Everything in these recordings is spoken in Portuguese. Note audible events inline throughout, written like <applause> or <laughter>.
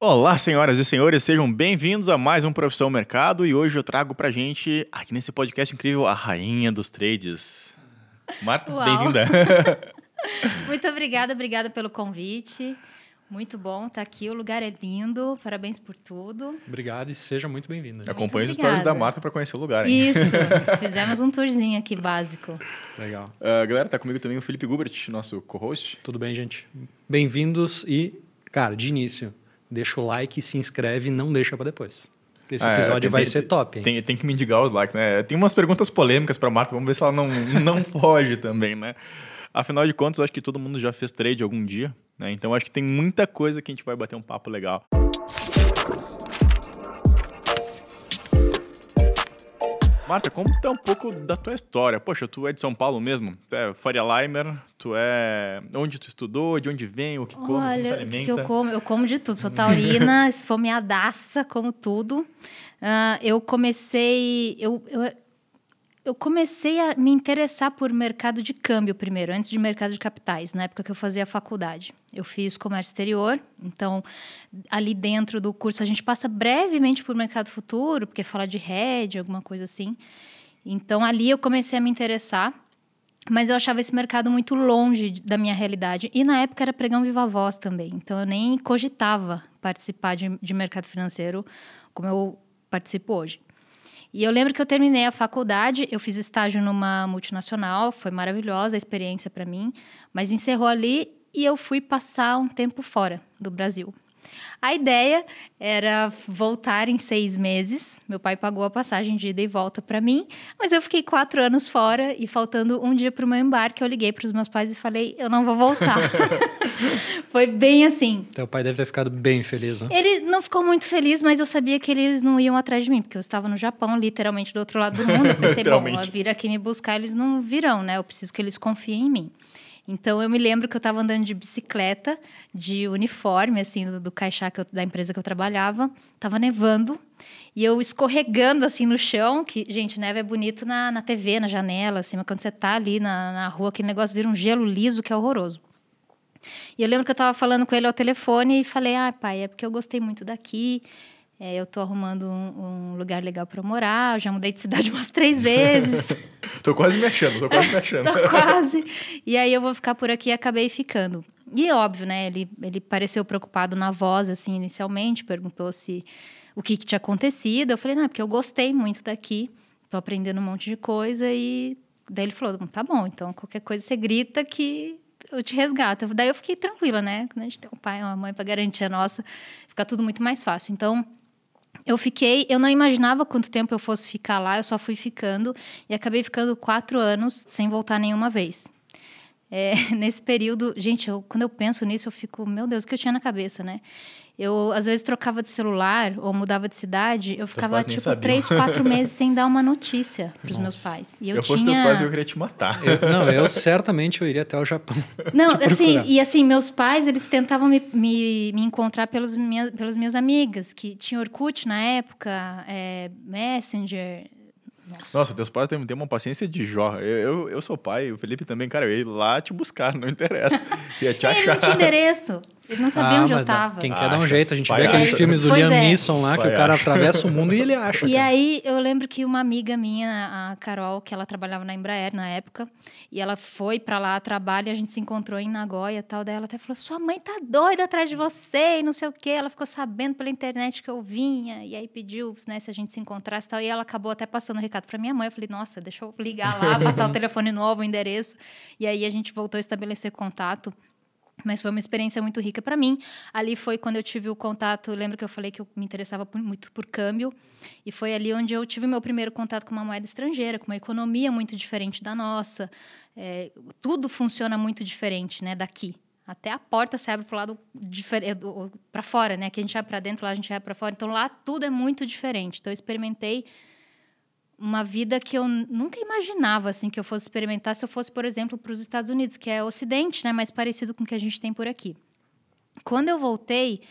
Olá, senhoras e senhores, sejam bem-vindos a mais um Profissão Mercado e hoje eu trago pra gente, aqui nesse podcast incrível, a rainha dos trades. Marta, bem-vinda. <laughs> Muito obrigada, obrigada pelo convite. Muito bom estar aqui, o lugar é lindo. Parabéns por tudo. Obrigado e seja muito bem-vinda. Acompanhe os stories da Marta pra conhecer o lugar. hein? Isso, <laughs> fizemos um tourzinho aqui básico. Legal. Ah, galera, tá comigo também o Felipe Gubert, nosso co-host. Tudo bem, gente? Bem-vindos e, cara, de início, deixa o like, se inscreve e não deixa pra depois. Esse Ah, é, episódio tem- vai tem- ser top? Tem, tem que mendigar os likes, né? Tem umas perguntas polêmicas pra Marta, vamos ver se ela não, <laughs> não foge também, né? Afinal de contas, eu acho que todo mundo já fez trade algum dia, né? Então, acho que tem muita coisa que a gente vai bater um papo legal. Marta, conta um pouco da tua história. Poxa, tu é de São Paulo mesmo? Tu é Faria Limer? Tu é... Onde tu estudou? De onde vem? O que come? como se Olha, o que, que eu como? Eu como de tudo. Sou taurina, <laughs> esfomeadaça, como tudo. Ah, eu comecei... Eu, eu, eu comecei a me interessar por mercado de câmbio primeiro, antes de mercado de capitais, na época que eu fazia a faculdade. Eu fiz comércio exterior, então ali dentro do curso a gente passa brevemente por mercado futuro, porque fala de hedge, alguma coisa assim. Então ali eu comecei a me interessar, mas eu achava esse mercado muito longe da minha realidade. E na época era pregão viva voz também, então eu nem cogitava participar de, de mercado financeiro como eu participo hoje. E eu lembro que eu terminei a faculdade, eu fiz estágio numa multinacional, foi maravilhosa a experiência para mim, mas encerrou ali e eu fui passar um tempo fora do Brasil. A ideia era voltar em seis meses. Meu pai pagou a passagem de ida e volta para mim, mas eu fiquei quatro anos fora e faltando um dia para o meu embarque, eu liguei para os meus pais e falei: eu não vou voltar. <laughs> <laughs> Foi bem assim. Teu pai deve ter ficado bem feliz, né? Ele não ficou muito feliz, mas eu sabia que eles não iam atrás de mim, porque eu estava no Japão, literalmente do outro lado do mundo. Eu pensei, bom, vir aqui me buscar, eles não virão, né? Eu preciso que eles confiem em mim. Então eu me lembro que eu estava andando de bicicleta, de uniforme, assim, do, do caixá eu- da empresa que eu trabalhava. Tava nevando. E eu escorregando assim no chão, que, gente, neve é bonito na, na TV, na janela, assim, mas quando você tá ali na, na rua, aquele negócio vira um gelo liso que é horroroso. E eu lembro que eu estava falando com ele ao telefone e falei: Ah, pai, é porque eu gostei muito daqui. É, eu tô arrumando um, um lugar legal para morar. Eu já mudei de <laughs> cidade umas três vezes. <laughs> Tô quase me achando, tô quase me <laughs> achando. tô quase. E aí eu vou ficar por aqui e acabei ficando. E óbvio, né? Ele, ele pareceu preocupado na voz, assim, inicialmente. Perguntou se o que, que tinha acontecido. Eu falei: Não, é porque eu gostei muito daqui. Tô aprendendo um monte de coisa. E daí ele falou: Tá bom, então qualquer coisa você grita que eu te resgato. Daí eu fiquei tranquila, né? Quando a gente tem um pai e uma mãe para garantir a nossa, fica tudo muito mais fácil. Então, eu fiquei, eu não imaginava quanto tempo eu fosse ficar lá, eu só fui ficando e acabei ficando quatro anos sem voltar nenhuma vez. É, <laughs> nesse período, gente, eu- quando eu penso nisso, eu fico, meu Deus, o que eu tinha na cabeça, né? Eu, às vezes, trocava de celular ou mudava de cidade, eu ficava, tipo, três, quatro <laughs> meses sem dar uma notícia para os meus pais. E Se eu, eu fosse tinha... teus pais, eu queria te matar. Eu- não, eu <laughs> certamente eu iria até o Japão. Não, assim, e assim, meus pais, eles tentavam me, me, me encontrar pelos minha, pelas minhas amigas, que tinha Orkut na época, é, Messenger. Nossa. Nossa, teus pais têm, têm uma paciência de Jó. Eu, eu, eu sou pai, o Felipe também, cara, eu ia lá te buscar, não interessa. <laughs> Ia te ele achar. não tinha endereço. Ele não sabia Ah, onde eu tava. Quem quer dar um jeito, a gente vê aqueles acha. filmes do Pois Liam é. Neeson lá, que Pai o cara acha. atravessa o mundo e ele acha. E cara. aí, eu lembro que uma amiga minha, a Carol, que ela trabalhava na Embraer na época, e ela foi pra lá a trabalho e a gente se encontrou em Nagoya e tal. Daí ela até falou: Sua mãe tá doida atrás de você e não sei o quê. Ela ficou sabendo pela internet que eu vinha, e aí pediu né, se a gente se encontrasse e tal. E ela acabou até passando o recado pra minha mãe. Eu falei: Nossa, deixa eu ligar lá, passar o <laughs> telefone novo, o endereço. E aí a gente voltou a estabelecer contato. Mas foi uma experiência muito rica para mim. Ali foi quando eu tive o contato. Lembra que eu falei que eu me interessava muito por câmbio? E foi ali onde eu tive meu primeiro contato com uma moeda estrangeira, com uma economia muito diferente da nossa. É, tudo funciona muito diferente, né, daqui. Até a porta se abre para o lado para fora, né? Que a gente abre para dentro, lá a gente abre para fora. Então lá tudo é muito diferente. Então eu experimentei uma vida que eu nunca imaginava assim que eu fosse experimentar se eu fosse, por exemplo, para os Estados Unidos, que é Ocidente, né, mais parecido com o que a gente tem por aqui. Quando eu voltei,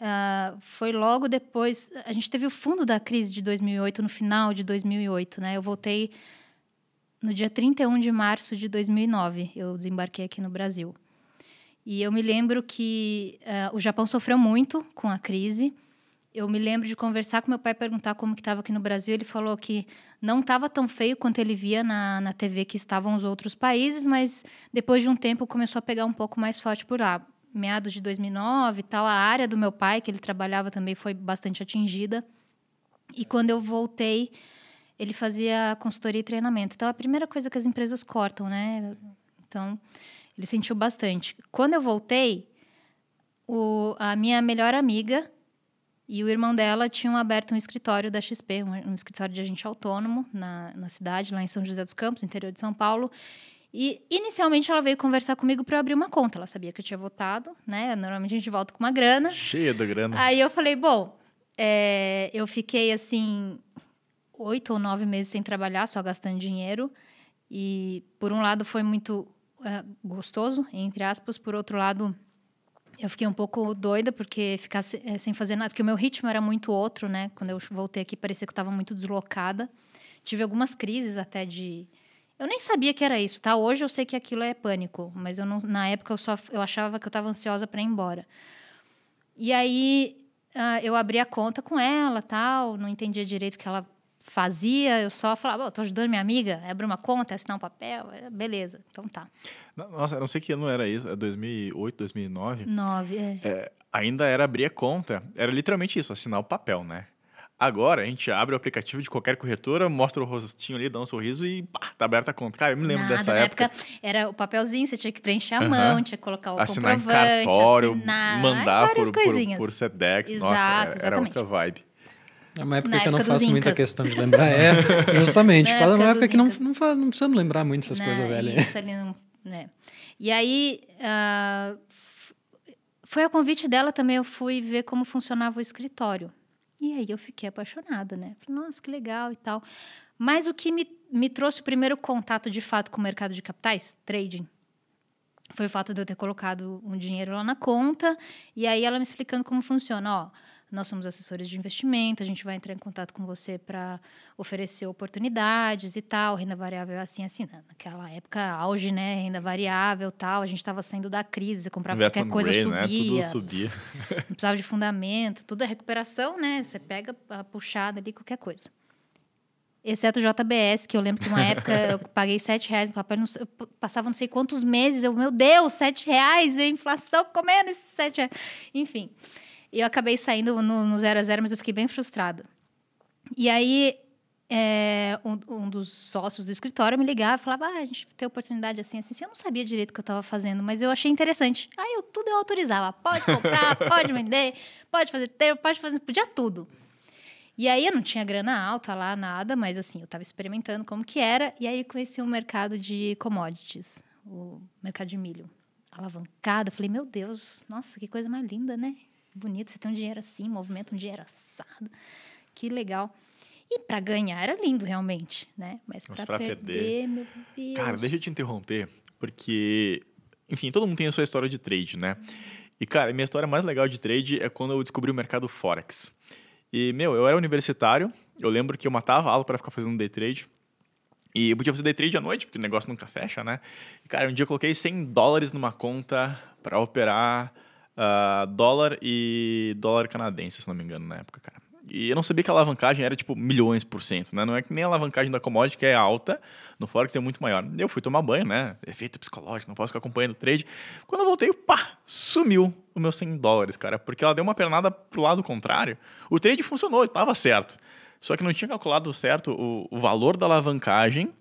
ah, foi logo depois. A gente teve o fundo da crise de 2008, no final de 2008, né? Eu voltei no dia 31 de março de 2009. Eu desembarquei aqui no Brasil. E eu me lembro que uh, o Japão sofreu muito com a crise. Eu me lembro de conversar com meu pai, perguntar como que estava aqui no Brasil. Ele falou que não estava tão feio quanto ele via na, na TV que estavam os outros países, mas depois de um tempo começou a pegar um pouco mais forte por lá. Meados de 2009 e tal, a área do meu pai, que ele trabalhava também, foi bastante atingida. E quando eu voltei, ele fazia consultoria e treinamento. Então, é a primeira coisa que as empresas cortam, né? Então, ele sentiu bastante. Quando eu voltei, o, a minha melhor amiga e o irmão dela tinham aberto um escritório da XP, um, um escritório de agente autônomo na, na cidade, lá em São José dos Campos, interior de São Paulo. E inicialmente ela veio conversar comigo para abrir uma conta. Ela sabia que eu tinha votado, né? Normalmente a gente volta com uma grana. Cheia da grana. Aí eu falei, bom, é, eu fiquei assim oito ou nove meses sem trabalhar, só gastando dinheiro. E por um lado foi muito é, gostoso, entre aspas, por outro lado eu fiquei um pouco doida porque ficar é, sem fazer nada, porque o meu ritmo era muito outro, né? Quando eu voltei aqui parecia que eu estava muito deslocada. Tive algumas crises até de eu nem sabia que era isso, tá? Hoje eu sei que aquilo é pânico, mas eu não, na época eu só eu achava que eu estava ansiosa para ir embora. E aí uh, eu abri a conta com ela, tal, não entendia direito que ela fazia, eu só falava, oh, tô ajudando minha amiga, abre uma conta, assinar um papel, é, beleza, então tá. Nossa, eu não sei que ano era isso, é 2008, 2009? 9, é. é. Ainda era abrir a conta, era literalmente isso, assinar o papel, né? Agora, a gente abre o aplicativo de qualquer corretora, mostra o rostinho ali, dá um sorriso e pá, tá aberta a conta. Cara, eu me lembro Nada, dessa na época. época. Era o papelzinho, você tinha que preencher a uhum. mão, tinha que colocar o assinar comprovante, em cartório, assinar, mandar por, por, por, Sedex. Exato, Nossa, era exatamente. outra vibe. É uma época Na que época eu não faço muita questão de lembrar. É, <laughs> <laughs> justamente. Fala uma época que não, não, faz, não precisamos lembrar muito essas coisas velhas. Isso ali não, né? E aí, uh, foi a convite dela também, eu fui ver como funcionava o escritório. E aí eu fiquei apaixonada, né? Falei, nossa, que legal e tal. Mas o que me, me trouxe o primeiro contato de fato com o mercado de capitais, trading, foi o fato de eu ter colocado um dinheiro lá na conta e aí ela me explicando como funciona. Ó, nós somos assessores de investimento, a gente vai entrar em contato com você para oferecer oportunidades e tal, renda variável é assim, assim. Naquela época, auge, né? Renda variável tal, a gente estava saindo da crise, comprava qualquer coisa, grade, subia. Né? Tudo subia. <laughs> não precisava de fundamento, tudo é recuperação, né? Você pega a puxada ali, qualquer coisa. Exceto o JBS, que eu lembro que uma época <laughs> eu paguei sete reais no papel, não, eu passava não sei quantos meses, eu, meu Deus, sete reais, a inflação comendo esses sete reais. Enfim. E eu acabei saindo no, no zero a zero, mas eu fiquei bem frustrada. E aí, é, um, um, dos sócios do escritório me ligava e falava: ah, a gente tem oportunidade assim, assim. Eu não sabia direito o que eu estava fazendo, mas eu achei interessante. Aí eu tudo eu autorizava: pode comprar, <laughs> pode vender, pode fazer tempo, pode fazer, podia tudo. E aí eu não tinha grana alta lá, nada, mas assim, eu estava experimentando como que era. E aí conheci o um mercado de commodities, o mercado de milho. Alavancada, falei, meu Deus, nossa, que coisa mais linda, né? Bonito, você tem um dinheiro assim, movimento um dinheiro assado. Que legal. E para ganhar era lindo, realmente, né? Mas para perder, perder, meu Deus. Cara, deixa eu te interromper, porque, enfim, todo mundo tem a sua história de trade, né? E, cara, minha história mais legal de trade é quando eu descobri o mercado Forex. E, meu, eu era universitário, eu lembro que eu matava aula para ficar fazendo day trade. E eu podia fazer day trade à noite, porque o negócio nunca fecha, né? E, cara, um dia eu coloquei 100 dólares numa conta para operar uh, dólar e dólar canadense, se não me engano, na época, cara. E eu não sabia que a alavancagem era tipo milhões por cento, né? Não é que nem a alavancagem da commodity, que é alta, no Forex é muito maior. Eu fui tomar banho, né? Efeito psicológico, não posso ficar acompanhando o trade. Quando eu voltei, pá, sumiu os meus 100 dólares, cara, porque ela deu uma pernada pro lado contrário. O trade funcionou, estava certo. Só que não tinha calculado certo o, o valor da alavancagem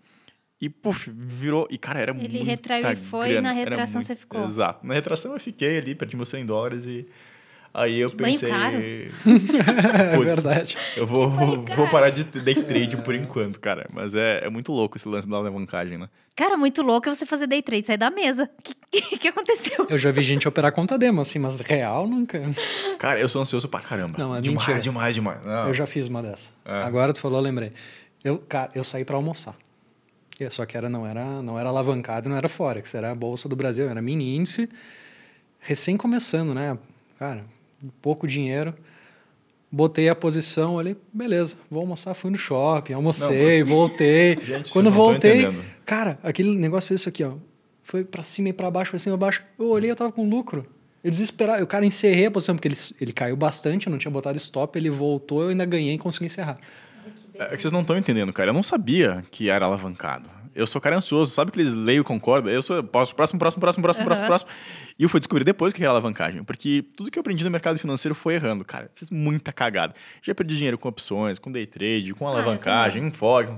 e, puf, virou. E, cara, era muito. Ele retraiu e foi, grana. e na retração muito... você ficou. Exato. Na retração eu fiquei ali, perdi meus 100 dólares e. Aí eu pensei. Bem caro. <laughs> é verdade. Eu vou, vou parar de day trade por enquanto, cara. Mas é, é muito louco esse lance da alavancagem, né? Cara, muito louco é você fazer day trade, sair da mesa. <laughs> O que, que, aconteceu? Eu já vi gente operar conta demo, assim, mas real nunca. Cara, eu sou ansioso pra caramba. Não, é demais, mentira. demais, demais. Não. Eu já fiz uma dessa. É. Agora tu falou, eu lembrei. Eu, cara, eu saí pra almoçar. Só que era, não, era, não era alavancado, não era Forex, era a Bolsa do Brasil, era mini índice, recém começando, né? Cara, pouco dinheiro. Botei a posição ali, beleza, vou almoçar, fui no shopping, almocei, não, mas... voltei. <laughs> Gente, Quando voltei, cara, aquele negócio fez isso aqui, ó. Foi para cima e para baixo, para cima e baixo. Eu olhei, eu tava com lucro. Eu desesperado. O cara encerrei a posição, porque ele, ele caiu bastante, eu não tinha botado stop, ele voltou, eu ainda ganhei e consegui encerrar. É que vocês não estão entendendo, cara. Eu não sabia que era alavancado. Eu sou cara ansioso, sabe que eles leio e concordam? Eu sou próximo, próximo, próximo, próximo, próximo, uhum. próximo, próximo. E eu fui descobrir depois o que era alavancagem, porque tudo que eu aprendi no mercado financeiro foi errando, cara. Fiz muita cagada. Já perdi dinheiro com opções, com day trade, com ah, alavancagem, em Forex.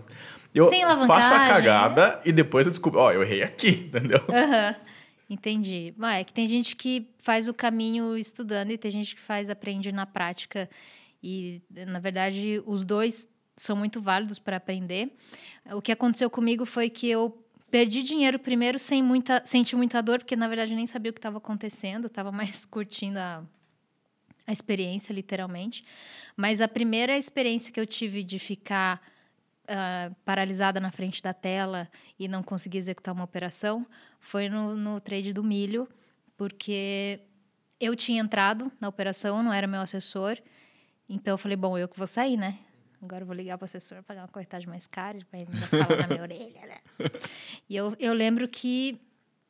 Eu faço a cagada é? e depois eu descubro, ó, oh, eu errei aqui, <laughs> entendeu? Uhum. Entendi. Bom, é que tem gente que faz o caminho estudando e tem gente que faz, aprende na prática. E, na verdade, os dois são muito válidos para aprender. O que aconteceu comigo foi que eu perdi dinheiro primeiro sem muita, senti muita dor, porque na verdade eu nem sabia o que estava acontecendo, estava mais <laughs> curtindo a, a experiência, literalmente. Mas a primeira experiência que eu tive de ficar uh, paralisada na frente da tela e não conseguir executar uma operação foi no, no trade do milho, porque eu tinha entrado na operação, não era meu assessor. Então eu falei, bom, eu que vou sair, né? Agora vou ligar para o assessor, pagar uma corretagem mais cara, para ele falar na minha <laughs> orelha, né? E eu, eu lembro que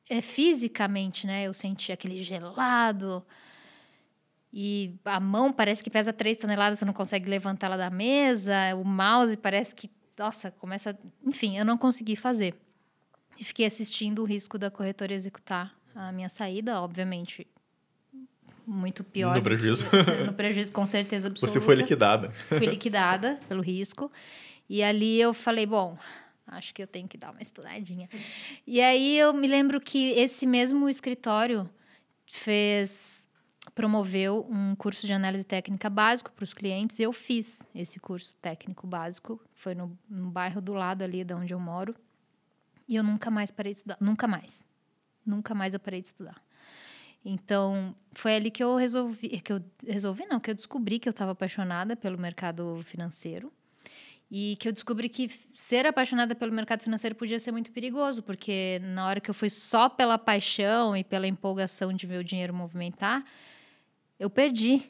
é, fisicamente, né? Eu senti aquele gelado. E a mão parece que pesa 3 toneladas, você não consegue levantá-la da mesa. O mouse parece que, nossa, começa. Enfim, eu não consegui fazer. E fiquei assistindo o risco da corretora executar a minha saída, obviamente muito pior. No prejuízo. Que, <laughs> no prejuízo, com certeza absoluta. Você foi liquidada. Fui liquidada pelo risco. E ali eu falei, bom, acho que eu tenho que dar uma estudadinha. E aí eu me lembro que esse mesmo escritório fez promoveu um curso de análise técnica básico para os clientes. Eu fiz esse curso técnico básico, foi no, no bairro do lado ali de onde eu moro. E eu nunca mais parei de estudar, nunca mais. Nunca mais eu parei de estudar. Então, foi ali que eu resolvi, que eu resolvi não, que eu descobri que eu estava apaixonada pelo mercado financeiro. E que eu descobri que ser apaixonada pelo mercado financeiro podia ser muito perigoso, porque na hora que eu fui só pela paixão e pela empolgação de ver o dinheiro movimentar, eu perdi,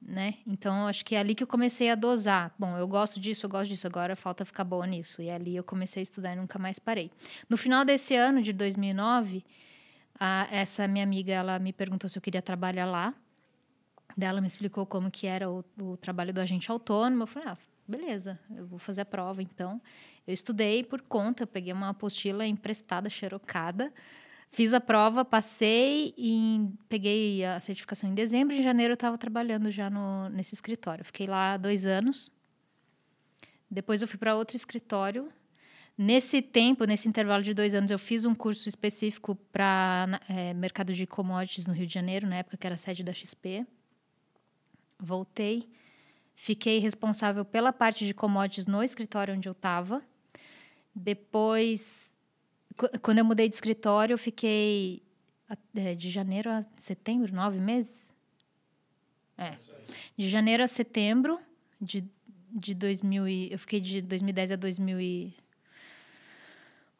né? Então, acho que é ali que eu comecei a dosar. Bom, eu gosto disso, eu gosto disso, agora falta ficar boa nisso. E ali eu comecei a estudar e nunca mais parei. No final desse ano, de 2009, a, essa minha amiga, ela me perguntou se eu queria trabalhar lá. Daí ela me explicou como que era o, o trabalho do agente autônomo. Eu falei, ah, beleza, eu vou fazer a prova, então. Eu estudei por conta, peguei uma apostila emprestada, xerocada, fiz a prova, passei e peguei a certificação em dezembro. Em janeiro eu estava trabalhando já no, nesse escritório. Fiquei lá dois anos. Depois eu fui para outro escritório Nesse tempo, nesse intervalo de dois anos, eu fiz um curso específico para é, mercado de commodities no Rio de Janeiro, na época que era sede da XP. Voltei, fiquei responsável pela parte de commodities no escritório onde eu estava. Depois, quando eu mudei de escritório, eu fiquei é, de janeiro a setembro, nove meses. É. De janeiro a setembro de, de 2000 e, eu fiquei de 2010 a 2000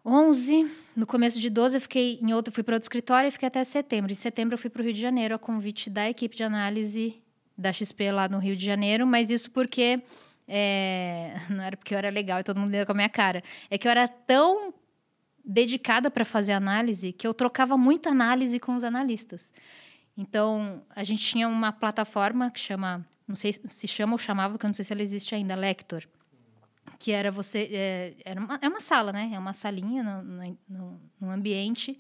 11, no começo de 12 eu fiquei em outro, fui para outro escritório e fiquei até setembro. Em setembro eu fui para o Rio de Janeiro a convite da equipe de análise da XP lá no Rio de Janeiro, mas isso porque é, <laughs> não era porque eu era legal e todo mundo deu com a minha cara. É que eu era tão dedicada para fazer análise que eu trocava muita análise com os analistas. Então, a gente tinha uma plataforma que chama, não sei se chama ou chamava, que eu não sei se ela existe ainda, Lector que era você é, era uma, é uma sala né? É uma salinha no, ambiente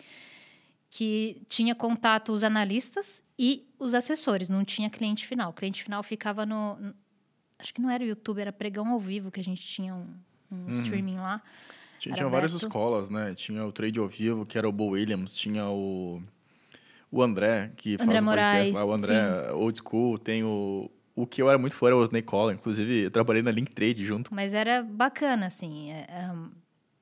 que tinha contato os analistas e os assessores não tinha cliente final. O cliente final ficava no, no acho que não era o YouTube era pregão ao vivo que a gente tinha um, um uhum. streaming lá. Tinha, tinha várias escolas né? Tinha o trade ao vivo que era o Bo Williams tinha o o André que André faz o Moraes, podcast, o André sim. Old School tem o o que eu era muito fã era o Osney Collin. Inclusive, eu trabalhei na Link Trade junto. Mas era bacana, assim. É, é,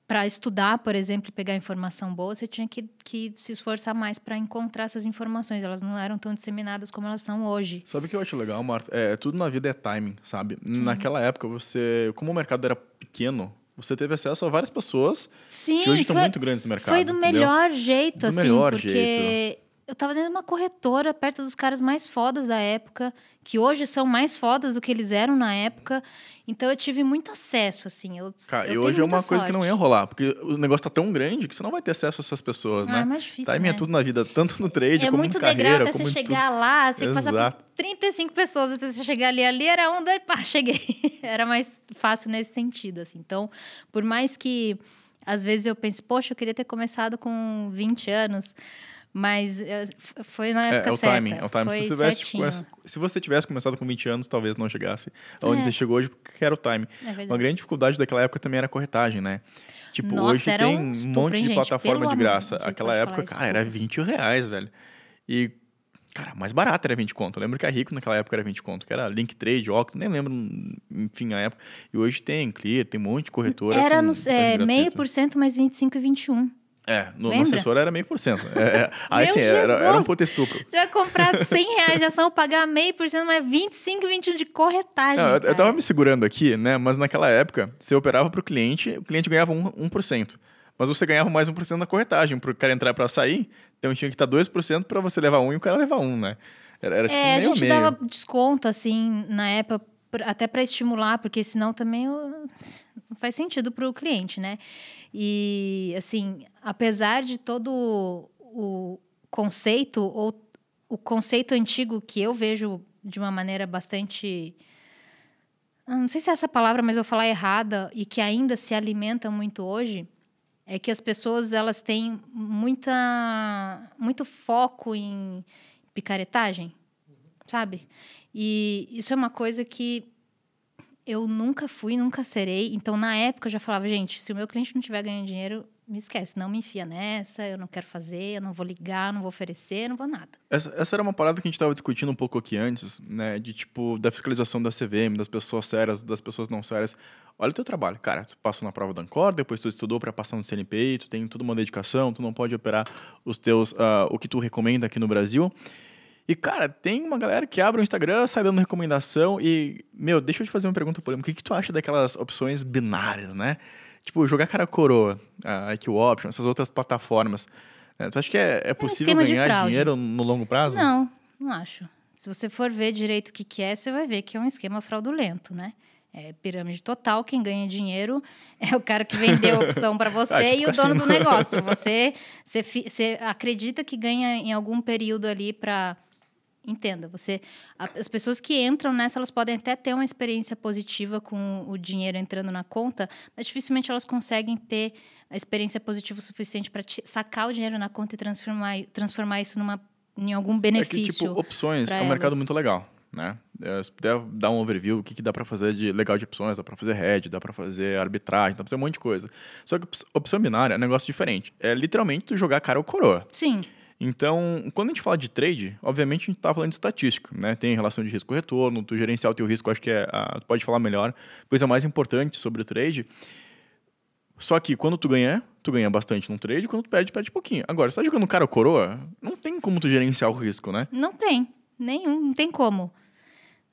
para estudar, por exemplo, e pegar informação boa, você tinha que, que se esforçar mais para encontrar essas informações. Elas não eram tão disseminadas como elas são hoje. Sabe o que eu acho legal, Marta? É, tudo na vida é timing, sabe? Sim. Naquela época, você... Como o mercado era pequeno, você teve acesso a várias pessoas Sim, que hoje estão muito grandes no mercado. Foi do entendeu? melhor jeito, do assim, melhor porque... Jeito eu tava dentro de uma corretora, perto dos caras mais fodas da época, que hoje são mais fodas do que eles eram na época. Então eu tive muito acesso, assim. Eu, Cara, eu e hoje é uma muita coisa que não sorte. ia rolar, porque o negócio tá tão grande que você não vai ter acesso a essas pessoas, Ah, né? é mais difícil, Timing é né? tudo na vida, tanto no trade É como muito em carreira, degrau até como você em tudo. chegar lá, você tem que passar Exato. por 35 pessoas até você chegar ali. Ali era um, dois, pá, <laughs> cheguei. era mais fácil nesse sentido, assim. Então, por mais que às vezes eu pense, poxa, eu queria ter começado com 20 anos, mas eh, foi na É, época é o certa. timing, é o timing. Foi Se, você tivesse, se você tivesse começado com 20 anos, talvez não chegasse onde É. você chegou hoje, porque era o timing. É. Uma grande dificuldade daquela época também era a corretagem, né? Tipo, Nossa, hoje tem um monte de gente? plataforma de amor, graça. se Aquela época, cara, era 20 reais, velho. E, cara, mais barato era 20 conto. Eu lembro que a Rico naquela época era 20 conto, que era Link Trade, Octo, nem lembro, enfim, a época. E hoje tem Clear, tem um monte de corretora. Era com no, é, meio por cento mais 25 e 21. É, no, no assessor era meio por cento. É, é, <laughs> aí sim, era, era um puta estupro. Você vai comprar 100 reais de ação, pagar meio por cento, mais 25 e 21 de corretagem. Não, eu, eu tava me segurando aqui, né? Mas naquela época, você operava pro cliente, o cliente ganhava 1%. 1%. Mas você ganhava mais 1% na corretagem. Pro cara entrar pra sair, então tinha que estar 2% pra você levar 1 e o cara levar 1, né? Era, era tipo É, a meio gente a meio. dava desconto, assim, na época, até para estimular, porque senão também eu- não faz sentido para o cliente, né? E, assim, apesar de todo o conceito, ou o conceito antigo que eu vejo de uma maneira bastante. ah, Não sei se é essa palavra, mas eu vou falar errada, e que ainda se alimenta muito hoje, é que as pessoas elas têm muita, muito foco em picaretagem, sabe? E isso é uma coisa que eu nunca fui, nunca serei. Então, na época, eu já falava, gente, se o meu cliente não estiver ganhando dinheiro, me esquece, não me enfia nessa, eu não quero fazer, eu não vou ligar, não vou oferecer, não vou nada. Essa, essa era uma parada que a gente tava discutindo um pouco aqui antes, né? De tipo, da fiscalização da CVM, das pessoas sérias, das pessoas não sérias. Olha o teu trabalho, cara. Tu passou na prova da Ancor, depois tu estudou para passar no CNPI, tu tem toda uma dedicação, tu não pode operar os teus, ah, o que tu recomenda aqui no Brasil. E, cara, tem uma galera que abre o Instagram, sai dando recomendação e, meu, deixa eu te fazer uma pergunta polêmica. O que, que tu acha daquelas opções binárias, né? Tipo, jogar cara coroa, a IQ Option, essas outras plataformas. né? Tu acha que é, é possível esquema de ganhar dinheiro no longo prazo? Não, não acho. Se você for ver direito o que, que é, você vai ver que é um esquema fraudulento, né? É pirâmide total, quem ganha dinheiro é o cara que vendeu a opção para <laughs> você Ah, tipo e o dono do cassino. negócio. <laughs> Você, você, você acredita que ganha em algum período ali para. Entenda, você. As pessoas que entram nessa, elas podem até ter uma experiência positiva com o dinheiro entrando na conta, mas dificilmente elas conseguem ter a experiência positiva o suficiente para sacar o dinheiro na conta e transformar, transformar isso numa, em algum É que, benefício. tipo, opções é um mercado elas. muito legal, né? É, se puder dar um overview, o que, que dá para fazer de legal de opções, dá para fazer hedge, dá para fazer arbitragem, dá para fazer um monte de coisa. Só que op- opção binária é um negócio diferente. É literalmente tu jogar cara ou coroa. Sim, Então, quando a gente fala de trade, obviamente a gente tá falando de estatística, né? Tem relação de risco-retorno, tu gerenciar o teu risco, acho que é, a, pode falar melhor. Coisa mais importante sobre o trade. Só que quando tu ganha, tu ganha bastante num trade, quando tu perde, perde pouquinho. Agora, você tá jogando cara ou coroa, não tem como tu gerenciar o risco, né? não tem. Nenhum, não tem como.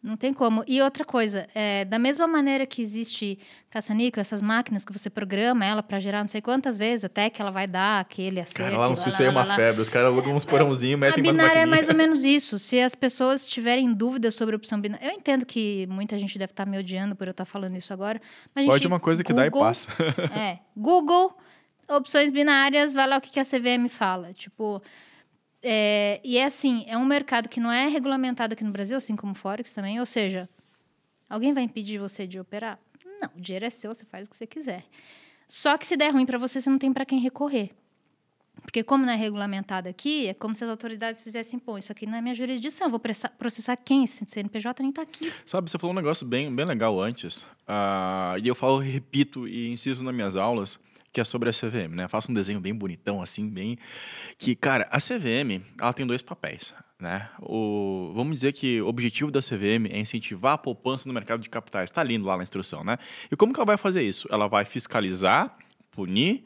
Não tem como. E outra coisa, é, da mesma maneira que existe caça-níquel, essas máquinas que você programa ela para gerar não sei quantas vezes, até que ela vai dar aquele acerto. Cara, lá no aí é uma lá. febre. Os caras alugam uns porãozinhos, A metem umas binária é mais ou menos isso. Se as pessoas tiverem dúvidas sobre a opção binária. Eu entendo que muita gente deve estar me odiando por eu estar falando isso agora. Mas, Pode gente, uma coisa que dá e Google- passa. <laughs> É. Google, opções binárias, vai lá o que que a CVM fala. Tipo. É, e é assim, é um mercado que não é regulamentado aqui no Brasil, assim como o Forex também. Ou seja, alguém vai impedir você de operar? Não, o dinheiro é seu, você faz o que você quiser. Só que se der ruim para você, você não tem para quem recorrer. Porque como não é regulamentado aqui, é como se as autoridades fizessem, pô, isso aqui não é minha jurisdição, vou processar quem? Esse CNPJ nem está aqui. Sabe, você falou um negócio bem, bem legal antes. ah, e eu falo, repito e insisto nas minhas aulas, que é sobre a CVM, né? Faço um desenho bem bonitão, assim, bem... Que, cara, a CVM, ela tem dois papéis, né? O, vamos dizer que o objetivo da CVM é incentivar a poupança no mercado de capitais. Está lindo lá na instrução, né? E como que ela vai fazer isso? Ela vai fiscalizar, punir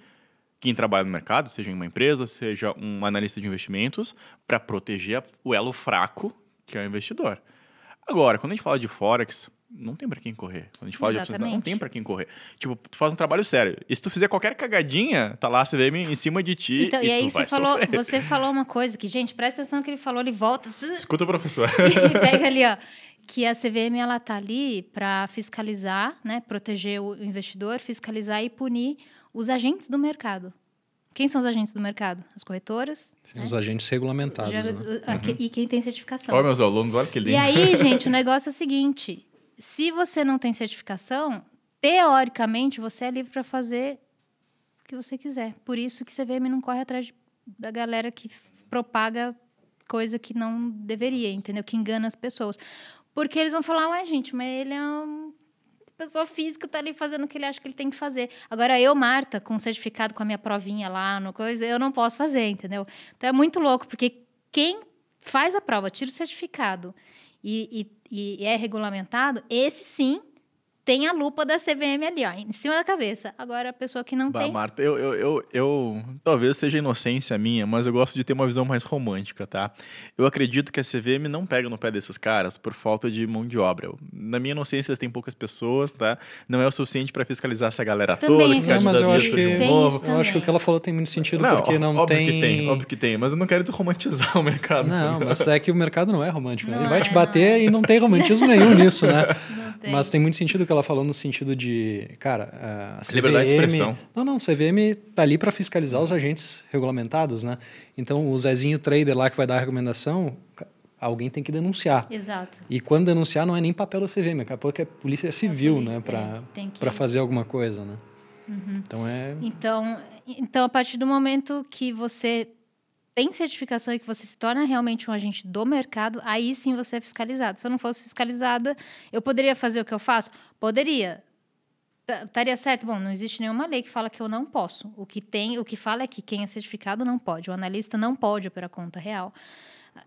quem trabalha no mercado, seja em uma empresa, seja um analista de investimentos, para proteger o elo fraco, que é o investidor. Agora, quando a gente fala de Forex, não tem para quem correr. Quando a gente fala Exatamente. de aposentadoria, não tem para quem correr. Tipo, tu faz um trabalho sério. E se tu fizer qualquer cagadinha, tá lá a CVM em cima de ti então, e, e aí você falou, sofrer. você falou uma coisa que, gente, presta atenção no que ele falou, ele volta. <laughs> Escuta o professor. <laughs> E pega ali, ó, que a CVM ela tá ali para fiscalizar, né, proteger o investidor, fiscalizar e punir os agentes do mercado. Quem são os agentes do mercado? As corretoras. Sim, né? Os agentes regulamentados. Já, né? uhum. E quem tem certificação. Olha meus alunos, olha que lindo. E aí, <laughs> gente, o negócio é o seguinte: se você não tem certificação, teoricamente você é livre para fazer o que você quiser. Por isso que CVM não corre atrás de, da galera que propaga coisa que não deveria, entendeu? Que engana as pessoas. Porque eles vão falar, ué, gente, mas ele é uma pessoa física, tá ali fazendo o que ele acha que ele tem que fazer. Agora, eu, Marta, com certificado, com a minha provinha lá, no coisa, eu não posso fazer, entendeu? Então é muito louco, porque quem faz a prova, tira o certificado e, e, e é regulamentado, esse sim tem a lupa da CVM ali, ó, em cima da cabeça. Agora, a pessoa que não bah, tem. Marta, eu, eu, eu, eu, Talvez seja inocência minha, mas eu gosto de ter uma visão mais romântica, tá? Eu acredito que a CVM não pega no pé desses caras por falta de mão de obra. Na minha inocência, eles têm poucas pessoas, tá? Não é o suficiente para fiscalizar essa galera toda. Que não, mas eu acho que, eu acho que o que ela falou tem muito sentido, não, porque não óbvio tem. que tem. Óbvio que tem, mas eu não quero desromantizar o mercado. Não, <laughs> mas é que o mercado não é romântico. Né? Ele vai é, te bater não. e não tem romantismo nenhum nisso, né? <laughs> Tem. Mas tem muito sentido que ela falou no sentido de, cara, a CVM... Liberdade de expressão. Não, não, CVM tá ali para fiscalizar os agentes regulamentados, né? Então, o Zezinho Trader lá que vai dar a recomendação, alguém tem que denunciar. Exato. E quando denunciar não é nem papel da CVM, daqui a pouco é polícia civil, né? Para que... fazer alguma coisa, né? Uhum. Então, é... Então, então, a partir do momento que você tem certificação e que você se torna realmente um agente do mercado, aí sim você é fiscalizado. Se eu não fosse fiscalizada, eu poderia fazer o que eu faço? Poderia. Estaria certo? Bom, não existe nenhuma lei que fala que eu não posso. O que tem, o que fala é que quem é certificado não pode. O analista não pode operar conta real.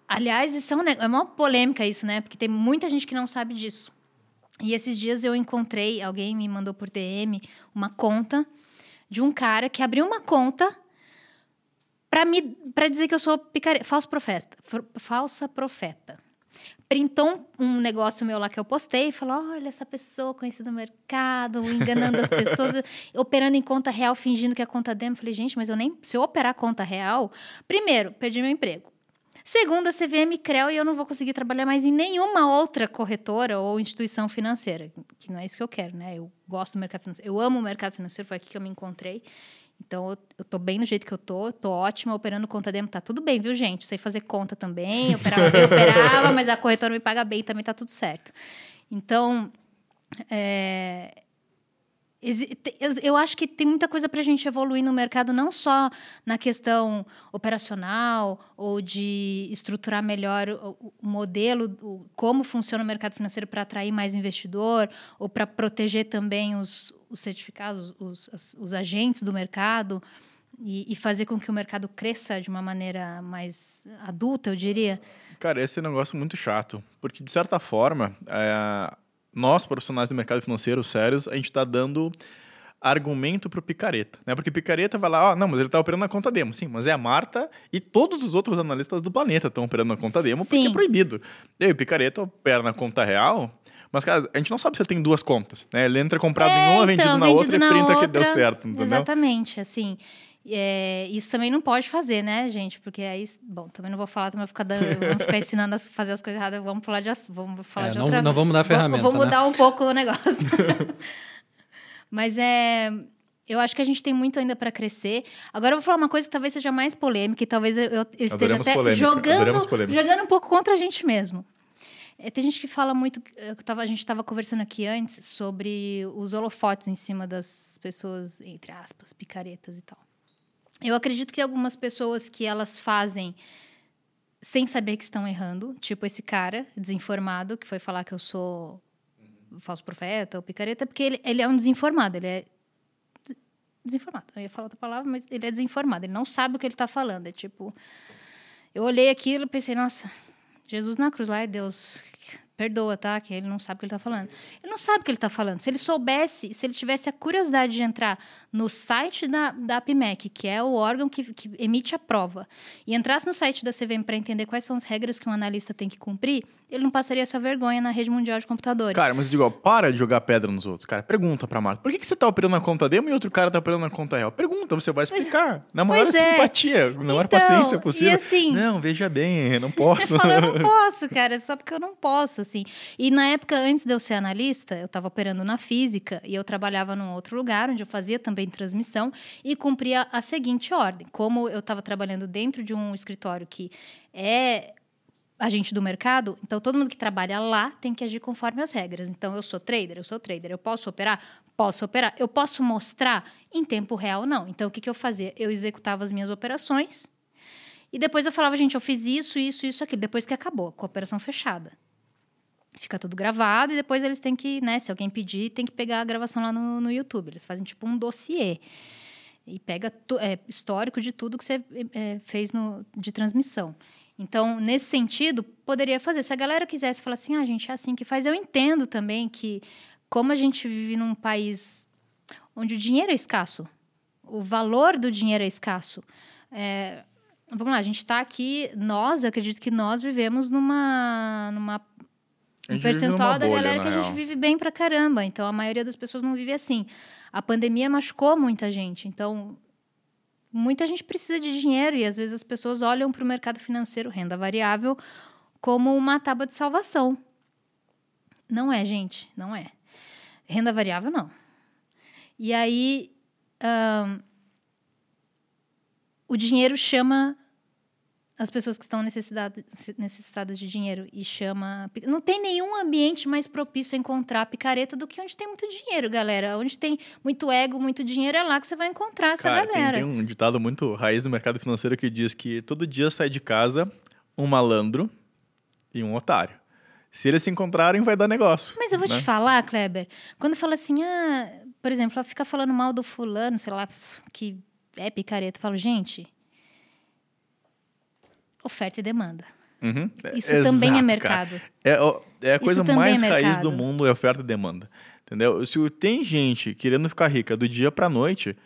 Aliás, isso é, um, é uma polêmica isso, né? Porque tem muita gente que não sabe disso. E esses dias eu encontrei, alguém me mandou por DM uma conta de um cara que abriu uma conta para me para dizer que eu sou picareta, falso profeta, falsa profeta. Printou um negócio meu lá que eu postei e falou: olha, essa pessoa conhecida no mercado, enganando as pessoas, <laughs> operando em conta real, fingindo que é conta demo. Falei, gente, mas eu nem. Se eu operar conta real, primeiro, perdi meu emprego. Segundo, a CVM CREL e eu não vou conseguir trabalhar mais em nenhuma outra corretora ou instituição financeira, que não é isso que eu quero, né? Eu gosto do mercado financeiro, eu amo o mercado financeiro, foi aqui que eu me encontrei. Então, eu tô bem no jeito que eu tô, tô ótima, operando conta demo, tá tudo bem, viu, gente? Sei fazer conta também, operava bem, operava, mas a corretora me paga bem, também tá tudo certo. Então, é, eu acho que tem muita coisa para a gente evoluir no mercado, não só na questão operacional ou de estruturar melhor o modelo, como funciona o mercado financeiro para atrair mais investidor ou para proteger também os, os certificados, os, os, agentes do mercado e, e fazer com que o mercado cresça de uma maneira mais adulta, eu diria. Cara, esse é um negócio muito chato, porque de certa forma. É nós, profissionais do mercado financeiro sérios, a gente está dando argumento para o picareta, né? Porque picareta vai lá, ó, não, mas ele está operando na conta demo, sim, mas é a Marta e todos os outros analistas do planeta estão operando na conta demo sim. porque é proibido. E aí o picareta opera na conta real, mas, cara, a gente não sabe se ele tem duas contas, né? Ele entra comprado é, em uma, vendido então, na vendido outra na e printa outra, que deu certo, entendeu? Exatamente, assim. É, isso também não pode fazer, né, gente? Porque aí, bom, também não vou falar, também vou ficar, dando, vamos ficar ensinando a fazer as coisas erradas, vamos falar de, vamos falar é, de não, outra... Não vamos dar ferramenta, Vamos, mudar né? um pouco o negócio. <laughs> Mas é... Eu acho que a gente tem muito ainda para crescer. Agora eu vou falar uma coisa que talvez seja mais polêmica e talvez eu, eu esteja até jogando, jogando um pouco contra a gente mesmo. É, tem gente que fala muito. Tava, a gente estava conversando aqui antes sobre os holofotes em cima das pessoas, entre aspas, picaretas e tal. Eu acredito que algumas pessoas que elas fazem sem saber que estão errando, tipo esse cara desinformado que foi falar que eu sou falso profeta ou picareta, porque ele, ele é um desinformado, ele é desinformado. Eu ia falar outra palavra, mas ele é desinformado, ele não sabe o que ele está falando. É tipo, eu olhei aquilo e pensei, nossa, Jesus na cruz lá, é Deus, perdoa, tá? Que ele não sabe o que ele está falando. Ele não sabe o que ele está falando. Se ele soubesse, se ele tivesse a curiosidade de entrar no site da, da APMEC, que é o órgão que, que emite a prova, e entrasse no site da CVM para entender quais são as regras que um analista tem que cumprir, ele não passaria essa vergonha na rede mundial de computadores. Cara, mas eu digo, ó, para de jogar pedra nos outros, cara. Pergunta pra Marta. Por que, que você tá operando na conta demo e outro cara tá operando na conta real? Pergunta, você vai explicar. na maior pois é. simpatia, na maior Então, paciência possível. e assim- não, veja bem, eu não posso. Eu falo, eu não <laughs> posso, cara, é só porque eu não posso, assim. E na época, antes de eu ser analista, eu estava operando na física e eu trabalhava num outro lugar, onde eu fazia também transmissão e cumpria a seguinte ordem. Como eu estava trabalhando dentro de um escritório que é agente do mercado, então todo mundo que trabalha lá tem que agir conforme as regras. Então eu sou trader, eu sou trader, eu posso operar? Posso operar. Eu posso mostrar em tempo real? Não. Então o que, que eu fazia? Eu executava as minhas operações e depois eu falava, gente, eu fiz isso, isso, isso, aquilo, depois que acabou, com a operação fechada. Fica tudo gravado e depois eles têm que, né, se alguém pedir, tem que pegar a gravação lá no, no YouTube. Eles fazem tipo um dossiê e pega é, histórico de tudo que você é, fez no, de transmissão. Então, nesse sentido, poderia fazer. Se a galera quisesse falar assim, ah, gente, é assim que faz, eu entendo também que, como a gente vive num país onde o dinheiro é escasso, o valor do dinheiro é escasso. É, vamos lá, a gente está aqui, nós, acredito que nós vivemos numa, numa um percentual da bolha, galera que a gente real. vive bem pra caramba. Então, a maioria das pessoas não vive assim. A pandemia machucou muita gente. Então, muita gente precisa de dinheiro e às vezes as pessoas olham para o mercado financeiro, renda variável, como uma tábua de salvação. Não é, gente, não é. Renda variável, não. E aí, ahn, o dinheiro chama as pessoas que estão necessidade- necessitadas de dinheiro e chama. Não tem nenhum ambiente mais propício a encontrar picareta do que onde tem muito dinheiro, galera. Onde tem muito ego, muito dinheiro, é lá que você vai encontrar essa Cara, tem, galera. tem um ditado muito raiz do mercado financeiro que diz que todo dia sai de casa um malandro e um otário. Se eles se encontrarem, vai dar negócio. Mas eu vou né? te falar, Kleber, quando fala assim, ah, por exemplo, ela fica falando mal do fulano, sei lá, que é picareta, eu falo, gente, oferta e demanda. Uhum. Isso também é Exato, mercado. cara. É, é a coisa também mais é raiz do mundo, é oferta e demanda. Entendeu? Se tem gente querendo ficar rica do dia pra noite,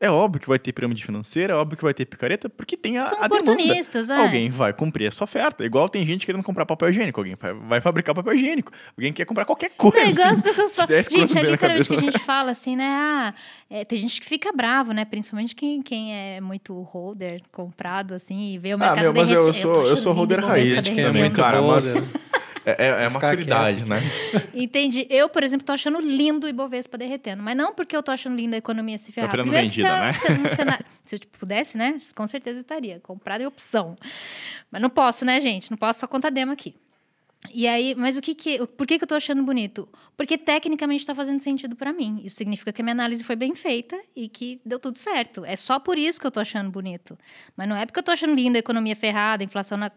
é óbvio que vai ter pirâmide financeira, é óbvio que vai ter picareta, porque tem a, São a demanda. oportunistas, é. Alguém vai cumprir essa oferta. Igual tem gente querendo comprar papel higiênico, alguém vai, vai fabricar papel higiênico. Alguém quer comprar qualquer coisa. Não, é igual assim, as pessoas falam. <laughs> 10 Gente, é literalmente que a gente fala assim, né? Ah, é, tem gente que fica bravo, né? Principalmente quem, quem é muito holder, comprado, assim, e vê o Ah, mercado meu, mas eu sou, eu sou holder raiz é também, muito cara. Mas? É, é- é uma quieto. né? <laughs> Entendi. Eu, por exemplo, tô achando lindo o Ibovespa derretendo. Mas não porque eu tô achando linda a economia se ferrar. operando Primeiro que vendida, se, né? se, um cenário- <laughs> se eu pudesse, né? Com certeza estaria. Comprado em opção. Mas não posso, né, gente? Não posso só contar demo aqui. E aí, mas o que que... Por que que eu tô achando bonito? Porque tecnicamente tá fazendo sentido para mim. Isso significa que a minha análise foi bem feita e que deu tudo certo. É só por isso que eu tô achando bonito. Mas não é porque eu tô achando linda a economia ferrada, a inflação na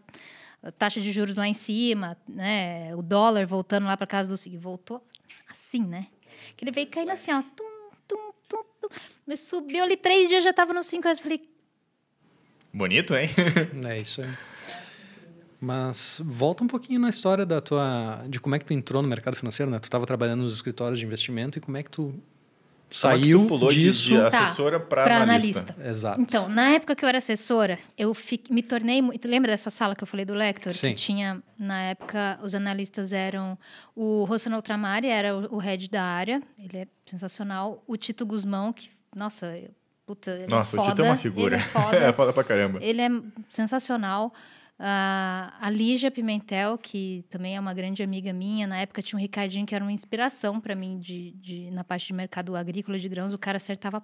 taxa de juros lá em cima, né? O dólar voltando lá para casa do seguinte, voltou assim, né? Que ele veio caindo assim, ó, tum, tum, tum, tum. Mas subiu ali três dias já tava nos cinco reais. Falei, Bonito, hein? <laughs> É isso aí. Mas volta um pouquinho na história da tua, de como é que tu entrou no mercado financeiro, né? Tu estava trabalhando nos escritórios de investimento e como é que tu saiu pulou de- disso? de Tá, assessora pra, para analista. analista. Exato. Então, na época que eu era assessora, eu fi- me tornei muito. Lembra dessa sala que eu falei do Lector? Sim. Que tinha, na época, os analistas eram. O Rossano Ultramari era o, o head da área, ele é sensacional. O Tito Guzmão, que, nossa, eu- puta, ele Nossa, é o foda. Tito é uma figura. Ele é foda. <laughs> é foda pra caramba. Ele é sensacional. A Lígia Pimentel, que também é uma grande amiga minha, na época tinha um Ricardinho que era uma inspiração para mim de, de- na parte de mercado agrícola de grãos. O cara acertava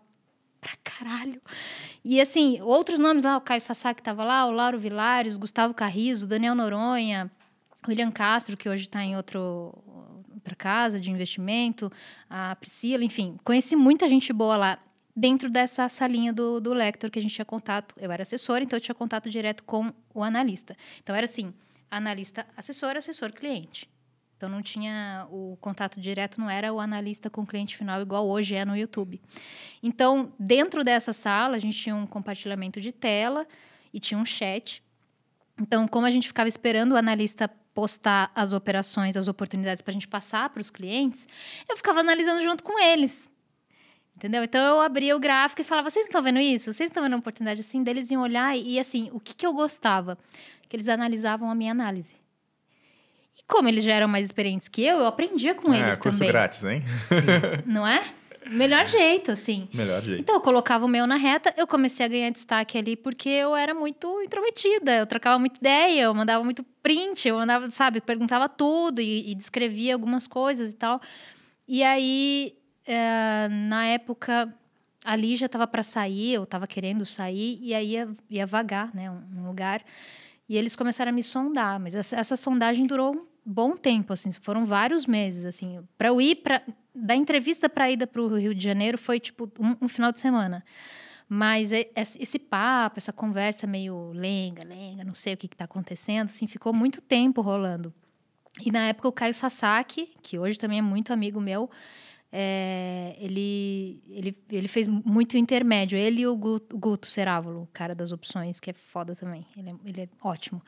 pra caralho. E assim, outros nomes lá, o Caio Sassá que estava lá, o Lauro Vilares, Gustavo Carrizo, Daniel Noronha, William Castro, que hoje está em outro, outra casa de investimento, a Priscila, enfim, conheci muita gente boa lá dentro dessa salinha do, do Lector que a gente tinha contato. Eu era assessora, então eu tinha contato direto com o analista. Então era assim, analista assessor, assessor cliente. Então não tinha o contato direto, não era o analista com o cliente final igual hoje é no YouTube. Então, dentro dessa sala, a gente tinha um compartilhamento de tela e tinha um chat. Então, como a gente ficava esperando o analista postar as operações, as oportunidades para a gente passar para os clientes, eu ficava analisando junto com eles. Entendeu? Então eu abria o gráfico e falava: vocês estão vendo isso? Vocês estão vendo uma oportunidade assim? Deles iam olhar e, assim, o que, que eu gostava? Que eles analisavam a minha análise. E como eles já eram mais experientes que eu, eu aprendia com é, eles curso também. grátis, hein? Não é? Melhor jeito, assim. Melhor jeito. Então, eu colocava o meu na reta, eu comecei a ganhar destaque ali porque eu era muito intrometida, eu trocava muita ideia, eu mandava muito print, eu mandava, sabe, perguntava tudo e, e descrevia algumas coisas e tal. E aí, é, na época, a Lígia estava para sair, eu estava querendo sair, e aí ia, ia vagar, né, um, um lugar. E eles começaram a me sondar, mas essa, essa sondagem durou um bom tempo, assim, foram vários meses, assim, para eu ir para da entrevista para a ida para o Rio de Janeiro foi tipo um, um, final de semana. Mas esse papo, essa conversa meio lenga, lenga, não sei o que está acontecendo, assim, ficou muito tempo rolando. E na época o Caio Sasaki, que hoje também é muito amigo meu, é, ele, ele, ele fez muito intermédio. Ele e o Guto, Guto Cerávolo, o cara das opções, que é foda também. Ele é, ele é ótimo.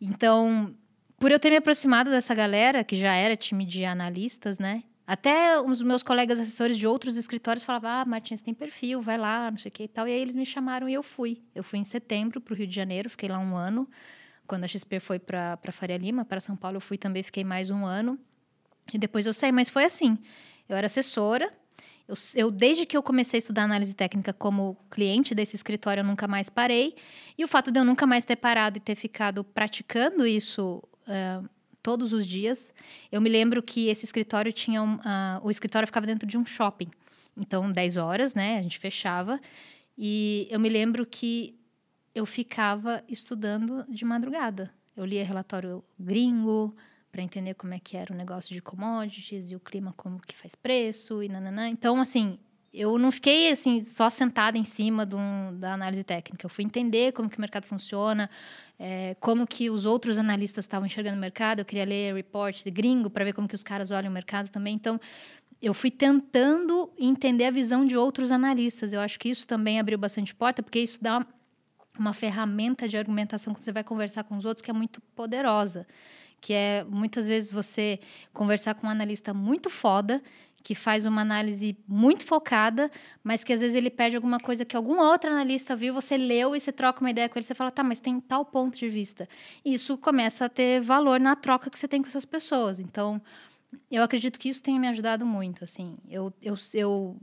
Então, por eu ter me aproximado dessa galera, que já era time de analistas, né? Até os meus colegas assessores de outros escritórios falavam: Ah, Martins tem perfil, vai lá, não sei o que e tal. E aí eles me chamaram e eu fui. Eu fui em setembro para o Rio de Janeiro, fiquei lá um ano. Quando a XP foi para Faria Lima, para São Paulo, eu fui também, fiquei mais um ano. E depois eu saí, mas foi assim. Eu era assessora. Eu, eu, desde que eu comecei a estudar análise técnica como cliente desse escritório, eu nunca mais parei. E o fato de eu nunca mais ter parado e ter ficado praticando isso uh, todos os dias. Eu me lembro que esse escritório tinha. Um, uh, o escritório ficava dentro de um shopping. Então, 10 horas, né? A gente fechava. E eu me lembro que eu ficava estudando de madrugada. Eu lia relatório gringo para entender como é que era o negócio de commodities e o clima como que faz preço e nananã. Então, assim, eu não fiquei assim só sentada em cima da análise técnica. Eu fui entender como que o mercado funciona, é, como que os outros analistas estavam enxergando o mercado. Eu queria ler report de gringo para ver como que os caras olham o mercado também. Então, eu fui tentando entender a visão de outros analistas. Eu acho que isso também abriu bastante porta, porque isso dá uma ferramenta de argumentação que você vai conversar com os outros que é muito poderosa. Que é muitas vezes você conversar com um analista muito foda que faz uma análise muito focada, mas que às vezes ele pede alguma coisa que algum outro analista viu, você leu e você troca uma ideia com ele, você fala, tá, mas tem tal ponto de vista. Isso começa a ter valor na troca que você tem com essas pessoas. Então, eu acredito que isso tenha me ajudado muito, assim. Eu, eu, eu,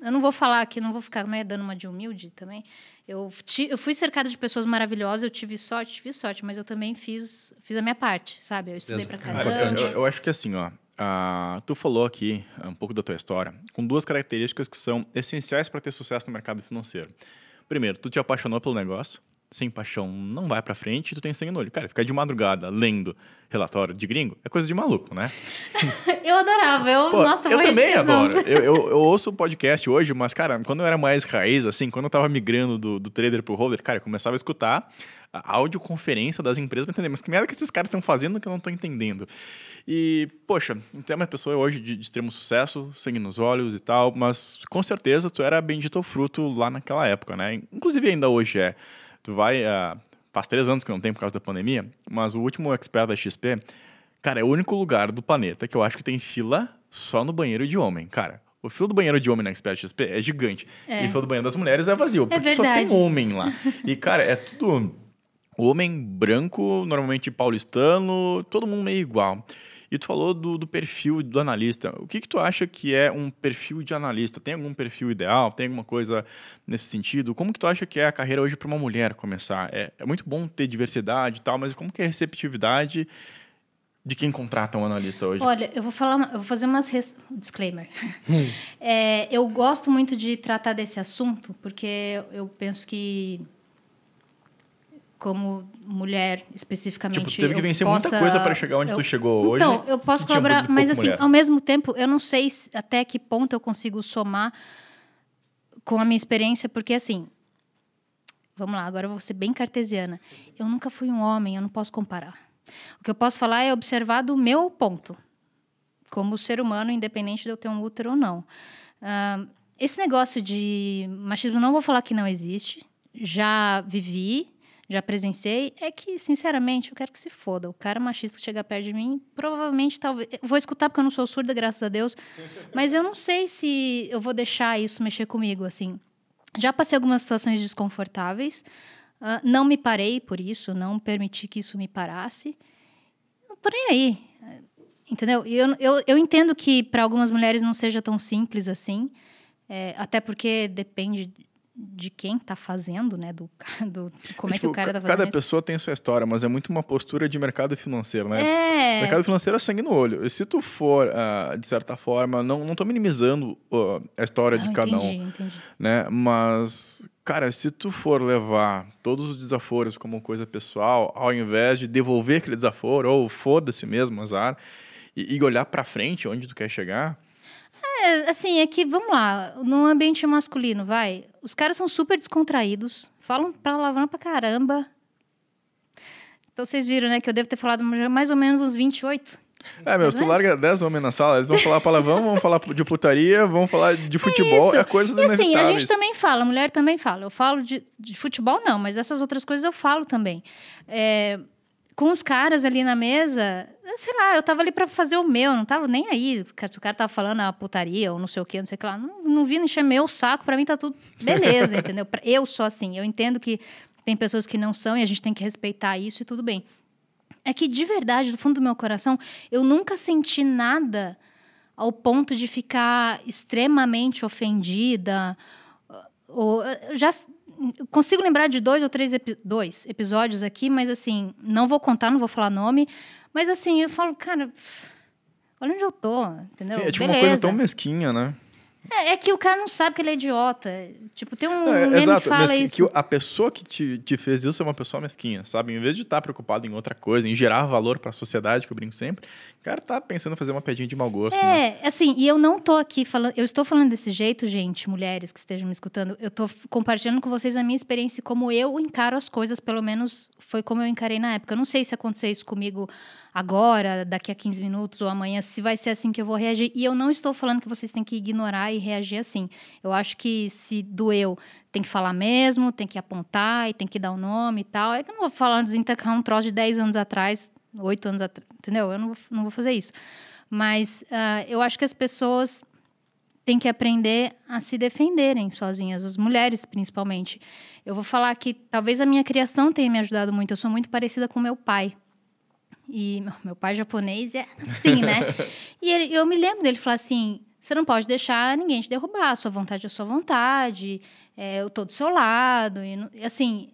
eu não vou falar aqui, não vou ficar né, dando uma de humilde também. Eu, eu fui cercada de pessoas maravilhosas, eu tive sorte, tive sorte, mas eu também fiz, fiz a minha parte, sabe? Eu estudei pra caramba. Eu, eu acho que assim, ó, Uh, tu falou aqui um pouco da tua história, com duas características que são essenciais para ter sucesso no mercado financeiro. Primeiro, tu te apaixonou pelo negócio, sem paixão não vai para frente, tu tem sangue no olho. Cara, ficar de madrugada lendo relatório de gringo é coisa de maluco, né? <laughs> eu adorava, eu, Pô, nossa, eu também adoro. Eu, eu, eu, ouço o podcast hoje, mas, cara, quando eu era mais raiz, assim, quando eu tava migrando do, do trader pro holder, cara, eu começava a escutar a audioconferência das empresas para entender, mas que merda que esses caras estão fazendo que eu não estou entendendo. E, poxa, tu é uma pessoa hoje de, de, extremo sucesso, sangue nos olhos e tal, mas com certeza tu era bendito fruto lá naquela época, né? Inclusive ainda hoje é. Tu vai. Uh, faz três anos que não tem por causa da pandemia, mas o último expert da XP, cara, é o único lugar do planeta que eu acho que tem fila só no banheiro de homem. Cara, o fila do banheiro de homem na Expert XP é gigante. É. E o fila do banheiro das mulheres é vazio, é porque verdade. só tem homem lá. E, cara, é tudo homem branco, normalmente paulistano, todo mundo meio igual. E tu falou do, do, perfil do analista. O que, que tu acha que é um perfil de analista? Tem algum perfil ideal? Tem alguma coisa nesse sentido? Como que tu acha que é a carreira hoje para uma mulher começar? É, é, muito bom ter diversidade e tal, mas como que é a receptividade de quem contrata um analista hoje? Olha, eu vou falar, eu vou fazer umas res... disclaimer. <laughs> Hum. É, eu gosto muito de tratar desse assunto porque eu penso que como mulher especificamente. Tipo, teve que vencer possa, muita coisa para chegar onde eu, tu chegou então, hoje. Então, eu posso colaborar, mas assim, mulher. ao mesmo tempo, eu não sei até que ponto eu consigo somar com a minha experiência, porque assim, vamos lá, agora eu vou ser bem cartesiana. Eu nunca fui um homem, eu não posso comparar. O que eu posso falar é observar do meu ponto, como ser humano, independente de eu ter um útero ou não. Uh, esse negócio de machismo, não vou falar que não existe, já vivi, já presenciei, é que, sinceramente, eu quero que se foda. O cara machista que chegar perto de mim, provavelmente, talvez. Vou escutar porque eu não sou surda, graças a Deus. <laughs> Mas eu não sei se eu vou deixar isso mexer comigo, assim. Já passei algumas situações desconfortáveis. Uh, não me parei por isso, não permiti que isso me parasse. Não tô nem aí. Entendeu? Eu, eu, eu entendo que para algumas mulheres não seja tão simples assim. É, até porque depende de quem está fazendo, né? Do, <laughs> do como é, é tipo, que o cara está fazendo. Cada isso. pessoa tem sua história, mas é muito uma postura de mercado financeiro, né? É. Mercado financeiro é sangue no olho. E se tu for, uh, de certa forma, não, não tô minimizando uh, a história não, de cada entendi, um. Entendi. Né? Mas, cara, se tu for levar todos os desaforos como coisa pessoal, ao invés de devolver aquele desaforo, ou foda-se mesmo, azar, e, e olhar para frente onde tu quer chegar é, assim, é que, vamos lá, num ambiente masculino, vai. Os caras são super descontraídos, falam palavrão pra caramba. Então vocês viram, né, que eu devo ter falado mais ou menos uns 28. É, meu, se tu larga 10 homens na sala, eles vão falar palavrão, vão falar de putaria, vão falar de futebol, é, é coisas e assim, a gente também fala, a mulher também fala. Eu falo de, de futebol, não, mas dessas outras coisas eu falo também. É, com os caras ali na mesa, sei lá, eu tava ali para fazer o meu, não tava nem aí. Se o cara tava falando a putaria ou não sei o que, não sei o que lá, não, não vi encher meu saco, para mim tá tudo beleza, <laughs> entendeu? Eu sou assim, eu entendo que tem pessoas que não são e a gente tem que respeitar isso e tudo bem. É que de verdade, do fundo do meu coração, eu nunca senti nada ao ponto de ficar extremamente ofendida. Ou, já consigo lembrar de dois ou três epi dois episódios aqui, mas assim, não vou contar, não vou falar nome. Mas assim, eu falo, cara, olha onde eu tô, entendeu? Sim, é tipo Beleza. uma coisa tão mesquinha, né? É, é, que o cara não sabe que ele é idiota. Tipo, tem um é, meme exato, que fala isso. Que a pessoa que te, te fez isso é uma pessoa mesquinha, sabe? Em vez de estar tá preocupado em outra coisa, em gerar valor para a sociedade, que eu brinco sempre, cara tá pensando em fazer uma pedinha de mau gosto. É, né? assim, e eu não tô aqui falando... Eu estou falando desse jeito, gente, mulheres que estejam me escutando. Eu tô compartilhando com vocês a minha experiência como eu encaro as coisas, pelo menos foi como eu encarei na época. Eu não sei se acontecer isso comigo agora, daqui a 15 minutos ou amanhã, se vai ser assim que eu vou reagir. E eu não estou falando que vocês têm que ignorar e reagir assim. Eu acho que se doeu, tem que falar mesmo, tem que apontar e tem que dar o um nome e tal. É que eu não vou falar, desenterrar um troço de 10 anos atrás, 8 anos atrás, entendeu? Eu não vou, não vou fazer isso. Mas uh, eu acho que as pessoas têm que aprender a se defenderem sozinhas, as mulheres principalmente. Eu vou falar que talvez a minha criação tenha me ajudado muito. Eu sou muito parecida com meu pai. E <laughs> meu pai japonês é assim, né? <laughs> e ele, eu me lembro dele falar assim: você não pode deixar ninguém te derrubar, sua vontade é sua vontade, é, eu tô do seu lado. E, assim,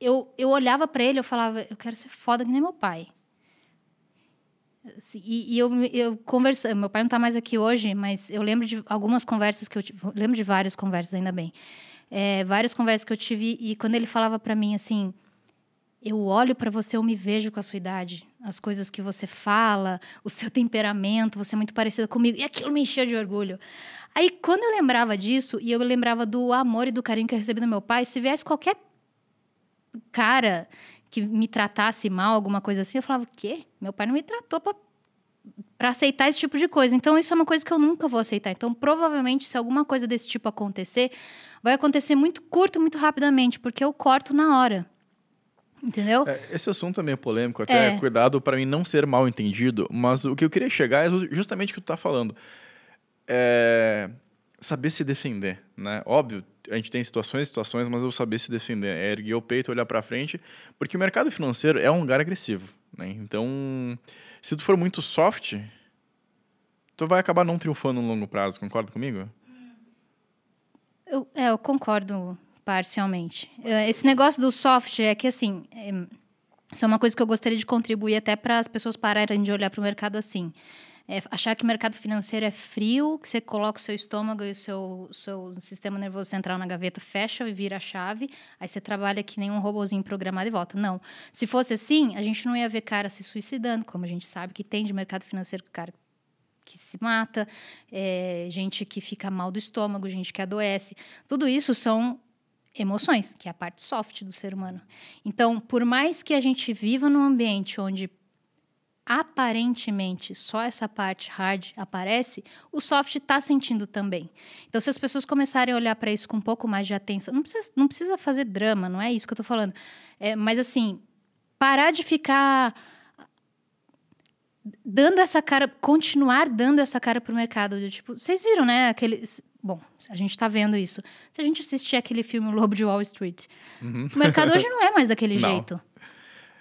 eu, eu olhava para ele eu falava: eu quero ser foda que nem meu pai. Assim, e, e, eu, eu conversei, meu pai não está mais aqui hoje, mas eu lembro de algumas conversas que eu tive, lembro de várias conversas, ainda bem. É, várias conversas que eu tive, e quando ele falava para mim assim eu olho para você, eu me vejo com a sua idade. As coisas que você fala, o seu temperamento, você é muito parecida comigo. E aquilo me enchia de orgulho. Aí, quando eu lembrava disso, e eu lembrava do amor e do carinho que eu recebi do meu pai, se viesse qualquer cara que me tratasse mal, alguma coisa assim, eu falava, o quê? Meu pai não me tratou para aceitar esse tipo de coisa. Então, isso é uma coisa que eu nunca vou aceitar. Então, provavelmente, se alguma coisa desse tipo acontecer, vai acontecer muito curto, muito rapidamente, porque eu corto na hora. Entendeu? É, esse assunto é polêmico, até é. cuidado para mim não ser mal entendido, mas o que eu queria chegar é justamente o que tu tá falando. É saber se defender, né? Óbvio, a gente tem situações e situações, mas eu saber se defender, é erguer o peito, olhar para frente, porque o mercado financeiro é um lugar agressivo, né? Então, se tu for muito soft, tu vai acabar não triunfando no longo prazo, concorda comigo? Eu, é, eu concordo Parcialmente. Eh, esse negócio do soft é que, assim, é, isso é uma coisa que eu gostaria de contribuir até para as pessoas pararem de olhar para o mercado assim. É achar que o mercado financeiro é frio, que você coloca o seu estômago e o seu, seu sistema nervoso central na gaveta, fecha e vira a chave, aí você trabalha que nem um programado e volta. Não. Se fosse assim, a gente não ia ver cara se suicidando, como a gente sabe que tem de mercado financeiro, cara que se mata, é, gente que fica mal do estômago, gente que adoece. Tudo isso são emoções, que é a parte soft do ser humano. Então, por mais que a gente viva num ambiente onde aparentemente só essa parte hard aparece, o soft está sentindo também. Então, se as pessoas começarem a olhar para isso com um pouco mais de atenção, não precisa, não precisa fazer drama, não é isso que eu estou falando. É, mas assim, parar de ficar dando essa cara, continuar dando essa cara pro mercado. De, tipo, vocês viram, né? Aquele, bom, a gente está vendo isso. Se a gente assistir aquele filme O Lobo de Wall Street, uhum. o mercado hoje <laughs> não é mais daquele não. jeito.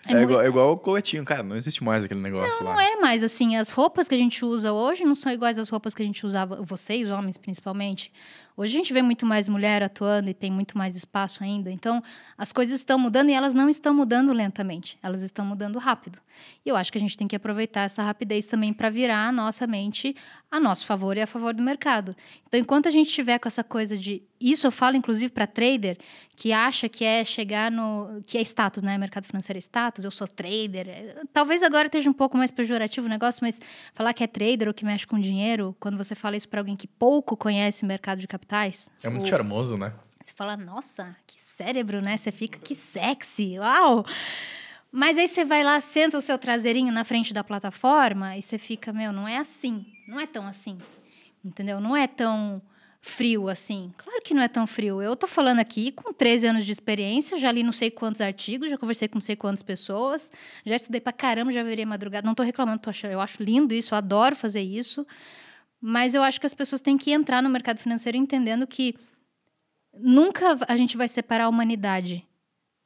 É, é, igual, é, igual, o coletinho, cara, não existe mais aquele negócio não, lá. Não é mais, assim, as roupas que a gente usa hoje não são iguais às roupas que a gente usava, vocês, homens, principalmente. Hoje a gente vê muito mais mulher atuando e tem muito mais espaço ainda. Então, as coisas estão mudando e elas não estão mudando lentamente, elas estão mudando rápido. E eu acho que a gente tem que aproveitar essa rapidez também para virar a nossa mente a nosso favor e a favor do mercado. Então, enquanto a gente tiver com essa coisa de. Isso eu falo, inclusive, para trader que acha que é chegar no. que é status, né? Mercado financeiro é status, eu sou trader. Talvez agora esteja um pouco mais pejorativo o negócio, mas falar que é trader ou que mexe com dinheiro, quando você fala isso para alguém que pouco conhece mercado de capitais. É muito ou... charmoso, né? Você fala, nossa, que cérebro, né? Você fica, que sexy, uau! Mas aí você vai lá, senta o seu traseirinho na frente da plataforma e você fica, meu, não é assim. Não é tão assim. Entendeu? Não é tão frio assim. Claro que não é tão frio. Eu tô falando aqui com 13 anos de experiência, já li não sei quantos artigos, já conversei com não sei quantas pessoas, já estudei pra caramba, já virei madrugada. Não tô reclamando, tô achando, eu acho lindo isso, eu adoro fazer isso. Mas eu acho que as pessoas têm que entrar no mercado financeiro entendendo que nunca a gente vai separar a humanidade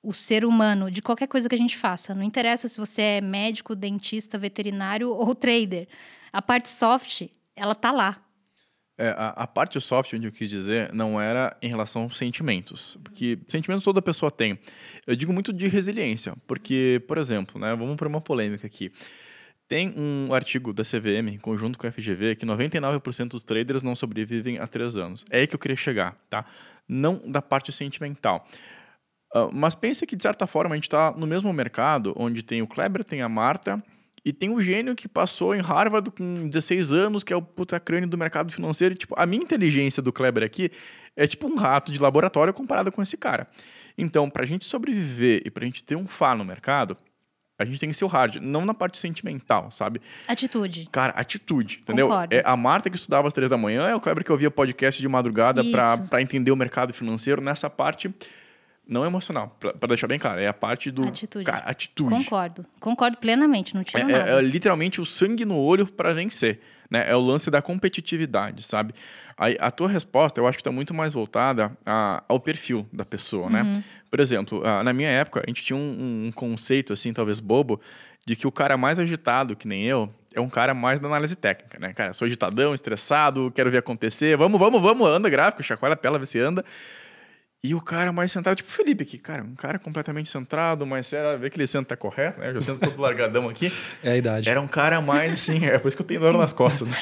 o ser humano de qualquer coisa que a gente faça. Não interessa se você é médico, dentista, veterinário ou trader. A parte soft, ela tá lá. É, a, a, parte soft, onde eu quis dizer, não era em relação aos sentimentos. Porque sentimentos toda pessoa tem. Eu digo muito de resiliência. Porque, por exemplo, né, vamos para uma polêmica aqui. Tem um artigo da CVM, em conjunto com a FGV, que 99% dos traders não sobrevivem a três anos. É aí que eu queria chegar, tá? Não da parte sentimental. Uh, mas pense que, de certa forma, a gente está no mesmo mercado, onde tem o Kleber, tem a Marta, e tem o gênio que passou em Harvard com 16 anos, que é o puta crânio do mercado financeiro. E, tipo, a minha inteligência do Kleber aqui é tipo um rato de laboratório comparado com esse cara. Então, para a gente sobreviver e para a gente ter um fá no mercado, a gente tem que ser o hard, não na parte sentimental, sabe? Atitude. Cara, atitude, entendeu? Concordo. É a Marta que estudava às três da manhã, é o Kleber que ouvia podcast de madrugada para entender o mercado financeiro. Nessa parte, não emocional, para deixar bem claro, é a parte do. Atitude. Cara, atitude. Concordo. Concordo plenamente, não tinha é, nada. É, é, literalmente o sangue no olho para vencer. Né? É o lance da competitividade, sabe? A, a tua resposta, eu acho que está muito mais voltada a, ao perfil da pessoa, né? uhum. né? Por exemplo, na minha época, a gente tinha um, um conceito, assim, talvez bobo, de que o cara mais agitado, que nem eu, é um cara mais da análise técnica, né? Cara, sou agitadão, estressado, quero ver acontecer, vamos, vamos, vamos, anda gráfico, chacoalha a tela, vê se anda. E o cara mais centrado, tipo o Felipe aqui, cara, um cara completamente centrado, mais sério, vê que ele senta tá correto, né? Eu sento todo largadão aqui. <laughs> É a idade. Era um cara mais assim, é por isso que eu tenho dor nas costas. Né?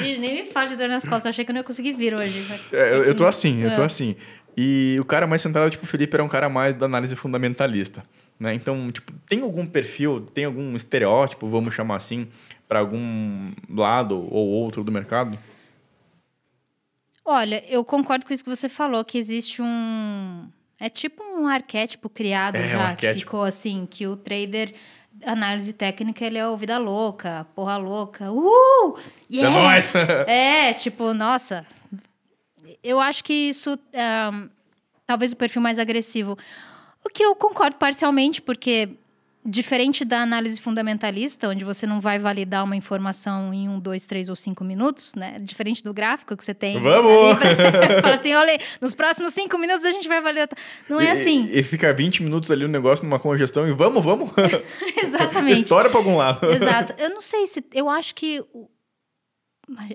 Gente, nem me fala de dor nas costas, achei que eu não ia conseguir vir hoje. É, eu, eu tô assim, eu tô é. assim. E o cara mais centrado, tipo o Felipe, era um cara mais da análise fundamentalista. Né? Então, tipo, tem algum perfil, tem algum estereótipo, vamos chamar assim, para algum lado ou outro do mercado? Olha, eu concordo com isso que você falou, que existe um. É tipo um arquétipo criado é, já, um que ficou assim, que o trader análise técnica, ele é o vida louca, porra louca. Uh! Yeah! É nóis! é, tipo, nossa. Eu acho que isso. Um, talvez o perfil mais agressivo. O que eu concordo parcialmente, porque Diferente da análise fundamentalista, onde você não vai validar uma informação em um, dois, três ou cinco minutos, né? Diferente do gráfico que você tem. Vamos! Pra... <laughs> Fala assim, olha, nos próximos cinco minutos a gente vai validar. Não é e, assim. E, fica 20 minutos ali o um negócio numa congestão e vamos, vamos! <laughs> <laughs> Exatamente. História para algum lado. Exato. Eu não sei se. Eu acho que.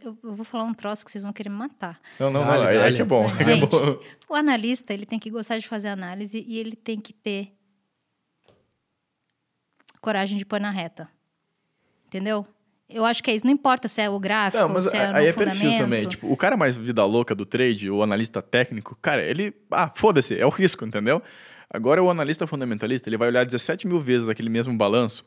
Eu vou falar um troço que vocês vão querer me matar. Não, não, dale, não. É, é que é bom. Gente, é bom. o analista, ele tem que gostar de fazer análise e ele tem que ter coragem de pôr na reta. Entendeu? Eu acho que é isso. Não importa se é o gráfico, não, mas se é aí é perfil também. Tipo, o cara mais vida louca do trade, o analista técnico, cara, ele. Ah, foda-se, é o risco, entendeu? Agora o analista fundamentalista, ele vai olhar 17 mil vezes aquele mesmo balanço.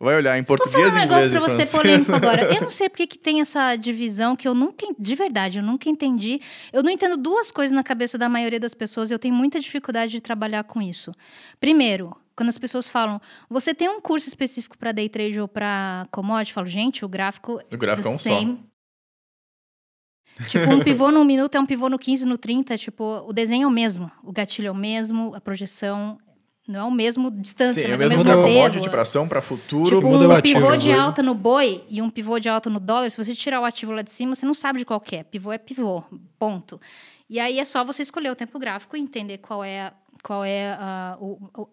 Vai olhar em português. Vou falar um negócio pra você polêmico agora. Eu não <laughs> sei porque que tem essa divisão que eu nunca, de verdade, eu nunca entendi. Eu não entendo duas coisas na cabeça da maioria das pessoas e eu tenho muita dificuldade de trabalhar com isso. Primeiro, quando as pessoas falam, você tem um curso específico para day trade ou para commodity? Eu falo, gente, o gráfico. O gráfico é um same. só. Tipo, um pivô no minuto é um pivô no 15, no 30. Tipo, o desenho é o mesmo. O gatilho é o mesmo, a projeção não é o mesmo distância, Sim, mas é o mesmo, mesmo commodity para ação, para futuro. Tipo, um, um pivô de alta no boi e um pivô de alta no dólar, se você tirar o ativo lá de cima, você não sabe de qual é. Pivô é pivô, ponto. E aí é só você escolher o tempo gráfico e entender qual é, qual é uh, o,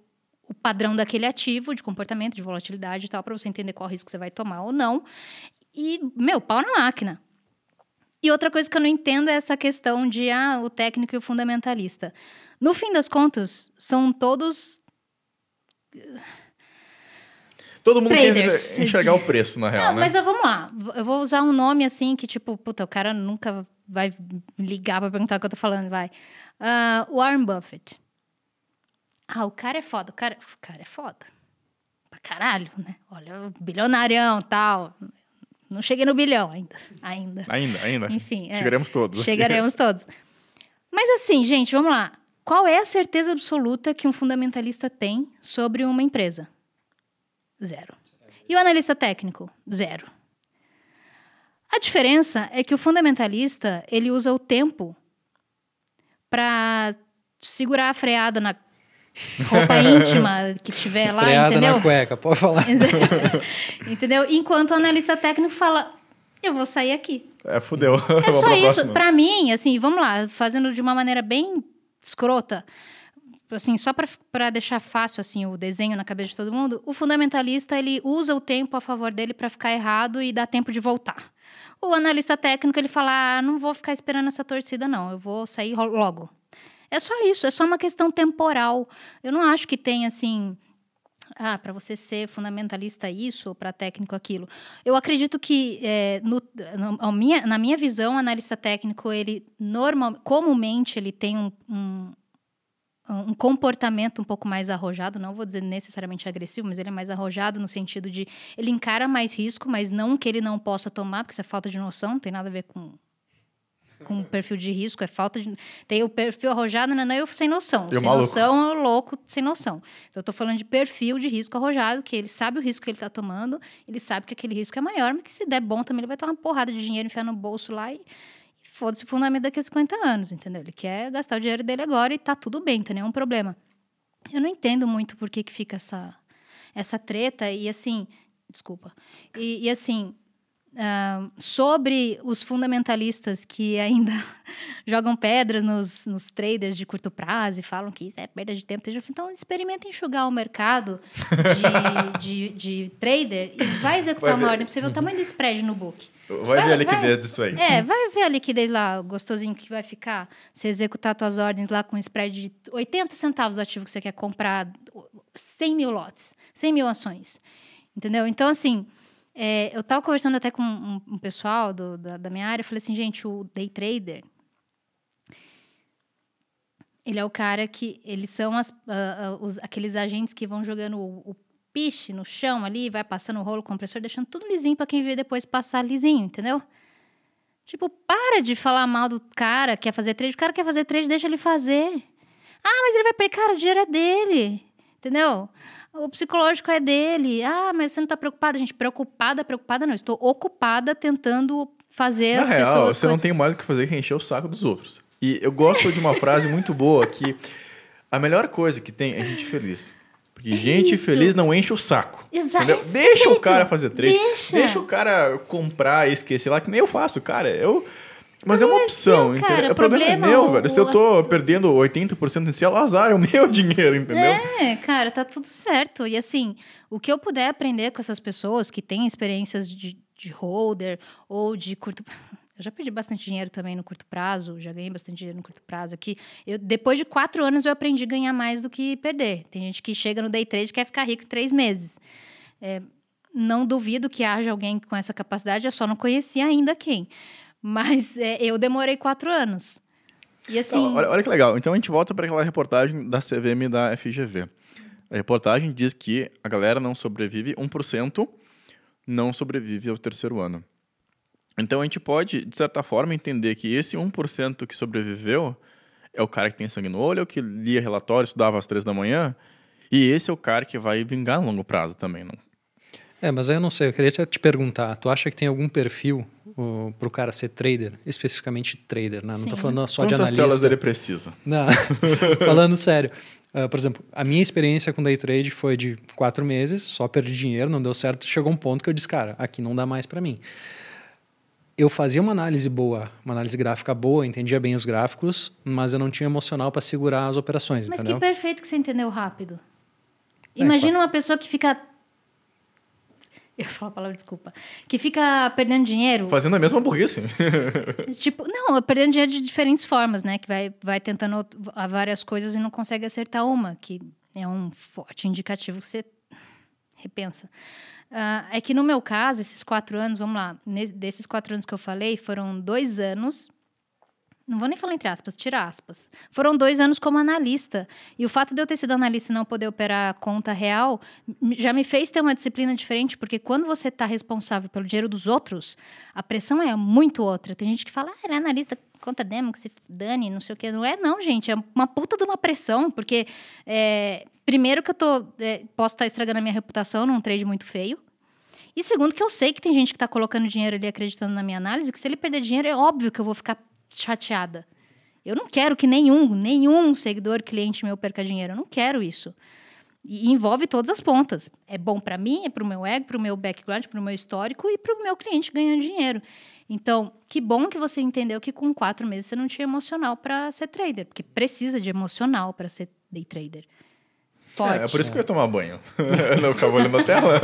o padrão daquele ativo de comportamento, de volatilidade e tal, para você entender qual risco você vai tomar ou não. E, meu, pau na máquina. E outra coisa que eu não entendo é essa questão de ah, o técnico e o fundamentalista. No fim das contas, são todos. Todo mundo traders. quer enxergar o preço, na real. Não, né? mas vamos lá. Eu vou usar um nome assim que, tipo, puta, o cara nunca vai ligar pra perguntar o que eu tô falando, vai. Uh, Warren Buffett. Ah, o cara é foda. O cara, o cara é foda. Pra caralho, né? Olha, bilionarião tal. Não cheguei no bilhão ainda. Ainda. Ainda, ainda. Enfim. É, chegaremos todos. Chegaremos todos. Mas assim, gente, vamos lá. Qual é a certeza absoluta que um fundamentalista tem sobre uma empresa? Zero. E o analista técnico? Zero. A diferença é que o fundamentalista ele usa o tempo para segurar a freada na roupa <laughs> íntima que tiver lá, Freada entendeu? na cueca, pode falar. <laughs> entendeu? Enquanto o analista técnico fala, eu vou sair aqui. É, fudeu. É <laughs> só isso. Para mim, assim, vamos lá, fazendo de uma maneira bem escrota, assim, só para deixar fácil assim o desenho na cabeça de todo mundo, o fundamentalista ele usa o tempo a favor dele para ficar errado e dar tempo de voltar. O analista técnico ele fala: ah, não vou ficar esperando essa torcida não, eu vou sair logo. É só isso, é só uma questão temporal. Eu não acho que tem assim. Ah, para você ser fundamentalista isso, ou para técnico aquilo. Eu acredito que, é, no, no, minha, na minha visão, analista técnico, ele normal, comumente, ele tem um, um, um, comportamento um pouco mais arrojado, não vou dizer necessariamente agressivo, mas ele é mais arrojado no sentido de ele encara mais risco, mas não que ele não possa tomar, porque isso é falta de noção, não tem nada a ver com com perfil de risco, é falta de. Tem o perfil arrojado, não, não eu sem noção. Eu sem maluco. noção é louco, sem noção. Então, eu tô falando de perfil de risco arrojado, que ele sabe o risco que ele está tomando, ele sabe que aquele risco é maior, mas que se der bom também, ele vai ter uma porrada de dinheiro enfiar no bolso lá e, e foda-se o fundamento daqui a 50 anos, entendeu? Ele quer gastar o dinheiro dele agora e tá tudo bem, tem nenhum problema. Eu não entendo muito por que, que fica essa, essa treta e assim. Desculpa. e, e assim, Uh, sobre os fundamentalistas que ainda <laughs> jogam pedras nos, nos, traders de curto prazo e falam que isso é perda de tempo. Então, experimenta enxugar o mercado de, <laughs> de, de trader e vai executar vai uma ordem para você ver o tamanho do spread no book. Vai, vai ver a liquidez vai, disso aí. É, vai ver a liquidez lá, gostosinho que vai ficar. Você executar suas ordens lá com um spread de 80 centavos do ativo que você quer comprar 100 mil lotes, 100 mil ações. Entendeu? Então, assim, é, eu estava conversando até com um, um pessoal do, da, da, minha área, eu falei assim, gente, o day trader, ele é o cara que, eles são as, uh, uh, os, aqueles agentes que vão jogando o, o piche no chão ali, vai passando o rolo compressor, deixando tudo lisinho para quem vê depois passar lisinho, entendeu? Tipo, para de falar mal do cara, quer fazer trade, o cara quer fazer trade, deixa ele fazer. Ah, mas ele vai perder, cara, o dinheiro é dele, entendeu? O psicológico é dele. Ah, mas você não está preocupada? Gente, preocupada, preocupada não. Estou ocupada tentando fazer Na as real, pessoas... você não tem mais o que fazer que encher o saco dos outros. E eu gosto de uma frase muito boa que a melhor coisa que tem é gente feliz. Porque é gente isso. feliz não enche o saco. Exato. Deixa o cara fazer trade. Deixa. Deixa o cara comprar e esquecer lá, que nem eu faço, cara. Eu mas é uma opção, seu, cara, entendeu? O problema, é meu, velho. Se eu tô perdendo 80% em si, é o azar, é o <laughs> meu dinheiro, entendeu? É, cara, tá tudo certo. E assim, o que eu puder aprender com essas pessoas que têm experiências de, de holder ou de curto. <laughs> Eu já perdi bastante dinheiro também no curto prazo, já ganhei bastante dinheiro no curto prazo aqui. Eu, depois de quatro anos, eu aprendi a ganhar mais do que perder. Tem gente que chega no day trade e quer ficar rico em três meses. É, não duvido que haja alguém com essa capacidade, eu só não conhecia ainda quem. Mas é, eu demorei quatro anos. E assim. Então, olha, olha, que legal. Então a gente volta para aquela reportagem da CVM e da FGV. A reportagem diz que a galera não sobrevive, 1% não sobrevive ao terceiro ano. Então a gente pode, de certa forma, entender que esse 1% que sobreviveu é o cara que tem sangue no olho, é o que lia relatório, estudava às três da manhã E esse é o cara que vai vingar a longo prazo também, não? É, mas aí eu não sei, eu queria te perguntar, tu acha que tem algum perfil para o cara ser trader, especificamente trader, né? Não estou falando só Quantas de analista. telas ele precisa? Não, <laughs> falando sério. Uh, por exemplo, a minha experiência com day trade foi de quatro meses, só perdi dinheiro, não deu certo, chegou um ponto que eu disse, cara, aqui não dá mais para mim. Eu fazia uma análise boa, uma análise gráfica boa, entendia bem os gráficos, mas eu não tinha emocional para segurar as operações, mas entendeu? que perfeito que você entendeu rápido. É, Imagina claro. uma pessoa que fica <laughs> eu falo a palavra desculpa, que fica perdendo dinheiro. Fazendo a mesma burrice. <laughs> tipo, não, perdendo dinheiro de diferentes formas, né? Que vai, vai tentando várias coisas e não consegue acertar uma, que é um forte indicativo que você repensa. Uh, é que no meu caso, esses quatro anos, vamos lá, desses quatro anos que eu falei, foram dois anos não vou nem falar entre aspas, tira aspas. Foram dois anos como analista. E o fato de eu ter sido analista e não poder operar conta real já me fez ter uma disciplina diferente, porque quando você está responsável pelo dinheiro dos outros, a pressão é muito outra. Tem gente que fala, ah, ele é analista, conta demo, que se dane, não sei o quê. Não é, não, gente. É uma puta de uma pressão, porque é, primeiro que eu tô, é, posso estar tá estragando a minha reputação num trade muito feio. E segundo que eu sei que tem gente que está colocando dinheiro ali acreditando na minha análise, que se ele perder dinheiro, é óbvio que eu vou ficar chateada. Eu não quero que nenhum, nenhum seguidor, cliente meu perca dinheiro. Eu não quero isso. E envolve todas as pontas. É bom para mim, é para o meu ego, para o meu background, para o meu histórico e para o meu cliente ganhando dinheiro. Então, que bom que você entendeu que com quatro meses você não tinha emocional para ser trader, porque precisa de emocional para ser day trader. Forte. É, é por isso que eu ia tomar banho. <laughs> não ficava olhando a tela.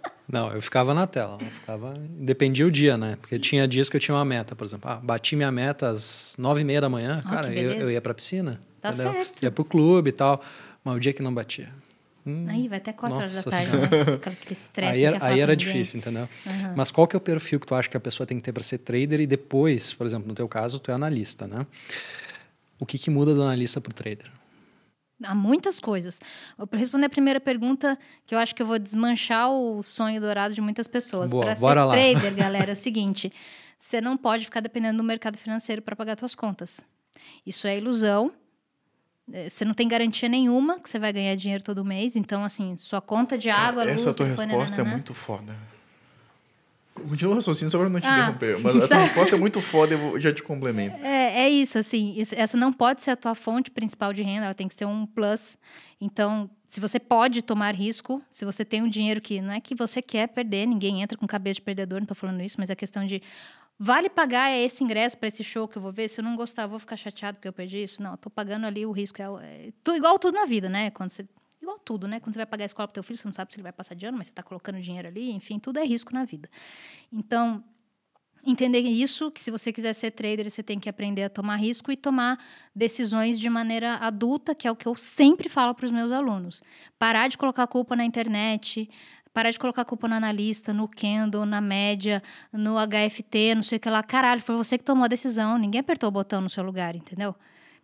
<laughs> Não, eu ficava na tela. Ficava... Dependia o dia, né? Porque tinha dias que eu tinha uma meta, por exemplo. Ah, bati minha meta às nove e meia da manhã. Oh, cara, eu, eu ia pra piscina. Tá entendeu? certo. Ia pro clube e tal. Mas o dia que não batia. Hum, aí vai até quatro horas da tarde, né? aquele estresse. Aí era, aí era difícil, entendeu? Uhum. Mas qual que é o perfil que tu acha que a pessoa tem que ter para ser trader e depois, por exemplo, no teu caso, tu é analista, né? O que, que muda do analista para o trader? Há muitas coisas. Para responder a primeira pergunta, que eu acho que eu vou desmanchar o sonho dourado de muitas pessoas. Para ser lá. trader, <laughs> galera, é o seguinte: você não pode ficar dependendo do mercado financeiro para pagar suas contas. Isso é ilusão. É, você não tem garantia nenhuma que você vai ganhar dinheiro todo mês. Então, assim, sua conta de água, Cara, Essa tua resposta é muito foda. Continua o raciocínio só para não te ah. interromper. Mas a tua <laughs> resposta é muito foda, eu já te complemento. É, é isso, assim. Essa não pode ser a tua fonte principal de renda, ela tem que ser um plus. Então, se você pode tomar risco, se você tem um dinheiro que não é que você quer perder, ninguém entra com cabeça de perdedor, não estou falando isso, mas é questão de vale pagar esse ingresso para esse show que eu vou ver? Se eu não gostar, vou ficar chateado porque eu perdi isso? Não, estou pagando ali o risco. É, é, igual tudo na vida, né? Quando você igual tudo, né? Quando você vai pagar a escola para teu filho, você não sabe se ele vai passar de ano, mas você está colocando dinheiro ali, enfim, tudo é risco na vida. Então, entender isso, que se você quiser ser trader, você tem que aprender a tomar risco e tomar decisões de maneira adulta, que é o que eu sempre falo para os meus alunos. Parar de colocar culpa na internet, parar de colocar culpa no analista, no Kendall, na média, no HFT, não sei o que lá. Caralho, foi você que tomou a decisão, ninguém apertou o botão no seu lugar, entendeu?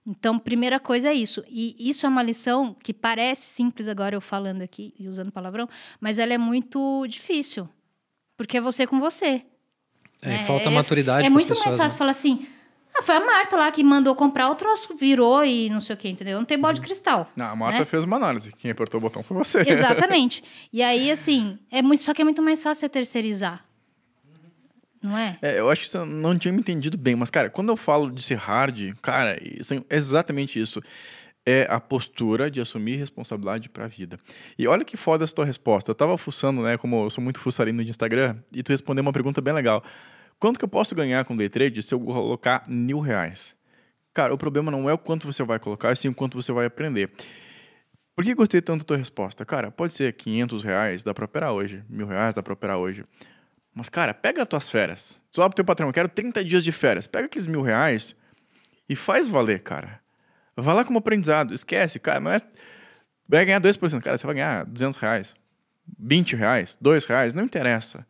Então, primeira coisa é isso. E isso é uma lição que parece simples agora eu falando aqui e usando palavrão, mas ela é muito difícil. Porque é você com você. É, né? falta é, maturidade É, é muito pessoas, mais fácil né? falar assim. Ah, foi a Marta lá que mandou comprar o troço, virou e não sei o que, entendeu? Não tem bola de uhum. cristal. Não, a Marta né? fez uma análise. Quem apertou o botão foi você. Exatamente. E aí, assim, é muito, só que é muito mais fácil você terceirizar não é? é? Eu acho que você não tinha me entendido bem, mas, cara, quando eu falo de ser hard, cara, é exatamente isso. É a postura de assumir responsabilidade para a vida. E olha que foda essa tua resposta. Eu tava fuçando, né? Como eu sou muito fuçarino de Instagram, e tu respondeu uma pergunta bem legal. Quanto que eu posso ganhar com day trade se eu colocar mil reais? Cara, o problema não é o quanto você vai colocar, sim o quanto você vai aprender. Por que gostei tanto da tua resposta? Cara, pode ser 500 reais, dá para operar hoje. Mil reais, dá para operar hoje. Mas, cara, pega as tuas férias. Tu pro teu patrão, eu quero 30 dias de férias. Pega aqueles mil reais e faz valer, cara. Vai lá como aprendizado. Esquece, cara, não é... Vai ganhar 2%. Cara, você vai ganhar 200 reais, 20 reais, 2 reais, não interessa.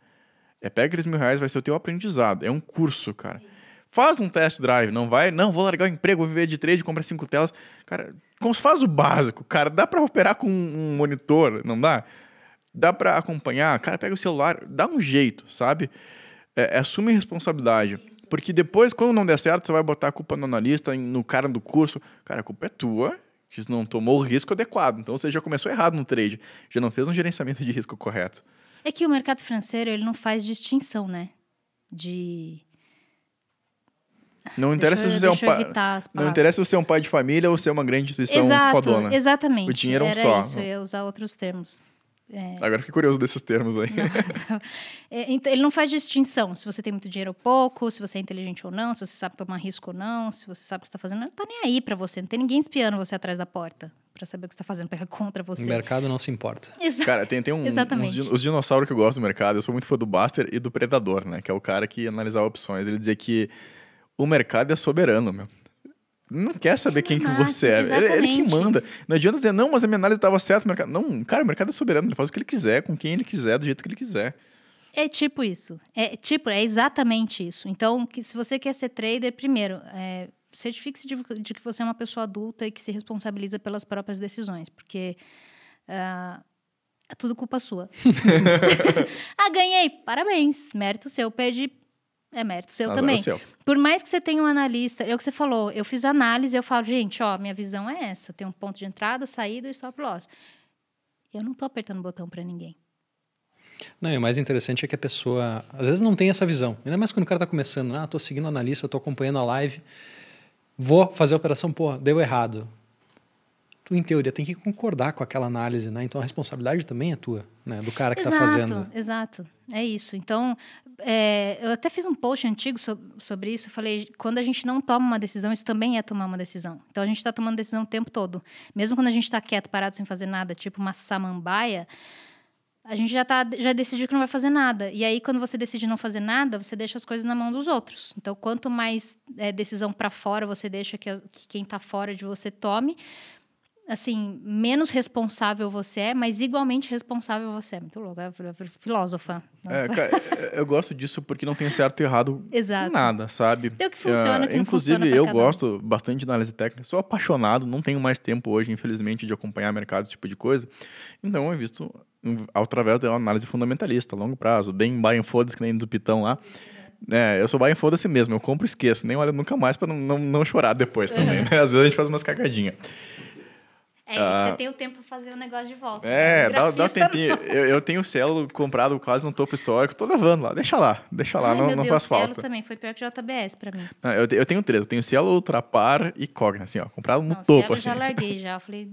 É pega aqueles mil reais, vai ser o teu aprendizado. É um curso, cara. Faz um test drive, não vai, não, vou largar o emprego, vou viver de trade, comprar cinco telas. Cara, como se faz o básico, cara, dá para operar com um monitor, não dá? Dá para acompanhar, cara, pega o celular, dá um jeito, sabe? É, é, assume responsabilidade. Porque depois, quando não der certo, você vai botar a culpa no analista, no cara do curso. Cara, a culpa é tua, Você não tomou o risco adequado. Então você já começou errado no trade. Já não fez um gerenciamento de risco correto. É que o mercado financeiro ele não faz distinção, né? De. Não interessa Deixa se você é um as Não interessa se você é um pai de família ou se é uma grande instituição Exato, fodona. exatamente. O dinheiro é um Era só. isso, eu ia usar outros termos. Agora fiquei curioso desses termos aí. <laughs> É, então, ele não faz distinção se você tem muito dinheiro ou pouco, se você é inteligente ou não, se você sabe tomar risco ou não, se você sabe o que está fazendo. Não tá nem aí para você. Não tem ninguém espiando você atrás da porta para saber o que está fazendo para contra O você. mercado não se importa. Exato. Cara, tem, tem um, uns, Exatamente. din- os dinossauros que eu gosto do mercado. Eu sou muito fã do Buster e do Predador, né? Que é o cara que analisava opções. Ele dizia que o mercado é soberano, meu. Não quer saber quem que você é. Ele, ele que manda. Não adianta dizer, não, mas a minha análise estava certa. O mercado... Não, cara, o mercado é soberano. Ele faz o que ele quiser, com quem ele quiser, do jeito que ele quiser. É tipo isso. É tipo, é exatamente isso. Então, que, se você quer ser trader, primeiro, é, certifique-se de, de que você é uma pessoa adulta e que se responsabiliza pelas próprias decisões, porque ah, é tudo culpa sua. <laughs> <laughs> ah, ganhei, parabéns, mérito seu. Perdi, é mérito seu Azar também. o seu. Por mais que você tenha um analista, é o que você falou, eu fiz análise, eu falo, gente, ó, minha visão é essa, tem um ponto de entrada, saída e stop loss. Eu não tô apertando botão para ninguém. Não, e o mais interessante é que a pessoa, às vezes, não tem essa visão. Ainda mais quando o cara está começando. Ah, tô seguindo o analista, tô acompanhando a live. Vou fazer a operação, pô, deu errado. Tu, em teoria, tem que concordar com aquela análise, né? Então, a responsabilidade também é tua, né? Do cara que está fazendo. Exato, é isso. Então, é, eu até fiz um post antigo so- sobre isso. Eu falei, quando a gente não toma uma decisão, isso também é tomar uma decisão. Então, a gente está tomando decisão o tempo todo. Mesmo quando a gente está quieto, parado, sem fazer nada, tipo uma samambaia, a gente já, tá, já decidiu que não vai fazer nada. E aí, quando você decide não fazer nada, você deixa as coisas na mão dos outros. Então, quanto mais é, decisão para fora você deixa que, que quem está fora de você tome, assim, menos responsável você é, mas igualmente responsável você é. Muito louco, é filósofa. É, cara, eu gosto disso porque não tem certo e errado Exato. em nada, sabe? Tem o que funciona, o que não Inclusive, funciona eu cada um. gosto bastante de análise técnica. Sou apaixonado, não tenho mais tempo hoje, infelizmente, de acompanhar mercado, esse tipo de coisa. Então, eu invisto através da análise fundamentalista, a longo prazo. Bem buy and foda-se, que nem do Pitão lá. É, eu sou buy and foda-se mesmo. Eu compro e esqueço. Nem olho nunca mais pra não, não, não chorar depois também, né? Às vezes a gente faz umas cagadinhas. É, Ah. você tem o tempo pra fazer o negócio de volta. É, né? dá, dá um tempinho. não. Eu, eu tenho o Cielo comprado quase no topo histórico, tô levando lá. Deixa lá, deixa lá, Ai, não, meu não Deus, faz Cielo falta. também foi pior que JBS pra mim. Ah, Eu, eu tenho três. Eu tenho Cielo, Ultrapar e Cogna, assim, ó. Comprado no Não, topo, Cielo assim. eu já larguei <laughs> já. Eu falei,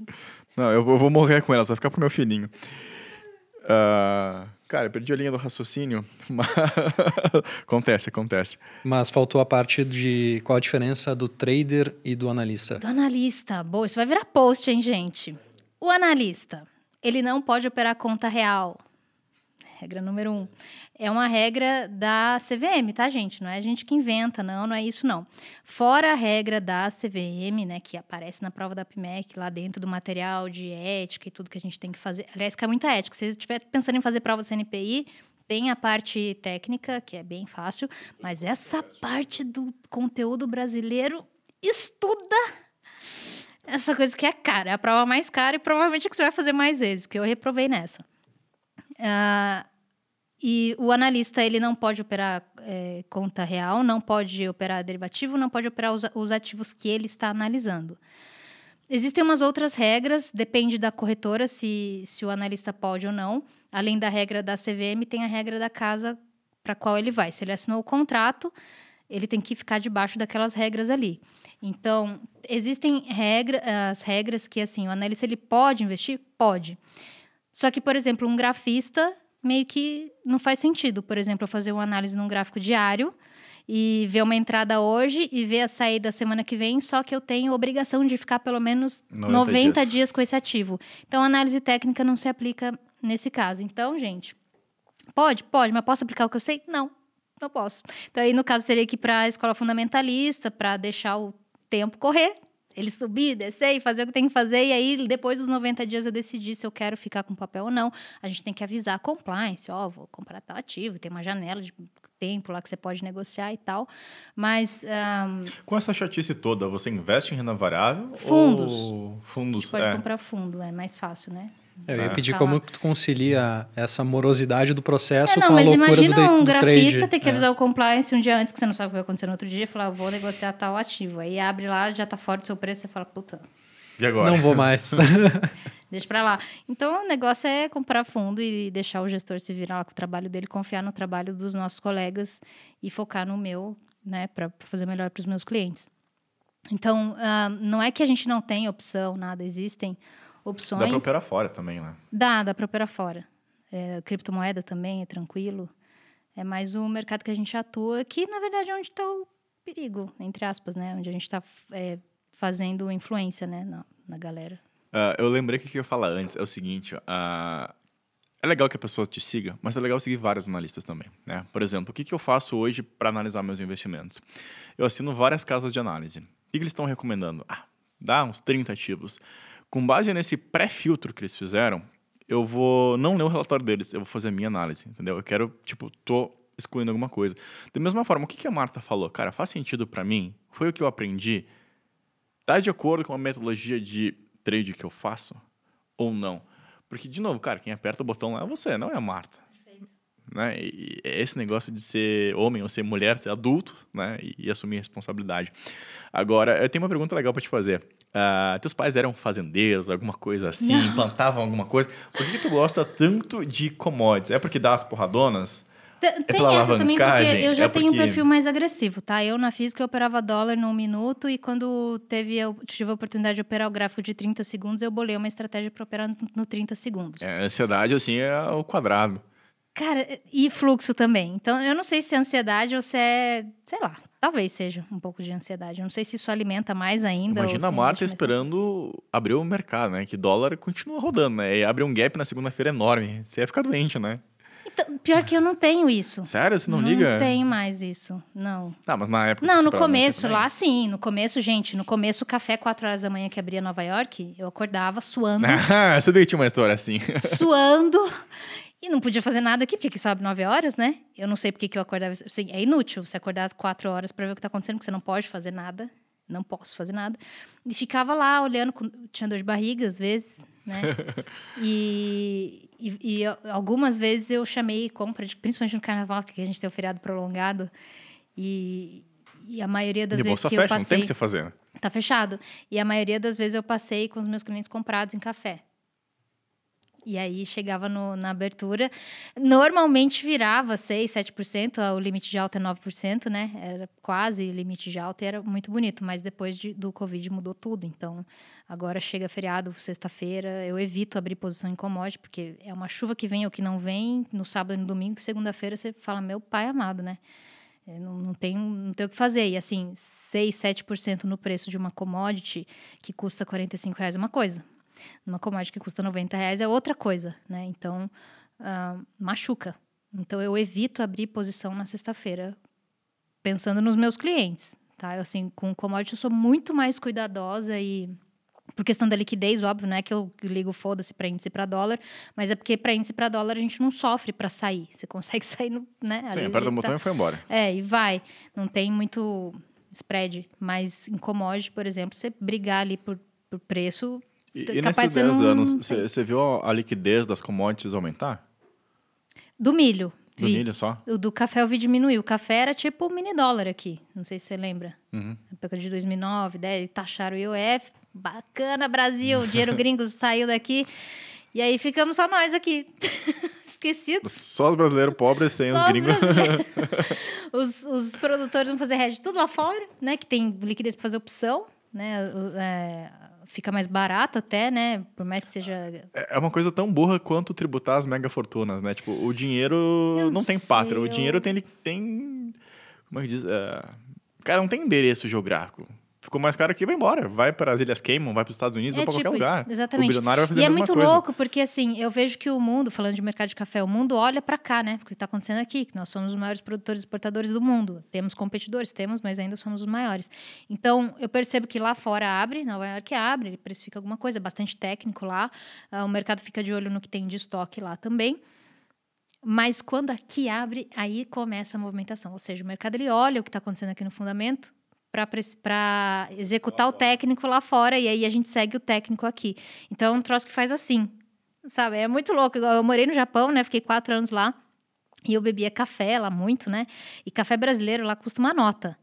Não, eu vou, eu vou morrer com elas, vai ficar pro meu filhinho. Ah, cara, eu perdi a linha do raciocínio, <laughs> mas acontece, acontece. Mas faltou a parte de qual a diferença do trader e do analista. do analista. Boa, isso vai virar post, hein, gente? O analista, ele não pode operar conta real. Regra número um. É uma regra da CVM, tá, gente? Não é a gente que inventa, não, não é isso, não. Fora a regra da CVM, né, que aparece na prova da PMEC, lá dentro do material de ética e tudo que a gente tem que fazer. Aliás, que é muita ética. Se você estiver pensando em fazer prova do CNPI, tem a parte técnica, que é bem fácil, mas essa parte do conteúdo brasileiro, estuda essa coisa que é cara, é a prova mais cara e provavelmente é que você vai fazer mais vezes, que eu reprovei nessa. Ah, e o analista, ele não pode operar eh, conta real, não pode operar derivativo, não pode operar os, os ativos que ele está analisando. Existem umas outras regras, depende da corretora se, se o analista pode ou não. Além da regra da CVM, tem a regra da casa para qual ele vai. Se ele assinou o contrato, ele tem que ficar debaixo daquelas regras ali. Então, existem regra, as regras que, assim, o analista ele pode investir? Pode. Só que, por exemplo, um grafista meio que não faz sentido. Por exemplo, eu fazer uma análise num gráfico diário e ver uma entrada hoje e ver a saída semana que vem, só que eu tenho obrigação de ficar pelo menos 90 90, dias. dias. com esse ativo. Então, a análise técnica não se aplica nesse caso. Então, gente, pode? Pode, mas posso aplicar o que eu sei? Não, não posso. Então, aí, no caso, teria que ir para a escola fundamentalista para deixar o tempo correr. Ele subir, descer e fazer o que tem que fazer. E aí, depois dos 90 dias, eu decidir se eu quero ficar com papel ou não. A gente tem que avisar a compliance. Ó, vou comprar tal ativo. Tem uma janela de tempo lá que você pode negociar e tal. Mas ahn, Com essa chatice toda, você investe em renda variável? Fundos. Ou a fundos, gente pode é. comprar fundo. É mais fácil, né? Eu ia É. pedir Ficar como tu concilia essa morosidade do processo É, não, com a loucura do, imagina day- um do grafista trade. ter que É. avisar o compliance um dia antes que você não sabe o que vai acontecer no outro dia e falar, eu vou negociar tal ativo. Aí abre lá, já tá fora do seu preço, você fala, puta, E agora? Não vou mais. <laughs> <laughs> Deixa pra lá. Então, o negócio é comprar fundo e deixar o gestor se virar lá com o trabalho dele, confiar no trabalho dos nossos colegas e focar no meu, né, para fazer melhor para os meus clientes. Então, uh, não é que a gente não tem opção, nada, existem opções. Dá para operar fora também, né? Dá, dá para operar fora. É, criptomoeda também é tranquilo. É mais o mercado que a gente atua, que na verdade é onde está o perigo, entre aspas, né? Onde a gente está é, fazendo influência, né, na, na galera. Uh, eu lembrei que o que eu ia falar antes é o seguinte: uh, é legal que a pessoa te siga, mas é legal seguir vários analistas também. Né? Por exemplo, o que, que eu faço hoje para analisar meus investimentos? Eu assino várias casas de análise. O que, que eles estão recomendando? Ah, dá uns 30 ativos. Com base nesse pré-filtro que eles fizeram, eu vou não ler o relatório deles, eu vou fazer a minha análise, entendeu? Eu quero, tipo, tô excluindo alguma coisa. Da mesma forma, o que, que a Marta falou? Cara, faz sentido para mim? Foi o que eu aprendi? Tá de acordo com a metodologia de trade que eu faço ou não? Porque, de novo, cara, quem aperta o botão lá é você, não é a Marta. Né? E esse negócio de ser homem ou ser mulher, ser adulto, né? E, e assumir responsabilidade. Agora, eu tenho uma pergunta legal para te fazer. Uh, teus pais eram fazendeiros, alguma coisa assim, não. plantavam alguma coisa. Por que, que tu gosta tanto de commodities? É porque dá as porradonas? É tem é essa também, porque eu já é tenho porque... um perfil mais agressivo, tá? Eu na física eu operava dólar num minuto e quando teve, eu tive a oportunidade de operar o gráfico de 30 segundos, eu bolei uma estratégia para operar no 30 segundos. É, ansiedade, assim, é o quadrado. Cara, e fluxo também. Então, eu não sei se é ansiedade ou se é, sei lá, talvez seja um pouco de ansiedade. Eu não sei se isso alimenta mais ainda. Imagina a Marta esperando abrir o mercado, né? Que dólar continua rodando, né? E abre um gap na segunda-feira enorme. Você ia ficar doente, né? Então, pior que eu não tenho isso. Sério? Você não, não liga? Não tenho mais isso, não. Não, mas na época... Não, no começo, lá sim. No começo, gente, no começo, o café 4 horas da manhã que abria Nova York, eu acordava suando. <laughs> Ah, sabia que tinha uma história assim. Suando. <laughs> E não podia fazer nada aqui, porque aqui sobe 9 horas, né? Eu não sei porque que eu acordava... Assim, é inútil você acordar 4 horas para ver o que está acontecendo, porque você não pode fazer nada. Não posso fazer nada. E ficava lá olhando, tinha dor de barriga às vezes, né? <laughs> e, e, e, algumas vezes eu chamei compra, de, principalmente no carnaval, que a gente tem o feriado prolongado. E, e a maioria das e vezes que fecha, eu passei... não tem o que você fazer. Né? Tá fechado. E a maioria das vezes eu passei com os meus clientes comprados em café. E aí chegava no, na abertura, normalmente virava 6, 7%, o limite de alta é 9%, né? Era quase limite de alta e era muito bonito, mas depois de, do Covid mudou tudo. Então, agora chega feriado, sexta-feira, eu evito abrir posição em commodity, porque é uma chuva que vem ou que não vem, no sábado e no domingo, segunda-feira você fala, meu pai amado, né? É, não, não, tem, não tem o que fazer. E assim, 6, 7% no preço de uma commodity que custa 45 reais é uma coisa numa commodity que custa 90 reais é outra coisa, né? Então, uh, machuca. Então, eu evito abrir posição na sexta-feira, pensando nos meus clientes, tá? Eu, assim, com commodity eu sou muito mais cuidadosa e... Por questão da liquidez, óbvio, não é que eu ligo foda-se para índice para dólar, mas é porque para índice para dólar a gente não sofre para sair. Você consegue <laughs> sair no, né? Sim, aperta o botão tá... e foi embora. É, e vai. Não tem muito spread, mas em commodity, por exemplo, você brigar ali por, por preço, e, e nesses 10 anos, você viu a liquidez das commodities aumentar? Do milho. Do vi. milho só? O do café eu vi diminuir. O café era tipo um mini dólar aqui. Não sei se você lembra. Uhum. Na época de 2009, 10, taxaram o IOF. Bacana, Brasil. O dinheiro <laughs> gringo saiu daqui. E aí ficamos só nós aqui. <laughs> Esquecidos. Só os brasileiros pobres sem os gringos. <laughs> Os, os, produtores vão fazer hedge tudo lá fora, né? Que tem liquidez para fazer opção, né? É, fica mais barato até, né? Por mais que seja. É, é uma coisa tão burra quanto tributar as mega fortunas, né? Tipo, o dinheiro eu não tem pátria, o dinheiro tem. tem como é que diz? É, cara, não tem endereço geográfico ficou mais caro aqui, vai embora. Vai para as Ilhas Cayman, vai para os Estados Unidos é, ou para tipo qualquer lugar. Exatamente. O bilionário vai fazer e a é mesma muito coisa. louco, porque assim, eu vejo que o mundo, falando de mercado de café, o mundo olha para cá, né? Porque está acontecendo aqui, que nós somos os maiores produtores e exportadores do mundo. Temos competidores, temos, mas ainda somos os maiores. Então, eu percebo que lá fora abre, Nova York abre, ele precifica alguma coisa, é bastante técnico lá. Uh, o mercado fica de olho no que tem de estoque lá também. Mas quando aqui abre, aí começa a movimentação. Ou seja, o mercado ele olha o que está acontecendo aqui no fundamento, para executar o técnico lá fora e aí a gente segue o técnico aqui. Então é um troço que faz assim, sabe? É muito louco. Eu morei no Japão, né? Fiquei quatro anos lá e eu bebia café lá muito, né? E café brasileiro lá custa uma nota.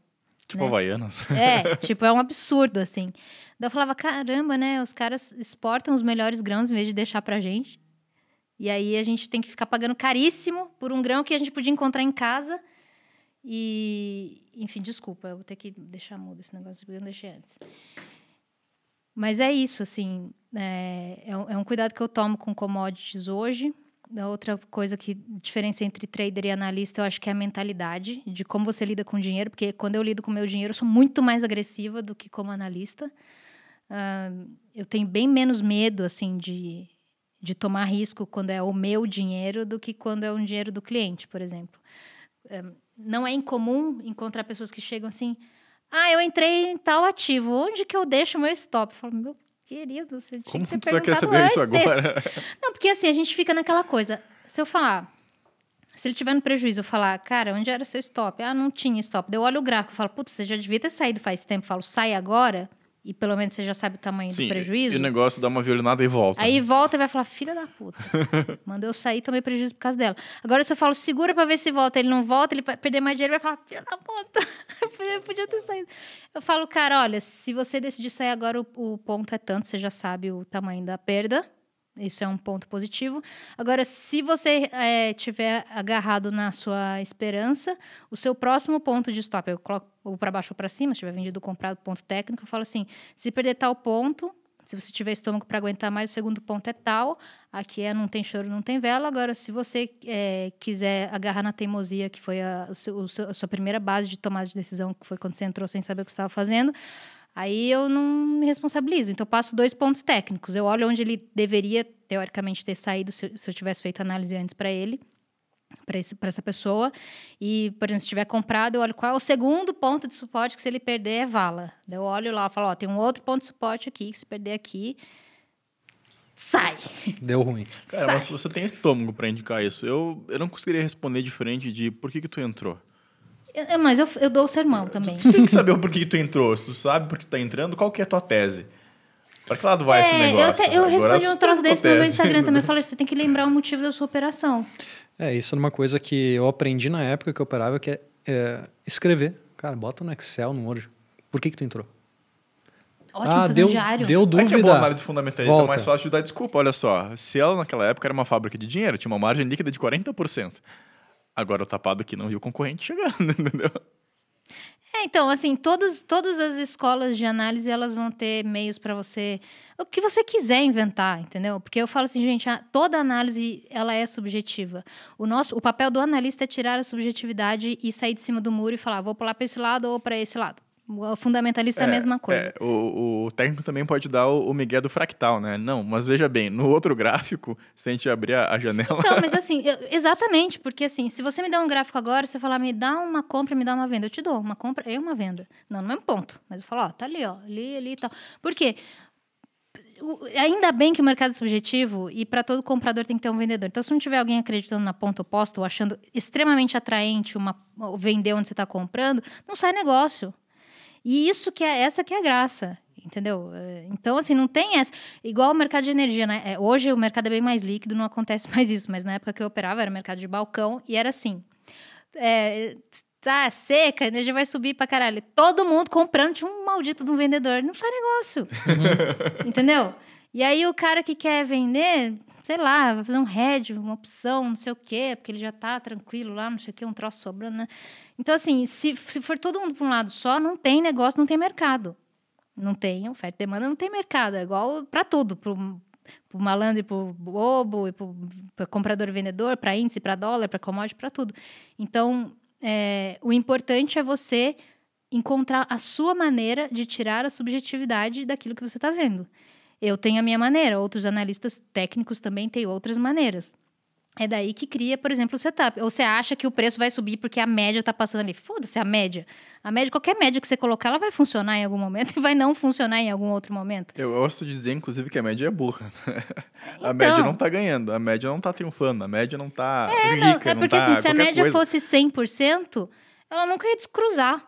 Tipo né? Havaianas. É, <laughs> tipo, é um absurdo, assim. Daí eu falava, caramba, né? Os caras exportam os melhores grãos em vez de deixar pra gente. E aí a gente tem que ficar pagando caríssimo por um grão que a gente podia encontrar em casa. E, enfim, desculpa, eu vou ter que deixar mudo esse negócio, porque eu deixei antes. Mas é isso, assim, é, é, um, é um cuidado que eu tomo com commodities hoje. A outra coisa que diferença entre trader e analista, eu acho que é a mentalidade de como você lida com o dinheiro, porque quando eu lido com o meu dinheiro, eu sou muito mais agressiva do que como analista. Uh, eu tenho bem menos medo, assim, de, de tomar risco quando é o meu dinheiro do que quando é um dinheiro do cliente, por exemplo. Uh, não é incomum encontrar pessoas que chegam assim, ah, eu entrei em tal ativo, onde que eu deixo meu stop? Eu falo, meu Querido, você tinha Como que ter você quer saber antes. isso agora? <laughs> Não, porque assim, a gente fica naquela coisa. Se eu falar, se ele tiver no prejuízo, eu falar, cara, onde era seu stop? Ah, não tinha stop. Daí eu olho o gráfico e falo, putz, você já devia ter saído faz tempo. Eu falo, sai agora e pelo menos você já sabe o tamanho Sim, do prejuízo. E o negócio dá uma violinada e volta. Aí volta e vai falar, filha da puta. <laughs> Mandou eu sair, tomei prejuízo por causa dela. Agora, se eu falo, segura pra ver se volta, ele não volta, ele vai perder mais dinheiro, vai falar, filha da puta. <laughs> eu podia ter saído. Eu falo, cara, olha, se você decidir sair agora, o, o ponto é tanto, você já sabe o tamanho da perda. Isso é um ponto positivo. Agora, se você é, tiver agarrado na sua esperança, o seu próximo ponto de stop, eu coloco para baixo ou para cima, se tiver vendido ou comprado ponto técnico, eu falo assim: se perder tal ponto, se você tiver estômago para aguentar mais, o segundo ponto é tal. Aqui é não tem choro, não tem vela. Agora, se você é, quiser agarrar na teimosia, que foi a, a, sua primeira base de tomada de decisão, que foi quando você entrou sem saber o que estava fazendo, Aí eu não me responsabilizo. Então, eu passo dois pontos técnicos. Eu olho onde ele deveria, teoricamente, ter saído se, se eu tivesse feito análise antes para ele, para essa pessoa. E, por exemplo, se tiver comprado, eu olho qual é o segundo ponto de suporte que, se ele perder, é vala. Eu olho lá e falo: ó, tem um outro ponto de suporte aqui, que se perder aqui. Sai! Deu ruim. Cara, Sai. mas você tem estômago para indicar isso. Eu, eu não conseguiria responder diferente de por que, que tu entrou. É, mas eu, eu dou o sermão também. Tu tem que saber o porquê que tu entrou. Se tu sabe por que tu tá entrando, qual que é a tua tese? Para que lado vai é, esse negócio? Eu, te, eu respondi um troço desse no meu Instagram também. Eu falei, você tem que lembrar o motivo da sua operação. É, isso é uma coisa que eu aprendi na época que eu operava, que é, é escrever. Cara, bota no Excel, no Word. Por que que tu entrou? Ótimo, ah, fazer deu, um diário. Deu dúvida. É que é boa análise fundamentalista, é mais fácil de dar desculpa. Olha só, se ela naquela época era uma fábrica de dinheiro, tinha uma margem líquida de 40%. Agora o tapado aqui não viu o concorrente chegando, <laughs> entendeu? É, então, assim, todos, todas as escolas de análise, elas vão ter meios para você... O que você quiser inventar, entendeu? Porque eu falo assim, gente, a, toda análise, ela é subjetiva. O, nosso, o papel do analista é tirar a subjetividade e sair de cima do muro e falar, vou pular para esse lado ou para esse lado. O fundamentalista é, é a mesma coisa. É, o, o, técnico também pode dar o, o migué do fractal, né? Não, mas veja bem, no outro gráfico, se a gente abrir a, a janela... Não, mas <laughs> assim, eu, exatamente, porque assim, se você me der um gráfico agora, você falar, me dá uma compra, me dá uma venda, eu te dou uma compra e uma venda. Não, no mesmo ponto. Mas eu falo, ó, tá ali, ó, ali, ali e tal. Por quê? ainda bem que o mercado é subjetivo e para todo comprador tem que ter um vendedor. Então, se não tiver alguém acreditando na ponta oposta ou achando extremamente atraente uma, vender onde você está comprando, não sai negócio. E isso que é essa que é a graça, entendeu? É, então, assim, não tem essa. Igual o mercado de energia, né? É, hoje o mercado é bem mais líquido, não acontece <laughs> mais isso. Mas na época que eu operava era mercado de balcão e era assim. É, tá seca, a energia vai subir pra caralho. Todo mundo comprando, tinha um maldito de um vendedor. Não sai negócio. <laughs> entendeu? E aí o cara que quer vender, sei lá, vai fazer um head, uma opção, não sei o quê, porque ele já tá tranquilo lá, não sei o quê, um troço sobrando, né? Então, assim, se, se for todo mundo para um lado só, não tem negócio, não tem mercado. Não tem oferta e demanda, não tem mercado. É igual para tudo, para o malandro, para o bobo, para comprador e vendedor, para índice, para dólar, para commodity, para tudo. Então, é, o importante é você encontrar a sua maneira de tirar a subjetividade daquilo que você está vendo. Eu tenho a minha maneira, outros analistas técnicos também têm outras maneiras. É daí que cria, por exemplo, o setup. Ou você acha que o preço vai subir porque a média está passando ali. Foda-se a média. A média, qualquer média que você colocar, ela vai funcionar em algum momento e vai não funcionar em algum outro momento. Eu gosto de dizer, inclusive, que a média é burra. Então, <laughs> a média não está ganhando, a média não está triunfando, a média não está é, rica. Não, é porque tá assim, se a média coisa. fosse 100%, ela nunca ia descruzar.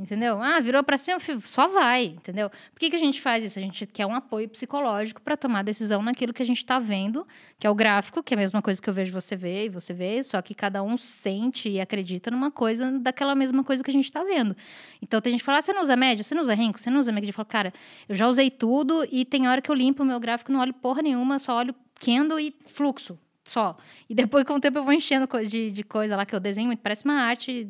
Entendeu? Ah, virou para cima, só vai, entendeu? Por que, que a gente faz isso? A gente quer um apoio psicológico para tomar decisão naquilo que a gente está vendo, que é o gráfico, que é a mesma coisa que eu vejo você ver e você vê, só que cada um sente e acredita numa coisa daquela mesma coisa que a gente está vendo. Então tem gente que fala, ah, você não usa média, você não usa renco, você não usa média. Eu falo, cara, eu já usei tudo e tem hora que eu limpo o meu gráfico, não olho porra nenhuma, só olho candle e fluxo só. E depois, com o tempo, eu vou enchendo de, de coisa lá que eu desenho muito. Parece uma arte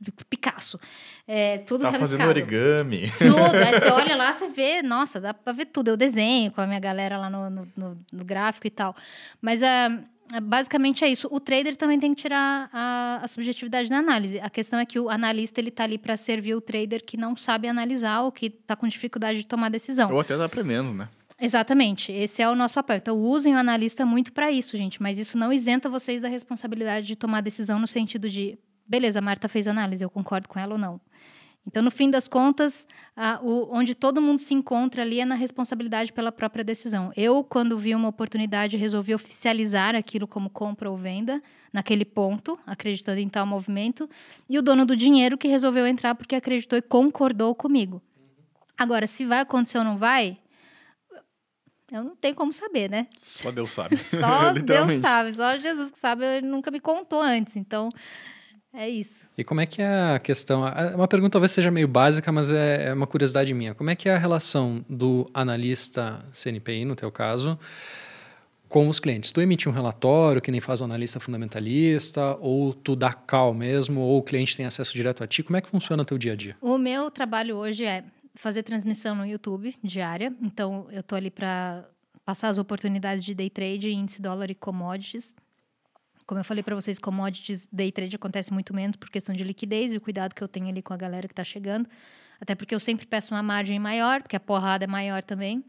de Picasso. É, tudo tá fazendo origami. Tudo. Aí você <laughs> olha lá, você vê, nossa, dá pra ver tudo. Eu desenho com a minha galera lá no, no, no, no gráfico e tal. Mas uh, basicamente é isso. O trader também tem que tirar a, a subjetividade da análise. A questão é que o analista ele tá ali para servir o trader que não sabe analisar ou que está com dificuldade de tomar decisão. Ou até tá aprendendo, né? Exatamente, esse é o nosso papel. Então, usem o analista muito para isso, gente, mas isso não isenta vocês da responsabilidade de tomar decisão no sentido de, beleza, a Marta fez análise, eu concordo com ela ou não. Então, no fim das contas, a, o, onde todo mundo se encontra ali é na responsabilidade pela própria decisão. Eu, quando vi uma oportunidade, resolvi oficializar aquilo como compra ou venda, naquele ponto, acreditando em tal movimento, e o dono do dinheiro que resolveu entrar porque acreditou e concordou comigo. Agora, se vai acontecer ou não vai, eu não tenho como saber, né? Só Deus sabe. <laughs> Só <laughs> Deus sabe, só Jesus que sabe, ele nunca me contou antes, então é isso. E como é que é a questão? Uma pergunta talvez seja meio básica, mas é, é uma curiosidade minha. Como é que é a relação do analista CNPI, no teu caso, com os clientes? Tu emite um relatório que nem faz o analista fundamentalista, ou tu dá cal mesmo, ou o cliente tem acesso direto a ti? Como é que funciona o teu dia a dia? O meu trabalho hoje é fazer transmissão no YouTube diária. Então, eu tô ali para passar as oportunidades de day trade, índice dólar e commodities. Como eu falei para vocês, commodities day trade acontece muito menos por questão de liquidez e o cuidado que eu tenho ali com a galera que está chegando. Até porque eu sempre peço uma margem maior, porque a porrada é maior também.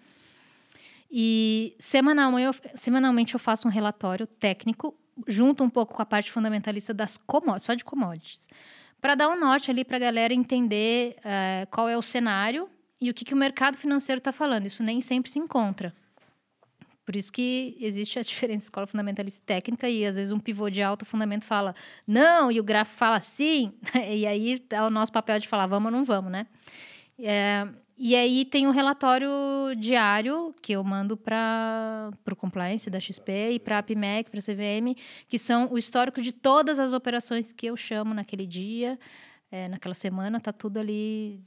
E semanalmente eu, semanalmente eu faço um relatório técnico, junto um pouco com a parte fundamentalista das commodities, só de commodities para dar um norte ali para a galera entender uh, qual é o cenário e o que, que o mercado financeiro está falando. Isso nem sempre se encontra. Por isso que existe a <laughs> diferença escola fundamentalista e técnica, e às vezes um pivô de alto fundamento fala não, e o gráfico fala sim, <laughs> e aí é o nosso papel de falar vamos ou não vamos, né? É, e aí tem um relatório diário que eu mando para o compliance da XP e para a PMEC, para a CVM, que são o histórico de todas as operações que eu chamo naquele dia, é, naquela semana, tá tudo ali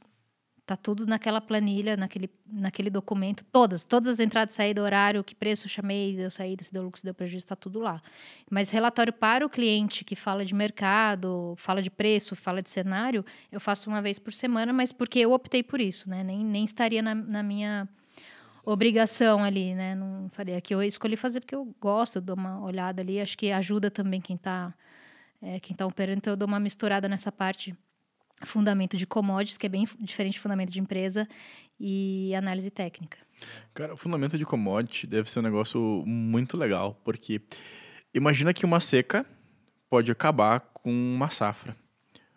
Tá tudo naquela planilha, naquele, naquele documento, todas, todas as entradas, saída, horário, que preço chamei, deu saída, se deu lucro, se deu prejuízo, está tudo lá. Mas relatório para o cliente que fala de mercado, fala de preço, fala de cenário, eu faço uma vez por semana, mas porque eu optei por isso, né? Nem, nem estaria na, na minha obrigação ali, né? Não faria. Que eu escolhi fazer porque eu gosto, eu dou uma olhada ali, acho que ajuda também quem está é, quem tá operando, então eu dou uma misturada nessa parte fundamento de commodities, que é bem diferente de fundamento de empresa, e análise técnica. Cara, o fundamento de commodity deve ser um negócio muito legal, porque imagina que uma seca pode acabar com uma safra.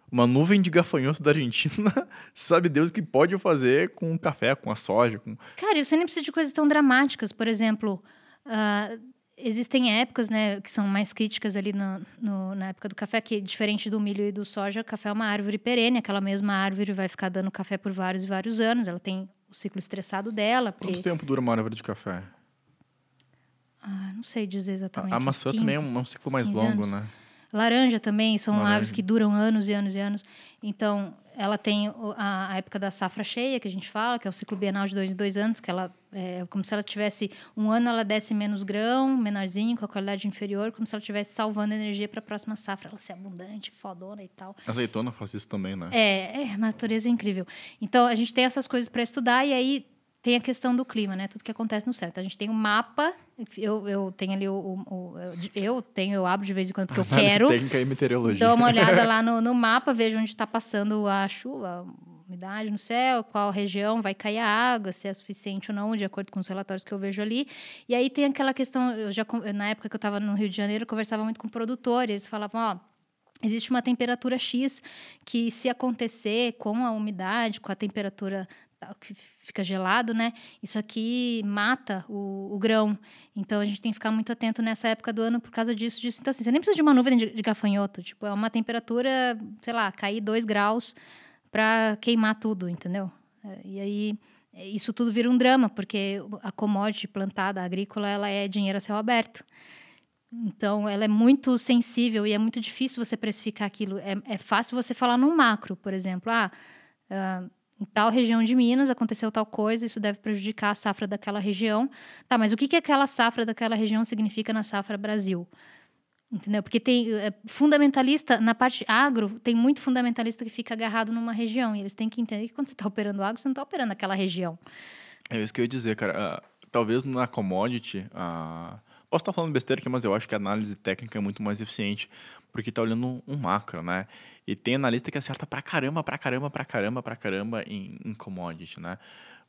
Uma nuvem de gafanhoto da Argentina, <laughs> sabe Deus o que pode fazer com o café, com a soja. Com... Cara, você nem precisa de coisas tão dramáticas. Por exemplo, uh, existem épocas, né, que são mais críticas ali no, no, na época do café, que diferente do milho e do soja, o café é uma árvore perene, aquela mesma árvore vai ficar dando café por vários e vários anos, ela tem o ciclo estressado dela. Porque... Quanto tempo dura uma árvore de café? Ah, não sei dizer exatamente. A, a maçã 15, também é um, um ciclo mais longo, anos. né? Laranja também, são Laranja. árvores que duram anos e anos e anos. Então, ela tem a, a, época da safra cheia, que a gente fala, que é o ciclo bienal de dois em dois anos, que ela é como se ela tivesse um ano ela desse menos grão, menorzinho, com a qualidade inferior, como se ela estivesse salvando energia para a próxima safra, ela ser abundante, fodona e tal. A azeitona faz isso também, né? É, é a natureza é incrível. Então, a gente tem essas coisas para estudar e aí tem a questão do clima, né? Tudo que acontece no céu. Então, a gente tem um mapa. Eu, eu tenho ali o, o, o, Eu tenho, eu abro de vez em quando porque eu quero. Técnica e meteorologia. Dou uma olhada <laughs> lá no, no mapa, vejo onde está passando a chuva, a umidade no céu, qual região vai cair a água, se é suficiente ou não, de acordo com os relatórios que eu vejo ali. E aí tem aquela questão, eu já na época que eu estava no Rio de Janeiro, eu conversava muito com produtores, eles falavam, ó, Existe uma temperatura X que, se acontecer com a umidade, com a temperatura que fica gelado, né? Isso aqui mata o, o, grão. Então a gente tem que ficar muito atento nessa época do ano por causa disso, disso. Então, assim, você nem precisa de uma nuvem de, de gafanhoto. Tipo, é uma temperatura, sei lá, cair 2 graus para queimar tudo, entendeu? É, e aí isso tudo vira um drama, porque a commodity plantada, a agrícola, ela é dinheiro a céu aberto. Então, ela é muito sensível e é muito difícil você precificar aquilo. É, é fácil você falar no macro, por exemplo. Ah, uh, em tal região de Minas aconteceu tal coisa, isso deve prejudicar a safra daquela região. Tá, mas o que, que aquela safra daquela região significa na safra Brasil? Entendeu? Porque tem é, fundamentalista, na parte agro, tem muito fundamentalista que fica agarrado numa região. E eles têm que entender que quando você está operando agro, você não está operando aquela região. É isso que eu ia dizer, cara. Uh, talvez na commodity, uh, posso estar falando besteira aqui, mas eu acho que a análise técnica é muito mais eficiente, porque está olhando um, macro, né? E tem analista que acerta pra caramba, pra caramba, pra caramba, pra caramba em, em commodity, né?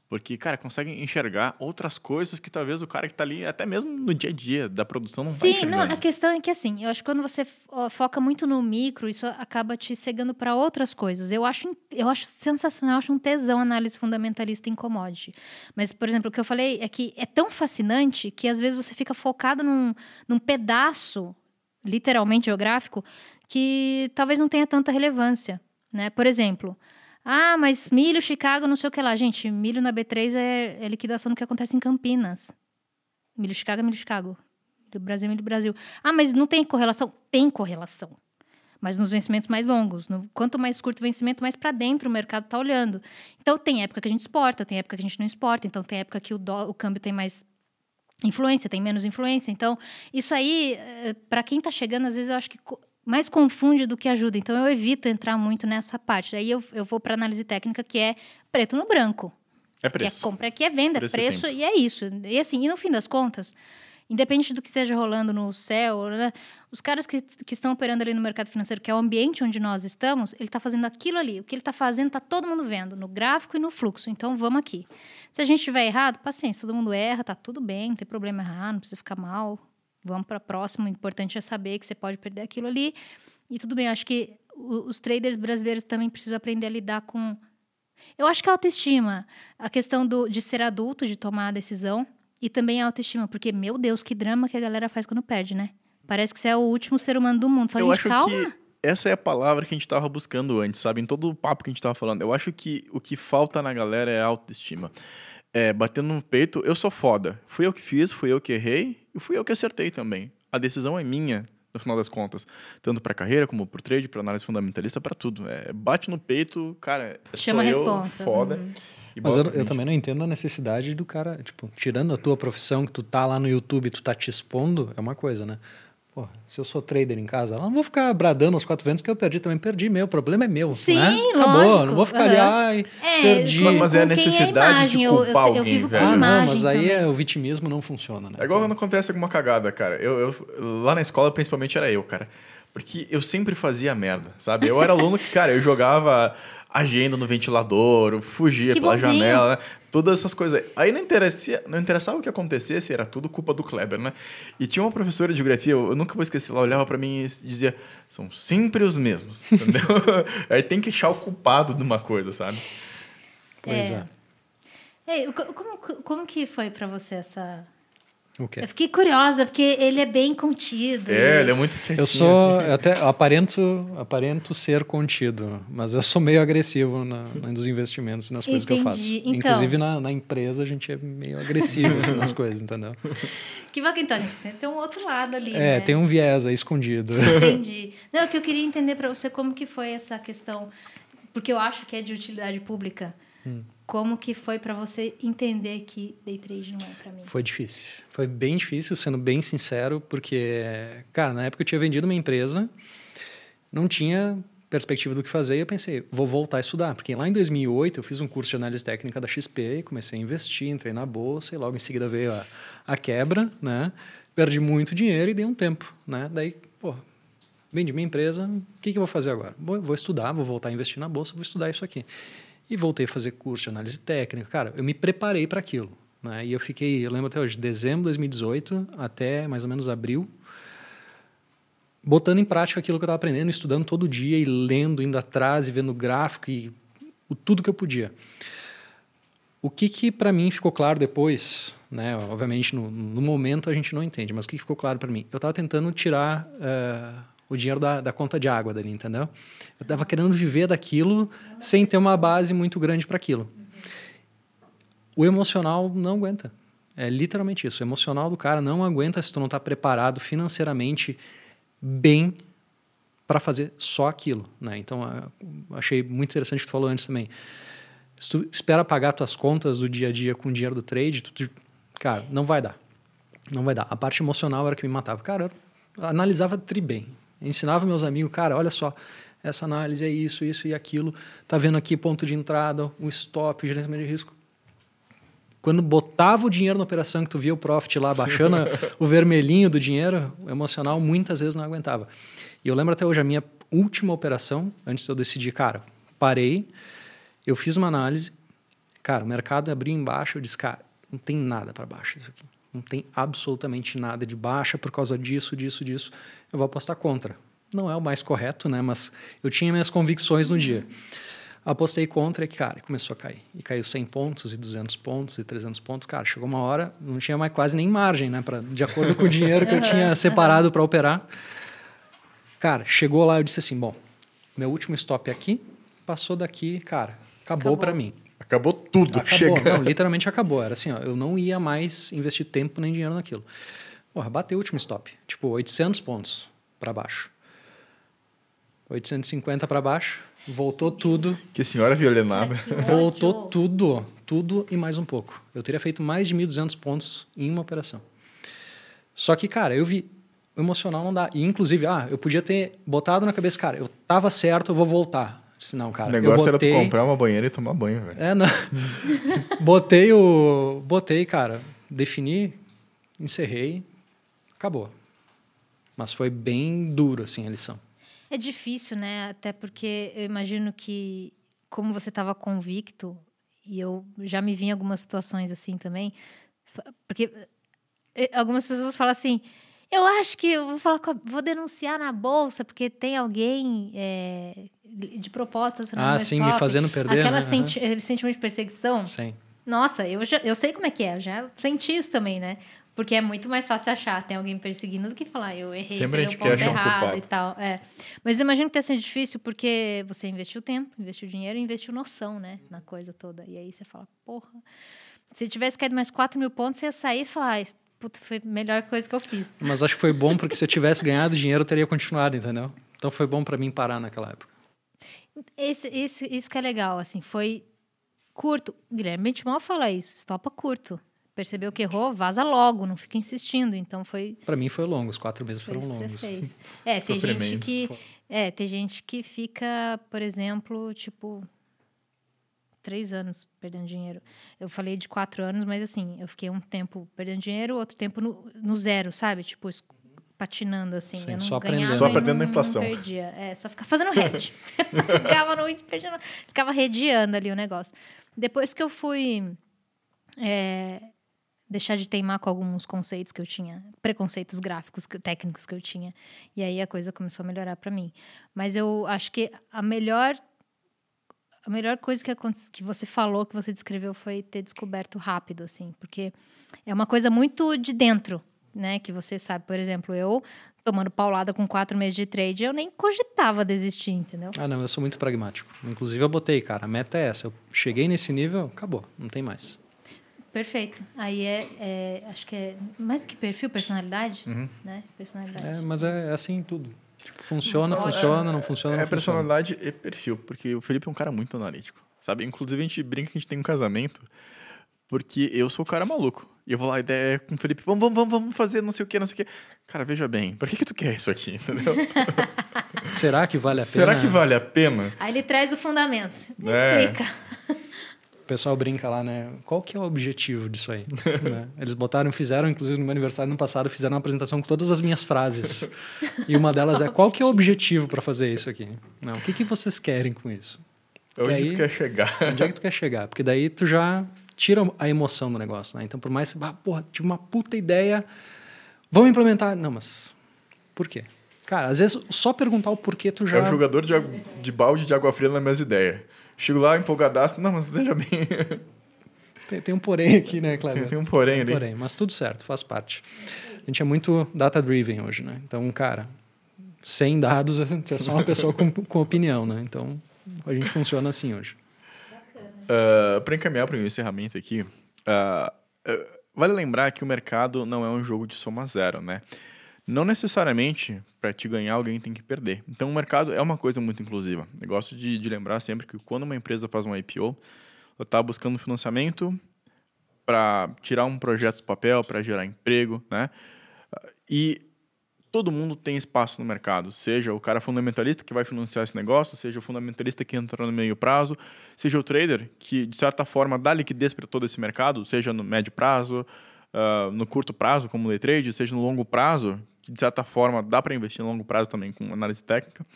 Porque, cara, consegue enxergar outras coisas que talvez o cara que está ali, até mesmo no dia a dia da produção, não Sim, tá não, a questão é que assim, eu acho que quando você foca muito no micro, isso acaba te cegando para outras coisas. Eu acho, eu acho sensacional, eu acho um tesão análise fundamentalista em commodity. Mas, por exemplo, o que eu falei é que é tão fascinante que às vezes você fica focado num, num pedaço, literalmente geográfico, que talvez não tenha tanta relevância. Né? Por exemplo, ah, mas milho, Chicago, não sei o que lá. Gente, milho na B3 é, é liquidação do que acontece em Campinas. Milho Chicago é milho Chicago. Milho Brasil é milho Brasil. Ah, mas não tem correlação? Tem correlação. Mas nos vencimentos mais longos. No, quanto mais curto o vencimento, mais para dentro o mercado está olhando. Então, tem época que a gente exporta, tem época que a gente não exporta. Então, tem época que o, o câmbio tem mais influência, tem menos influência. Então, isso aí, eh, para quem está chegando, às vezes eu acho que mais confunde do que ajuda. Então eu evito entrar muito nessa parte. Aí eu, eu vou para análise técnica que é preto no branco. É preço. Que é compra, que é venda, preço, preço e, e é isso. E assim, e no fim das contas, independente do que esteja rolando no céu, né, os caras que, que estão operando ali no mercado financeiro, que é o ambiente onde nós estamos, ele está fazendo aquilo ali. O que ele está fazendo, está todo mundo vendo, no gráfico e no fluxo. Então, vamos aqui. Se a gente estiver errado, paciência, todo mundo erra, tá tudo bem, não tem problema errar, não precisa ficar mal vamos para próximo. O importante é saber que você pode perder aquilo ali. E tudo bem, acho que os traders brasileiros também precisam aprender a lidar com. Eu acho que a autoestima, a questão do, de ser adulto, de tomar a decisão, e também a autoestima, porque, meu Deus, que drama que a galera faz quando perde, né? Parece que você é o último ser humano do mundo. Fala, Eu acho calma. que essa é a palavra que a gente estava buscando antes, sabe? Em todo o papo que a gente estava falando. Eu acho que o que falta na galera é a autoestima é, batendo no peito, eu sou foda. Fui eu que fiz, fui eu que errei fui eu que acertei também. A decisão é minha, no final das contas. Tanto para carreira, como para trade, para análise fundamentalista, para tudo. É, bate no peito, cara, é Chama a responsa. foda. Uhum. Mas eu, eu, também não entendo a necessidade do cara, tipo, tirando a tua profissão, que tu tá lá no YouTube, tu tá te expondo, é uma coisa, né? Pô, se eu sou trader em casa, eu não vou ficar bradando aos quatro ventos que eu perdi também. Perdi meu, o problema é meu. Sim, né? Acabou, não vou ficar uhum. ali, ai, é, perdi. Com, mas é a necessidade é a de culpar eu, eu, eu alguém, velho. Ah, não, mas aí é, o vitimismo não funciona, né? É igual quando acontece alguma cagada, cara. Eu, eu, lá na escola, principalmente, era eu, cara. Porque eu sempre fazia merda, sabe? Eu era aluno que, cara, eu jogava agenda no ventilador, fugia que pela bonzinho. janela, né? todas essas coisas. Aí não, interessa, não interessava o que acontecesse, era tudo culpa do Kleber, né? E tinha uma professora de geografia, eu nunca vou esquecer, ela olhava para mim e dizia: são sempre os mesmos, <laughs> entendeu? Aí tem que achar o culpado de uma coisa, sabe? Pois é. é. é como, como que foi para você essa o quê? Eu fiquei curiosa, porque ele é bem contido. É, ele é muito quietinho. Eu sou, assim. eu até aparento, aparento ser contido, mas eu sou meio agressivo na, nos investimentos, nas coisas Entendi. que eu faço. Então, Inclusive na, na, empresa a gente é meio agressivo assim, nas coisas, entendeu? <laughs> Que bacana, então a gente tem um outro lado ali. É, né? tem um viés aí escondido. Entendi. Não, o que eu queria entender para você como que foi essa questão, porque eu acho que é de utilidade pública. Hum. Como que foi para você entender que day trade não é para mim? Foi difícil. Foi bem difícil, sendo bem sincero, porque, cara, na época eu tinha vendido uma empresa, não tinha perspectiva do que fazer e eu pensei, vou voltar a estudar. Porque lá em 2008 eu fiz um curso de análise técnica da XP comecei a investir, entrei na bolsa e logo em seguida veio a, a quebra, né? Perdi muito dinheiro e dei um tempo, né? Daí, pô, vendi minha empresa, o que, que eu vou fazer agora? Vou, vou estudar, vou voltar a investir na bolsa, vou estudar isso aqui. E voltei a fazer curso de análise técnica. Cara, eu me preparei para aquilo. Né? E eu fiquei, eu lembro até hoje, dezembro de 2018 até mais ou menos abril, botando em prática aquilo que eu estava aprendendo, estudando todo dia e lendo, indo atrás e vendo gráfico e o, tudo que eu podia. O que, que para mim ficou claro depois, né? obviamente no, no, momento a gente não entende, mas o que, que ficou claro para mim? Eu estava tentando tirar uh, o dinheiro da, da conta de água dali, entendeu? Eu estava querendo viver daquilo sem ter uma base muito grande para aquilo. O emocional não aguenta. É literalmente isso. O emocional do cara não aguenta se tu não está preparado financeiramente bem para fazer só aquilo, né? Então, achei muito interessante o que tu falou antes também. Se tu espera pagar tuas contas do dia a dia com o dinheiro do trade, tu, cara, não vai dar. Não vai dar. A parte emocional era que me matava. Cara, eu analisava tri bem. Ensinava meus amigos, cara, olha só, essa análise é isso, isso e aquilo. Tá vendo aqui ponto de entrada, um stop, gerenciamento de risco. Quando botava o dinheiro na operação, que tu via o profit lá baixando <laughs> o vermelhinho do dinheiro, o emocional muitas vezes não aguentava. E eu lembro até hoje a minha última operação, antes de eu decidir, cara, parei, eu fiz uma análise, cara, o mercado abriu embaixo, eu disse, cara, não tem nada para baixo isso aqui. Não tem absolutamente nada de baixa por causa disso, disso, disso. Eu vou apostar contra. Não é o mais correto, né? Mas eu tinha minhas convicções no dia. Apostei contra e, cara, começou a cair. E caiu 100 pontos, e 200 pontos, e 300 pontos. Cara, chegou uma hora, não tinha mais quase nem margem, né? Pra, de acordo com o dinheiro que eu <laughs> tinha separado para operar. Cara, chegou lá, eu disse assim, bom, meu último stop é aqui, passou daqui, cara, acabou, acabou. para mim. Acabou tudo. Acabou, não, literalmente acabou. Era assim, ó, eu não ia mais investir tempo nem dinheiro naquilo. Porra, bateu o último stop. Tipo, 800 pontos para baixo. 850 para baixo, voltou Sim. tudo. Que senhora violenada. Voltou tudo, tudo e mais um pouco. Eu teria feito mais de 1.200 pontos em uma operação. Só que, cara, eu vi, o emocional não dá. E, inclusive, ah, eu podia ter botado na cabeça, cara, eu tava certo, eu vou voltar. Se não, cara. O negócio botei... era tu comprar uma banheira e tomar banho, velho. É, não. <laughs> botei o. Botei, cara. Defini, encerrei, acabou. Mas foi bem duro, assim, a lição. É difícil, né? Até porque eu imagino que, como você estava convicto, e eu já me vi em algumas situações assim também, porque eh, algumas pessoas falam assim. Eu acho que eu vou falar, vou denunciar na bolsa porque tem alguém é, de propósito. Ah, sim, me fazendo perder. Aquela né? senti uhum. sentimento de perseguição. Sim. Nossa, eu, já, eu sei como é que é, eu já senti isso também, né? Porque é muito mais fácil achar tem alguém perseguindo do que falar eu errei, Sempre a gente quer achar um culpado. e tal. É. Mas imagino que tenha sido difícil porque você investiu tempo, investiu dinheiro e investiu noção, né? Na coisa toda. E aí você fala, porra. Se tivesse caído mais 4 mil pontos, você ia sair e falar, ah, puta, foi a melhor coisa que eu fiz. Mas acho que foi bom porque se eu tivesse ganhado dinheiro, eu teria continuado, entendeu? Então foi bom para mim parar naquela época. Esse, esse, isso que é legal, assim, foi curto. Guilherme Bentimol fala isso, estopa curto percebeu que errou, vaza logo, não fica insistindo. Então foi. Para mim foi longo, os quatro meses foram longos. É, tem gente que é, tem gente que fica, por exemplo, tipo três anos perdendo dinheiro. Eu falei de quatro anos, mas assim, eu fiquei um tempo perdendo dinheiro, outro tempo no, no zero, sabe? Tipo, patinando assim. Sim, eu não só aprendendo. Só aprendendo a inflação. Não perdia. É, só ficar fazendo hedge. <laughs> <laughs> ficava no perdendo, ficava redeando ali o negócio. Depois que eu fui é, deixar de teimar com alguns conceitos que eu tinha, preconceitos gráficos, técnicos que eu tinha. E aí a coisa começou a melhorar para mim. Mas eu acho que a melhor a melhor coisa que, que você falou, que você descreveu, foi ter descoberto rápido, assim, porque é uma coisa muito de dentro, né? Que você sabe, por exemplo, eu tomando paulada com quatro meses de trade, eu nem cogitava desistir, entendeu? Ah, não, eu sou muito pragmático. Inclusive, eu botei, cara, a meta é essa. Eu cheguei nesse nível, acabou, não tem mais. Perfeito. Aí é, é, acho que é mais que perfil, personalidade, uhum. né? Personalidade. É, mas é, é assim tudo. Tipo, funciona, funciona, não funciona, é, não É personalidade e perfil, porque o Felipe é um cara muito analítico, sabe? Inclusive a gente brinca que a gente tem um casamento, porque eu sou o cara maluco. E eu vou lá, a ideia é com o Felipe, vamos, vamos, vamos fazer não sei o que, não sei o que. Cara, veja bem, por que, que tu quer isso aqui, entendeu? <laughs> Será que vale a pena? Será que vale a pena? Aí ele traz o fundamento. Me é. explica pessoal brinca lá, né? Qual que é o objetivo disso aí? <laughs> né? Eles botaram, fizeram, inclusive no meu aniversário no passado, fizeram uma apresentação com todas as minhas frases. E uma delas é: <laughs> qual que é o objetivo para fazer isso aqui? Não, o que, que vocês querem com isso? Onde aí, tu quer chegar? Onde é que tu quer chegar? Porque daí tu já tira a emoção do negócio, né? Então, por mais que, ah, porra, tive uma puta ideia, vamos implementar. Não, mas por quê? Cara, às vezes só perguntar o porquê tu já. É o jogador de, de balde de água fria nas minhas ideias. Chego lá empolgadaço, não, mas veja bem. Tem, tem um porém aqui, né, Cleber? Tem, tem um porém ali. Um porém, mas tudo certo, faz parte. A gente é muito data-driven hoje, né? Então, cara, sem dados, <laughs> é só uma pessoa com, com opinião, né? Então, a gente funciona assim hoje. Uh, ah, Para encaminhar para o encerramento aqui, uh, uh, vale lembrar que o mercado não é um jogo de soma zero, né? Não necessariamente para te ganhar alguém tem que perder. Então o mercado é uma coisa muito inclusiva. Eu gosto de, de lembrar sempre que quando uma empresa faz um IPO, ela está buscando financiamento para tirar um projeto do papel, para gerar emprego, né? E todo mundo tem espaço no mercado, seja o cara fundamentalista que vai financiar esse negócio, seja o fundamentalista que entra no meio prazo, seja o trader que, de certa forma, dá liquidez para todo esse mercado, seja no médio prazo, uh, no curto prazo, como day trade, seja no longo prazo, que, de certa forma, dá para investir no longo prazo também com análise técnica.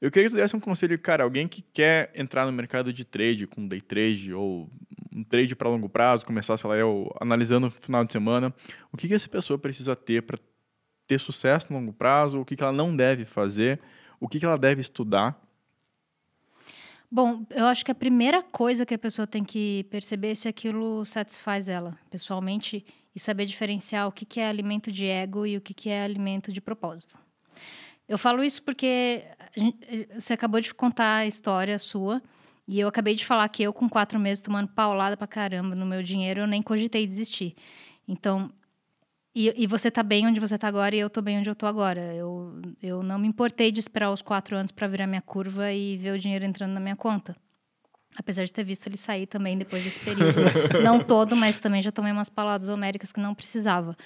Eu queria que tu desse um conselho, cara, alguém que quer entrar no mercado de trade, com day trade ou um trade para longo prazo, começar, sei lá, eu, analisando no final de semana, o que, que essa pessoa precisa ter para ter sucesso no longo prazo, o que, que ela não deve fazer, o que, que ela deve estudar? Bom, eu acho que a primeira coisa que a pessoa tem que perceber é se aquilo satisfaz ela, pessoalmente, e saber diferenciar o que, é alimento de ego e o que, é alimento de propósito. Eu falo isso porque você acabou de contar a história sua, e eu acabei de falar que eu, com quatro meses tomando paulada pra caramba no meu dinheiro, eu nem cogitei desistir. Então, e, e, você está bem onde você está agora e eu estou bem onde eu estou agora. Eu, eu não me importei de esperar os quatro anos para virar minha curva e ver o dinheiro entrando na minha conta. Apesar de ter visto ele sair também depois desse período. <laughs> não todo, mas também já tomei umas palavras homéricas que não precisava.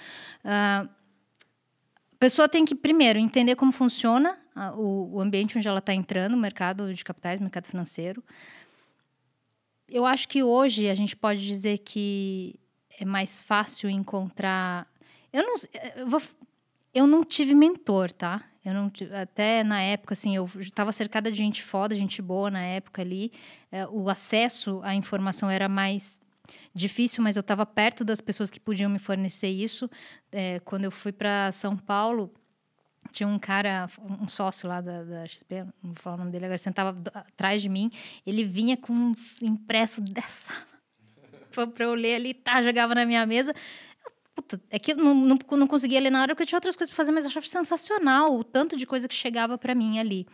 Uh, a pessoa tem que, primeiro, entender como funciona uh, o, o ambiente onde ela está entrando, o mercado de capitais, mercado financeiro. Eu acho que hoje a gente pode dizer que é mais fácil encontrar eu não, eu, vou, eu não tive mentor, tá? Eu não até na época assim, eu estava cercada de gente foda, gente boa na época ali. É, o acesso à informação era mais difícil, mas eu estava perto das pessoas que podiam me fornecer isso. É, quando eu fui para São Paulo, tinha um cara, um sócio lá da, da XP, não vou falar o nome dele agora, sentava atrás de mim. Ele vinha com uns impressos dessa <laughs> para eu ler ali, tá, jogava na minha mesa puta, é que eu não, não, não conseguia ler na hora porque eu tinha outras coisas para fazer, mas eu achava sensacional o tanto de coisa que chegava para mim ali.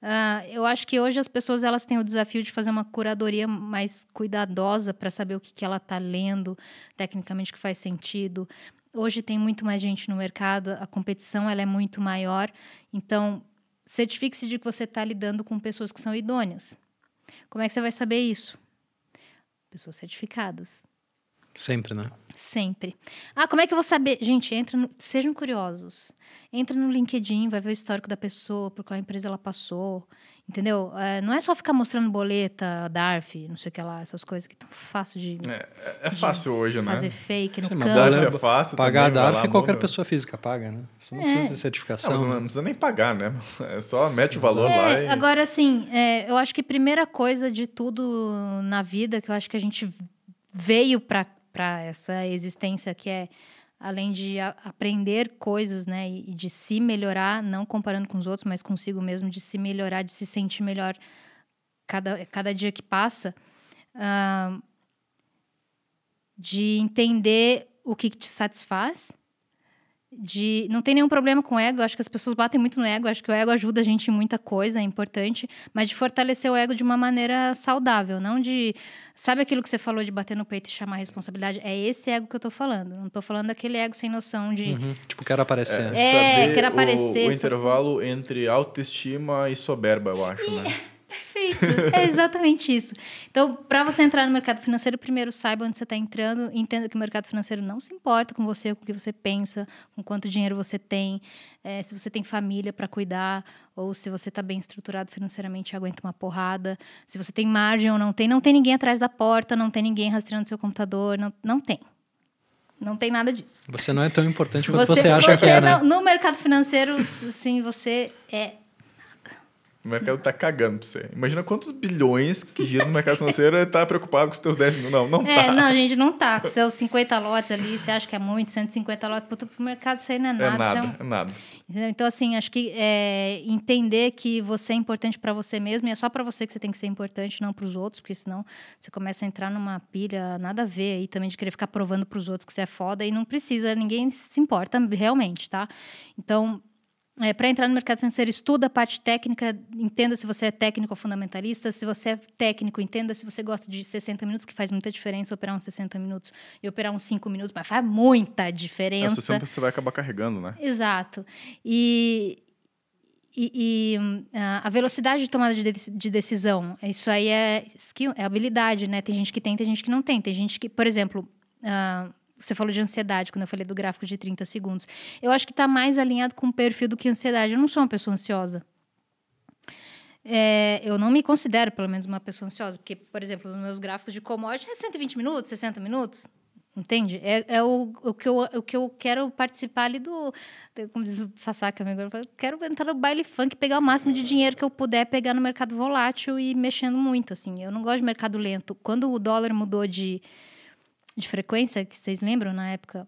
Uh, eu acho que hoje as pessoas elas têm o desafio de fazer uma curadoria mais cuidadosa para saber o que, que ela está lendo, tecnicamente que faz sentido. Hoje tem muito mais gente no mercado, a competição ela é muito maior, então certifique-se de que você está lidando com pessoas que são idôneas. Como é que você vai saber isso? Pessoas certificadas. Sempre, né? Sempre. Ah, como é que eu vou saber? Gente, entra no... sejam curiosos. Entra no LinkedIn, vai ver o histórico da pessoa, por qual empresa ela passou. Entendeu? É, não é só ficar mostrando boleta, DARF, não sei o que lá, essas coisas que tão fácil de. É, é fácil hoje, fazer né? Fazer fake no Sim, campo. DARF é fácil. Pagar também, DARF qualquer pessoa física paga, né? Você não é. precisa de certificação. Não, não, precisa nem pagar, né? <laughs> É só mete o valor é, lá e. Agora, assim, é, eu acho que a primeira coisa de tudo na vida que eu acho que a gente veio para para essa existência que é além de aprender coisas, né, e, e, de se melhorar, não comparando com os outros, mas consigo mesmo, de se melhorar, de se sentir melhor cada, cada dia que passa, uh, de entender o que, que te satisfaz de não tem nenhum problema com o ego, acho que as pessoas batem muito no ego, acho que o ego ajuda a gente em muita coisa, é importante, mas de fortalecer o ego de uma maneira saudável, não de sabe aquilo que você falou de bater no peito e chamar a responsabilidade, é esse ego que eu tô falando, não tô falando daquele ego sem noção de uhum. tipo quero aparecer. É, é quero aparecer. O, o intervalo entre autoestima e soberba, eu acho, né? Perfeito, é exatamente isso. Então, para você entrar no mercado financeiro, primeiro saiba onde você está entrando, entenda que o mercado financeiro não se importa com você, com o que você pensa, com quanto dinheiro você tem, é, se você tem família para cuidar, ou se você está bem estruturado financeiramente e aguenta uma porrada, se você tem margem ou não tem. Não tem ninguém atrás da porta, não tem ninguém rastreando seu computador, não, não tem. Não tem nada disso. Você não é tão importante quanto você, você acha você que é, né? No mercado financeiro, sim, você é o mercado tá cagando pra você. Imagina quantos bilhões que giram no mercado financeiro e tá preocupado com os teus 10 mil. Não, não é, tá. Não, gente, não tá. Com seus 50 lotes ali, você acha que é muito, 150 lotes, puta, pro mercado isso aí não é nada. É nada, é, um... é nada. Então, assim, acho que é, entender que você é importante para você mesmo e é só para você que você tem que ser importante, não para os outros, porque senão você começa a entrar numa pilha nada a ver aí também de querer ficar provando para os outros que você é foda e não precisa, ninguém se importa realmente, tá? Então, é, para entrar no mercado financeiro, estuda a parte técnica, entenda se você é técnico ou fundamentalista. Se você é técnico, entenda se você gosta de 60 minutos, que faz muita diferença operar uns 60 minutos e operar uns 5 minutos, mas faz muita diferença. É, 60 você vai acabar carregando, né? Exato. E, e, e a velocidade de tomada de, de decisão, isso aí é skill, é habilidade, né? Tem gente que tem, tem gente que não tem. Tem gente que, por exemplo, uh, você falou de ansiedade quando eu falei do gráfico de 30 segundos. Eu acho que está mais alinhado com o perfil do que ansiedade. Eu não sou uma pessoa ansiosa. É, eu não me considero, pelo menos, uma pessoa ansiosa, porque, por exemplo, nos meus gráficos de commodity é 120 minutos, 60 minutos. Entende? É, é o, o, que eu, o que eu quero participar ali do. Como diz o Sasaki, amigo, eu quero entrar no baile funk, pegar o máximo de dinheiro que eu puder pegar no mercado volátil e mexendo muito. assim. Eu não gosto de mercado lento. Quando o dólar mudou de, de frequência, que vocês lembram na época,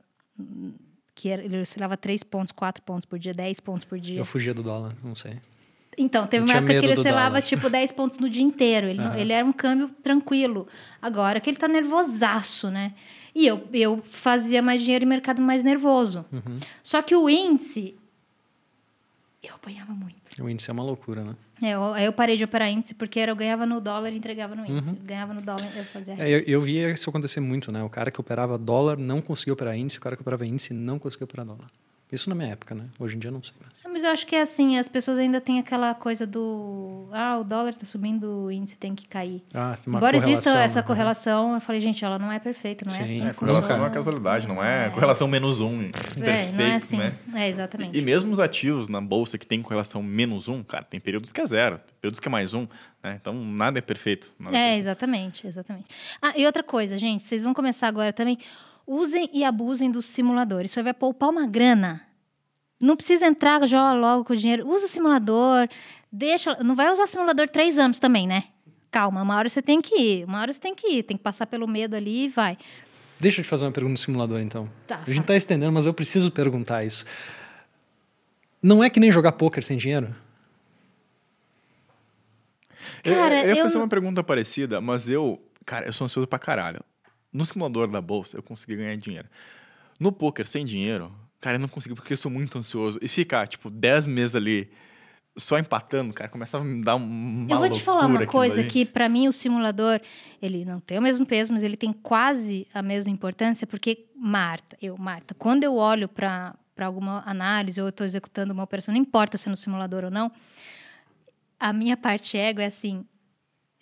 que era, ele oscilava 3 pontos, 4 pontos por dia, 10 pontos por dia. Eu fugia do dólar, não sei. Então, teve uma época que ele oscilava tipo 10 pontos no dia inteiro. Ele, uhum. ele era um câmbio tranquilo. Agora que ele tá nervosaço, né? E eu, eu fazia mais dinheiro em mercado mais nervoso. Uhum. Só que o índice, eu apanhava muito. O índice é uma loucura, né? É, eu, aí eu parei de operar índice porque era, eu ganhava no dólar e entregava no índice. Uhum. Ganhava no dólar eu fazia. É, eu, eu via isso acontecer muito, né? O cara que operava dólar não conseguia operar índice, o cara que operava índice não conseguia operar dólar. Isso na minha época, né? Hoje em dia não sei mais. Mas eu acho que é assim, as pessoas ainda têm aquela coisa do ah, o dólar está subindo, o índice tem que cair. Ah, tem uma Embora exista essa né? correlação, eu falei, gente, ela não é perfeita, não é Sim, é assim. É, correlação não é casualidade, não é, é. correlação menos um. É, não é assim. Né? É, exatamente. E, e, mesmo os ativos na bolsa que tem correlação menos um, cara, tem períodos que é zero, tem períodos que é mais um. Né? Então, nada é perfeito. Nada é, é perfeito. exatamente, exatamente. Ah, e outra coisa, gente, vocês vão começar agora também. Usem e abusem dos simuladores. Isso vai poupar uma grana não precisa entrar já logo com o dinheiro. Usa o simulador. Deixa. Não vai usar simulador três anos também, né? Calma, uma hora você tem que ir. Uma hora você tem que ir. Tem que passar pelo medo ali e vai. Deixa eu te fazer uma pergunta no simulador, então. Tá, a gente está estendendo, mas eu preciso perguntar isso. Não é que nem jogar poker sem dinheiro? Cara, eu, eu ia fazer uma pergunta parecida, mas eu, cara, eu sou ansioso pra caralho. No simulador da bolsa, eu consegui ganhar dinheiro. No poker sem dinheiro, Cara, eu não consigo porque eu sou muito ansioso. E ficar, tipo, 10 meses ali só empatando, cara, começava a me dar uma Eu vou te falar uma coisa que para mim o simulador, ele não tem o mesmo peso, mas ele tem quase a mesma importância, porque Marta, eu, Marta, quando eu olho para alguma análise ou eu estou executando uma operação, não importa se é no simulador ou não, a minha parte ego é assim,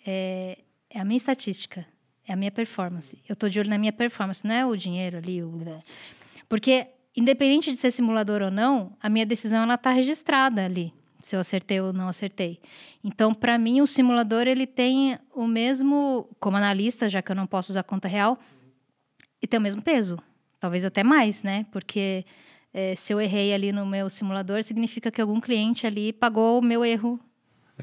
é, é a minha estatística, é a minha performance. Eu estou de olho na minha performance, não é o dinheiro ali, o... porque independente de ser simulador ou não, a minha decisão ela está registrada ali, se eu acertei ou não acertei. Então, para mim, o simulador ele tem o mesmo, como analista, já que eu não posso usar conta real, e tem o mesmo peso, talvez até mais, né? Porque é, se eu errei ali no meu simulador, significa que algum cliente ali pagou o meu erro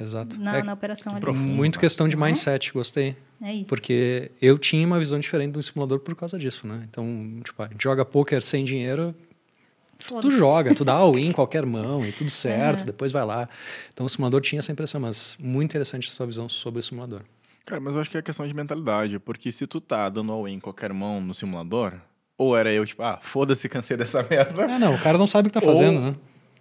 Exato. Na, é, na operação ali. Profundo, muito questão de uhum. mindset, gostei. É isso. Porque eu tinha uma visão diferente do simulador por causa disso, né? Então, tipo, a gente joga poker sem dinheiro, tu joga, tu dá <laughs> all-in em qualquer mão e tudo certo, uhum. depois vai lá. Então o simulador tinha essa impressão, mas muito interessante a sua visão sobre o simulador. Cara, mas eu acho que é questão de mentalidade, porque se tu tá dando all-in em qualquer mão no simulador, ou era eu, tipo, ah, foda-se, cansei dessa <laughs> merda. É, não, o cara não sabe o que tá fazendo, né?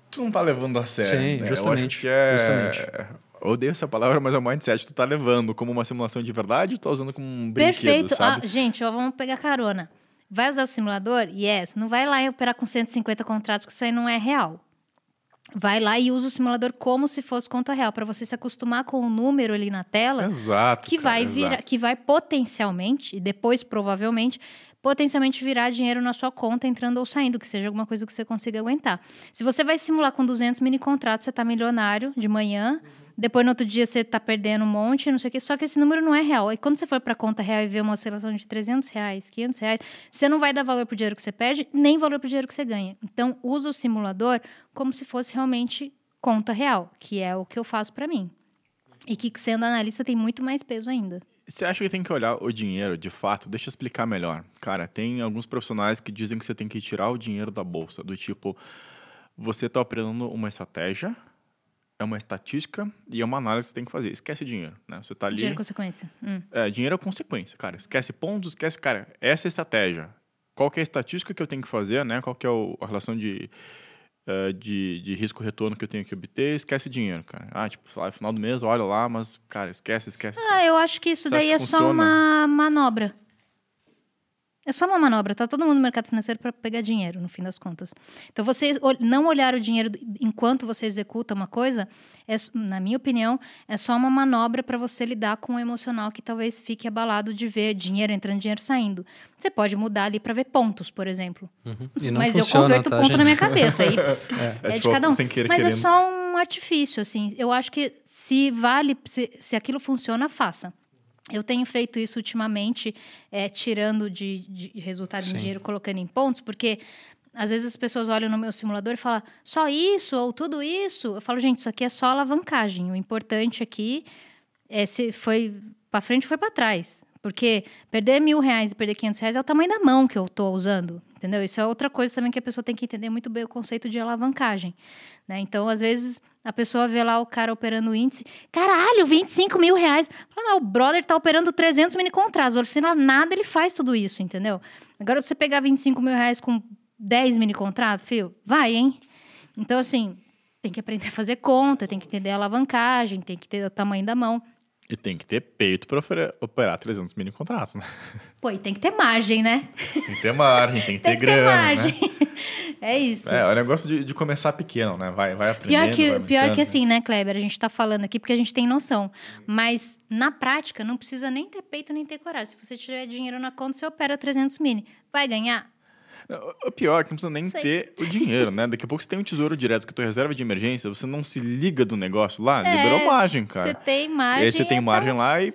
Tu não tá levando a sério. Sim, né? justamente. Eu acho que é... Justamente. Odeio essa palavra, mas é o mindset. Tu tá levando como uma simulação de verdade ou tá usando como um brinquedo, Perfeito. sabe? Ah, gente, ó, vamos pegar carona. Vai usar o simulador? Yes. Não vai lá e operar com 150 contratos, porque isso aí não é real. Vai lá e usa o simulador como se fosse conta real, para você se acostumar com o número ali na tela. Exato. Que vai cara, virar, exato. que vai potencialmente, e depois provavelmente, potencialmente virar dinheiro na sua conta entrando ou saindo, que seja alguma coisa que você consiga aguentar. Se você vai simular com 200 mini contratos, você está milionário de manhã. Uhum depois, no outro dia, você está perdendo um monte, não sei o quê. Só que esse número não é real. E quando você for para a conta real e ver uma oscilação de 300 reais, 500 reais, você não vai dar valor para o dinheiro que você perde, nem valor para o dinheiro que você ganha. Então, usa o simulador como se fosse realmente conta real, que é o que eu faço para mim. E que, sendo analista, tem muito mais peso ainda. Você acha que tem que olhar o dinheiro de fato? Deixa eu explicar melhor. Cara, tem alguns profissionais que dizem que você tem que tirar o dinheiro da bolsa, do tipo, você está operando uma estratégia, é uma estatística e é uma análise que você tem que fazer. Esquece dinheiro, né? Você tá ali... Dinheiro é consequência. Hum. É, dinheiro é consequência, cara. Esquece pontos, esquece... Cara, essa é a estratégia. Qual que é a estatística que eu tenho que fazer, né? Qual que é a relação de uh, de, de risco-retorno que eu tenho que obter, esquece dinheiro, cara. Ah, tipo, lá, no final do mês, olha lá, mas, cara, esquece, esquece. Ah, eu acho que isso Você daí é que só funciona? uma manobra. É só uma manobra, tá todo mundo no mercado financeiro para pegar dinheiro, no fim das contas. Então, vocês ol- não olhar o dinheiro enquanto você executa uma coisa, é, na minha opinião, é só uma manobra para você lidar com o emocional que talvez fique abalado de ver dinheiro entrando, dinheiro saindo. Você pode mudar ali para ver pontos, por exemplo. Não Mas eu funciona, converto tá, ponto gente? na minha cabeça. Aí, <laughs> É, é, de tipo, cada um. querer, Mas é querendo. só um artifício, assim. Eu acho que se vale, se, se aquilo funciona, faça. Eu tenho feito isso ultimamente, é, tirando de, de resultado em Sim. dinheiro, colocando em pontos, porque às vezes as pessoas olham no meu simulador e falam só isso ou tudo isso. Eu falo, gente, isso aqui é só alavancagem. O importante aqui é se foi para frente foi para trás. Porque perder mil reais e perder 500 reais é o tamanho da mão que eu estou usando, entendeu? Isso é outra coisa também que a pessoa tem que entender muito bem o conceito de alavancagem. Né? Então, às vezes, a pessoa vê lá o cara operando o índice, caralho, 25 mil reais. Fala, não, o brother tá operando 300 mini contratos, o Orcina nada ele faz tudo isso, entendeu? Agora, você pegar 25 mil reais com 10 mini contratos, filho, vai, hein? Então, assim, tem que aprender a fazer conta, tem que entender a alavancagem, tem que ter o tamanho da mão. E tem que ter peito para operar 300 mini contratos, né? <laughs> Pô, e tem que ter margem, né? Tem que ter margem, tem que <laughs> ter Tem que ter grana, margem. né? <laughs> é isso. É, é o negócio de, de começar pequeno, né? Vai, vai aprendendo, Pior que, vai pior que assim, né, Kleber? A gente tá falando aqui porque a gente tem noção. Mas na prática, não precisa nem ter peito nem ter coragem. Se você tiver dinheiro na conta, você opera 300 mini. Vai ganhar? O pior é que não precisa nem Sei. ter o dinheiro, né? Daqui a pouco você tem um tesouro direto que é tua reserva de emergência, você não se liga do negócio lá, É, liberou margem, Você cara. tem E margem. aí você tem é margem lá e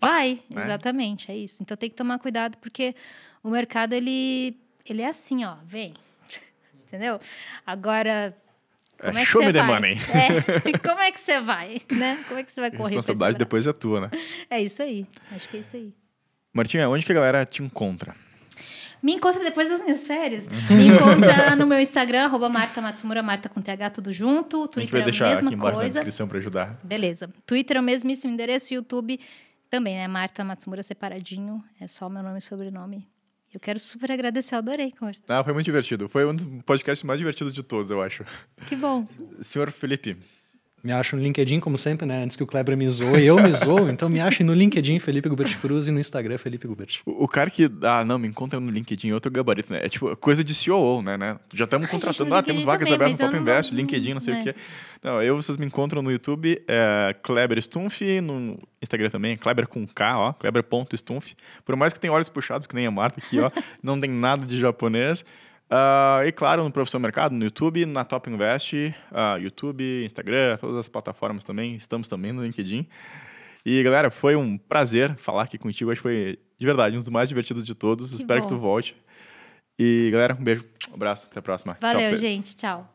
Vai, né? exatamente, é isso. Então tem que tomar cuidado, porque o mercado, ele, ele é assim, ó, vem. <laughs> Entendeu? Agora, como é, que show você me the money. <laughs> É, como é que você vai, né? Como é que você vai a correr esse responsabilidade depois é tua, né? É isso aí, acho que é isso aí. Martinha, onde que a galera te encontra? Me encontra depois das minhas férias. Me encontra <laughs> no meu Instagram, arroba Marta Matsumura, Marta com TH, tudo junto. Twitter é a mesma aqui embaixo na coisa. descrição para ajudar. Beleza. Twitter é o mesmíssimo endereço, YouTube também, né? Marta Matsumura separadinho. É só meu nome e sobrenome. Eu quero super agradecer, eu adorei conversar. Ah, foi muito divertido. Foi um dos podcasts mais divertidos de todos, eu acho. Que bom. Senhor Felipe, Me acho no LinkedIn, como sempre, né? Antes que o Kleber me zoe, eu me <laughs> zoo. Então me achem no LinkedIn, Felipe Gubert Cruz, e no Instagram, Felipe Gubert. o, o cara que, ah, não, me encontra no LinkedIn é outro gabarito, né? É tipo coisa de CEO, né? né? Já estamos contratando, ah, temos vagas abertas no Top Invest, LinkedIn, não sei o é. quê. Não, eu, vocês me encontram no YouTube, é Kleber Stumpf, no Instagram também, é Kleber com K, ó, Kleber.stumpf. Por mais que tenha olhos puxados, que nem a Marta aqui, ó, <laughs> não tem nada de japonês. Ah, e claro, no Profissão Mercado, no YouTube, na Top Invest, ah, YouTube, Instagram, todas as plataformas também, estamos também no LinkedIn. E galera, foi um prazer falar aqui contigo, acho que foi de verdade um dos mais divertidos de todos. Que Espero que bom. tu volte. E galera, um beijo, um abraço, até a próxima. Tchau Valeu, vocês. gente. Tchau.